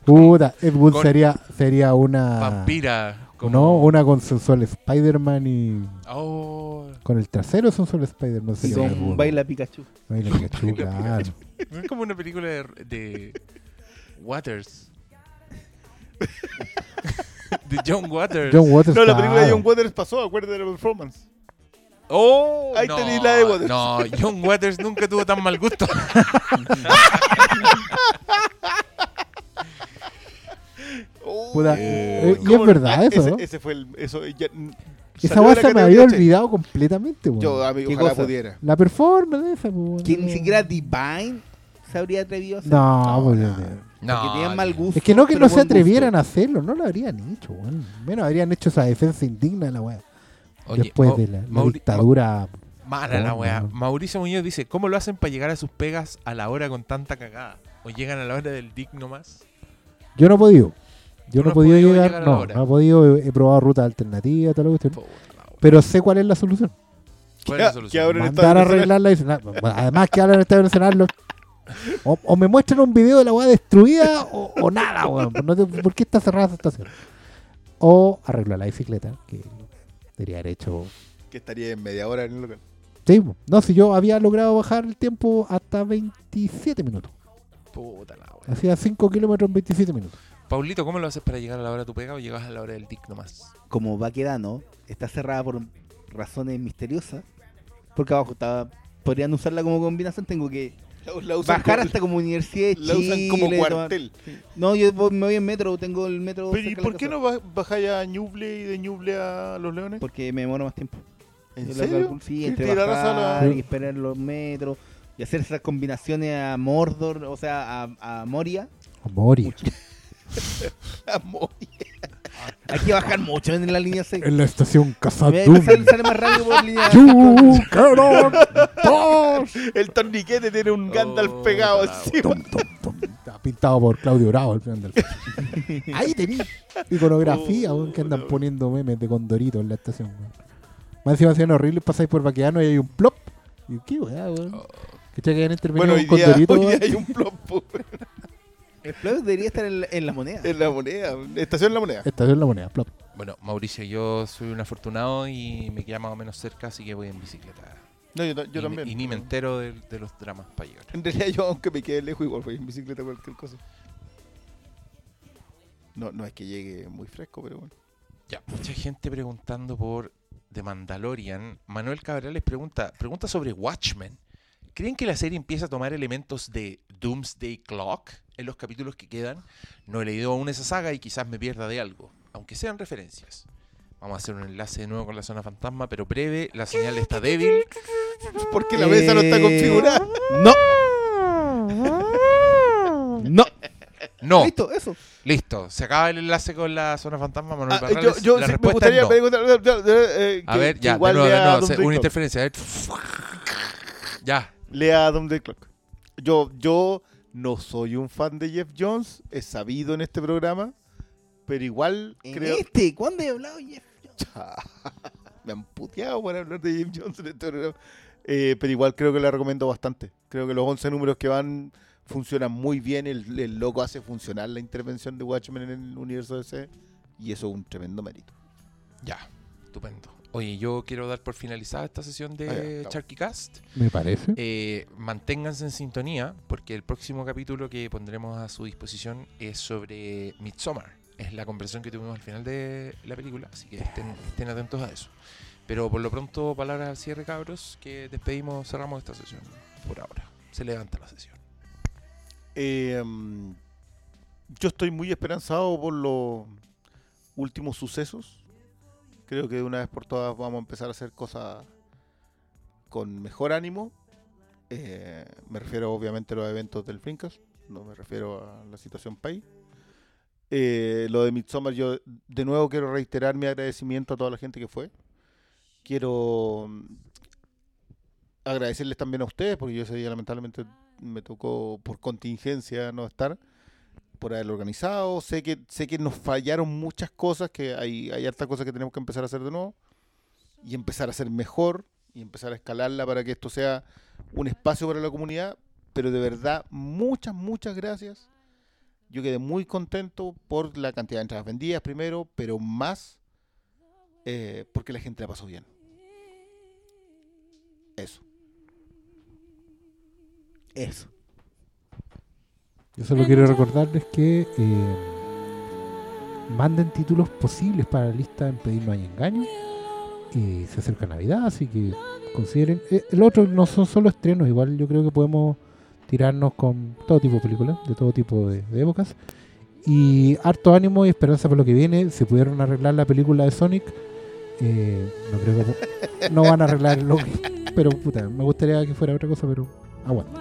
Puta, Ed Wood Con- sería, sería una. Vampira. Como... No, una con sensual Spider-Man y. Oh, Con el trasero sensual Spider-Man. Y sería Ed con. Baila Pikachu. Baila Pikachu, Baila claro. no es como una película de, de Waters. de John Waters. John Waters. No, la película de. John Waters pasó, acuérdate de la performance. Oh, Ahí no, tenéis la de Waters. No, John Waters nunca tuvo tan mal gusto. Puta, Eh, y es verdad eso, ese, ¿no? ese fue el. Eso, ya, Esa se me había olvidado completamente, weón. Yo, amigo, ¿Qué ojalá cosa? pudiera. La performance de esa, weón. Que ni siquiera Divine se habría atrevido a hacer. No, pues, no. No, Porque tenían mal gusto. es que no que no se gusto. atrevieran a hacerlo, no lo habrían hecho, weón. Menos habrían hecho esa defensa indigna de la weá. Después Mau- de la, la dictadura. Mala la Oh, weá. no. Mauricio Muñoz dice, ¿cómo lo hacen para llegar a sus pegas a la hora con tanta cagada? ¿O llegan a la hora del dick nomás? Yo no he podido. Yo no he podido podido llegar, la no, no he podido, he, he probado rutas alternativas, toda la cuestión. La. Pero sé cuál es la solución. ¿Cuál es la solución? que ahora- Mandar a ah, bueno, además que hablan en el Estadio Nacional, o, o me muestran un video de la weá destruida o, o nada, weón. No te- ¿Por qué está cerrada esa estación? O arreglo la bicicleta, que debería haber hecho. Que estaría en media hora en el local. Sí, no, si yo había logrado bajar el tiempo hasta 27 minutos. Puta la weá. Hacía 5 kilómetros en 27 minutos. Paulito, ¿cómo lo haces para llegar a la hora de tu pega o llegas a la hora del dick nomás? Como Baquedano está cerrada por razones misteriosas. Porque abajo estaba. Podrían usarla como combinación. Tengo que La, la usan bajar como- hasta como Universidad de la usan como Chile, tomar- cuartel. No, yo me voy en metro. Tengo el metro. Pero ¿y por qué no ba- bajáis a Ñuble y de Ñuble a Los Leones? Porque me demoro más tiempo. ¿En Yo serio? Sí, ¿Qué entre a la- y esperar los metros y hacer esas combinaciones a Mordor, o sea, a, a Moria. Moria. Amor. Hay que bajar mucho en la línea 6. En la estación Casadum. sale, sale más rápido por línea You cannot pass. El torniquete tiene un Gandalf Oh, pegado encima. Está pintado por Claudio Bravo del film. Ahí tenía iconografía, Oh, que andan no. poniendo memes de Condorito en la estación. weón. Más encima hacían horribles, pasáis por Baqueano y hay un plop. Y qué weá, weón. Oh. ¿Cachai que habían intervenido Bueno, hoy con día, Condorito? hoy día hay un plop El plug debería estar en la, en la moneda. en la moneda. Estación La Moneda. Estación La Moneda, plop. Bueno, Mauricio, yo soy un afortunado y me queda más o menos cerca, así que voy en bicicleta. No, yo, ta- yo y, también. Y ni me entero de, de los dramas para llegar. En realidad yo, aunque me quede lejos, igual voy en bicicleta cualquier cosa. No, no es que llegue muy fresco, pero bueno. Ya, mucha gente preguntando por The Mandalorian. Manuel Cabrales pregunta, pregunta sobre Watchmen. ¿Creen que la serie empieza a tomar elementos de Doomsday Clock en los capítulos que quedan? No he leído aún esa saga y quizás me pierda de algo, aunque sean referencias. Vamos a hacer un enlace de nuevo con la zona fantasma, pero breve, la señal está débil. Porque la mesa no está Eh, configurada. No. No. No, Listo, eso. listo. Se acaba el enlace con la zona fantasma, Manuel Ah, yo yo la sí, me gustaría no. preguntar. eh, A ver, ya, de nuevo, de nuevo, una interferencia. A ver. Ya, Lea Doomsday Clock. Yo, yo no soy un fan de Jeff Jones, es sabido en este programa, pero igual En creo. este, ¿cuándo he hablado, Jeff? Me han puteado por hablar de Jeff Jones en este programa. Eh, pero igual creo que la recomiendo bastante. Creo que los 11 números que van funcionan muy bien. El, el loco hace funcionar la intervención de Watchmen en el universo DC. Y eso es un tremendo mérito. ya. Estupendo. Oye, yo quiero dar por finalizada esta sesión Ah, de. Charky Cast. Me parece. Eh, manténganse en sintonía porque el próximo capítulo que pondremos a su disposición es sobre Midsommar. Es la conversación que tuvimos al final de la película, así que estén, estén atentos a eso. Pero por lo pronto, palabras al cierre, cabros, que despedimos, cerramos esta sesión por ahora. Se levanta la sesión. Eh, mm, yo estoy muy esperanzado por los últimos sucesos. Creo que de una vez por todas vamos a empezar a hacer cosas con mejor ánimo. Eh, me refiero obviamente a los eventos del Fincas, no me refiero a la situación país. Eh, lo de Midsommar, yo de nuevo quiero reiterar mi agradecimiento a toda la gente que fue. Quiero mm, agradecerles también a ustedes, porque yo ese día lamentablemente me tocó por contingencia no estar, por haberlo organizado. Sé que, sé que nos fallaron muchas cosas, que hay, hay hartas cosas que tenemos que empezar a hacer de nuevo y empezar a hacer mejor y empezar a escalarla para que esto sea un espacio para la comunidad. Pero de verdad, muchas, muchas gracias. Yo quedé muy contento por la cantidad de entradas vendidas primero, pero más eh, porque la gente la pasó bien. Eso. Eso. Yo solo quiero recordarles que eh, manden títulos posibles para la lista en Pedir No Hay Engaño. Y se acerca Navidad, así que consideren. eh, el otro no son solo estrenos, igual yo creo que podemos tirarnos con todo tipo de películas, de todo tipo de, de épocas. Y harto ánimo y esperanza por lo que viene. Si pudieron arreglar la película de Sonic, eh, no creo que no van a arreglar lo Pero puta, me gustaría que fuera otra cosa, pero aguanta.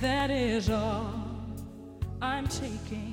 That is all I'm taking.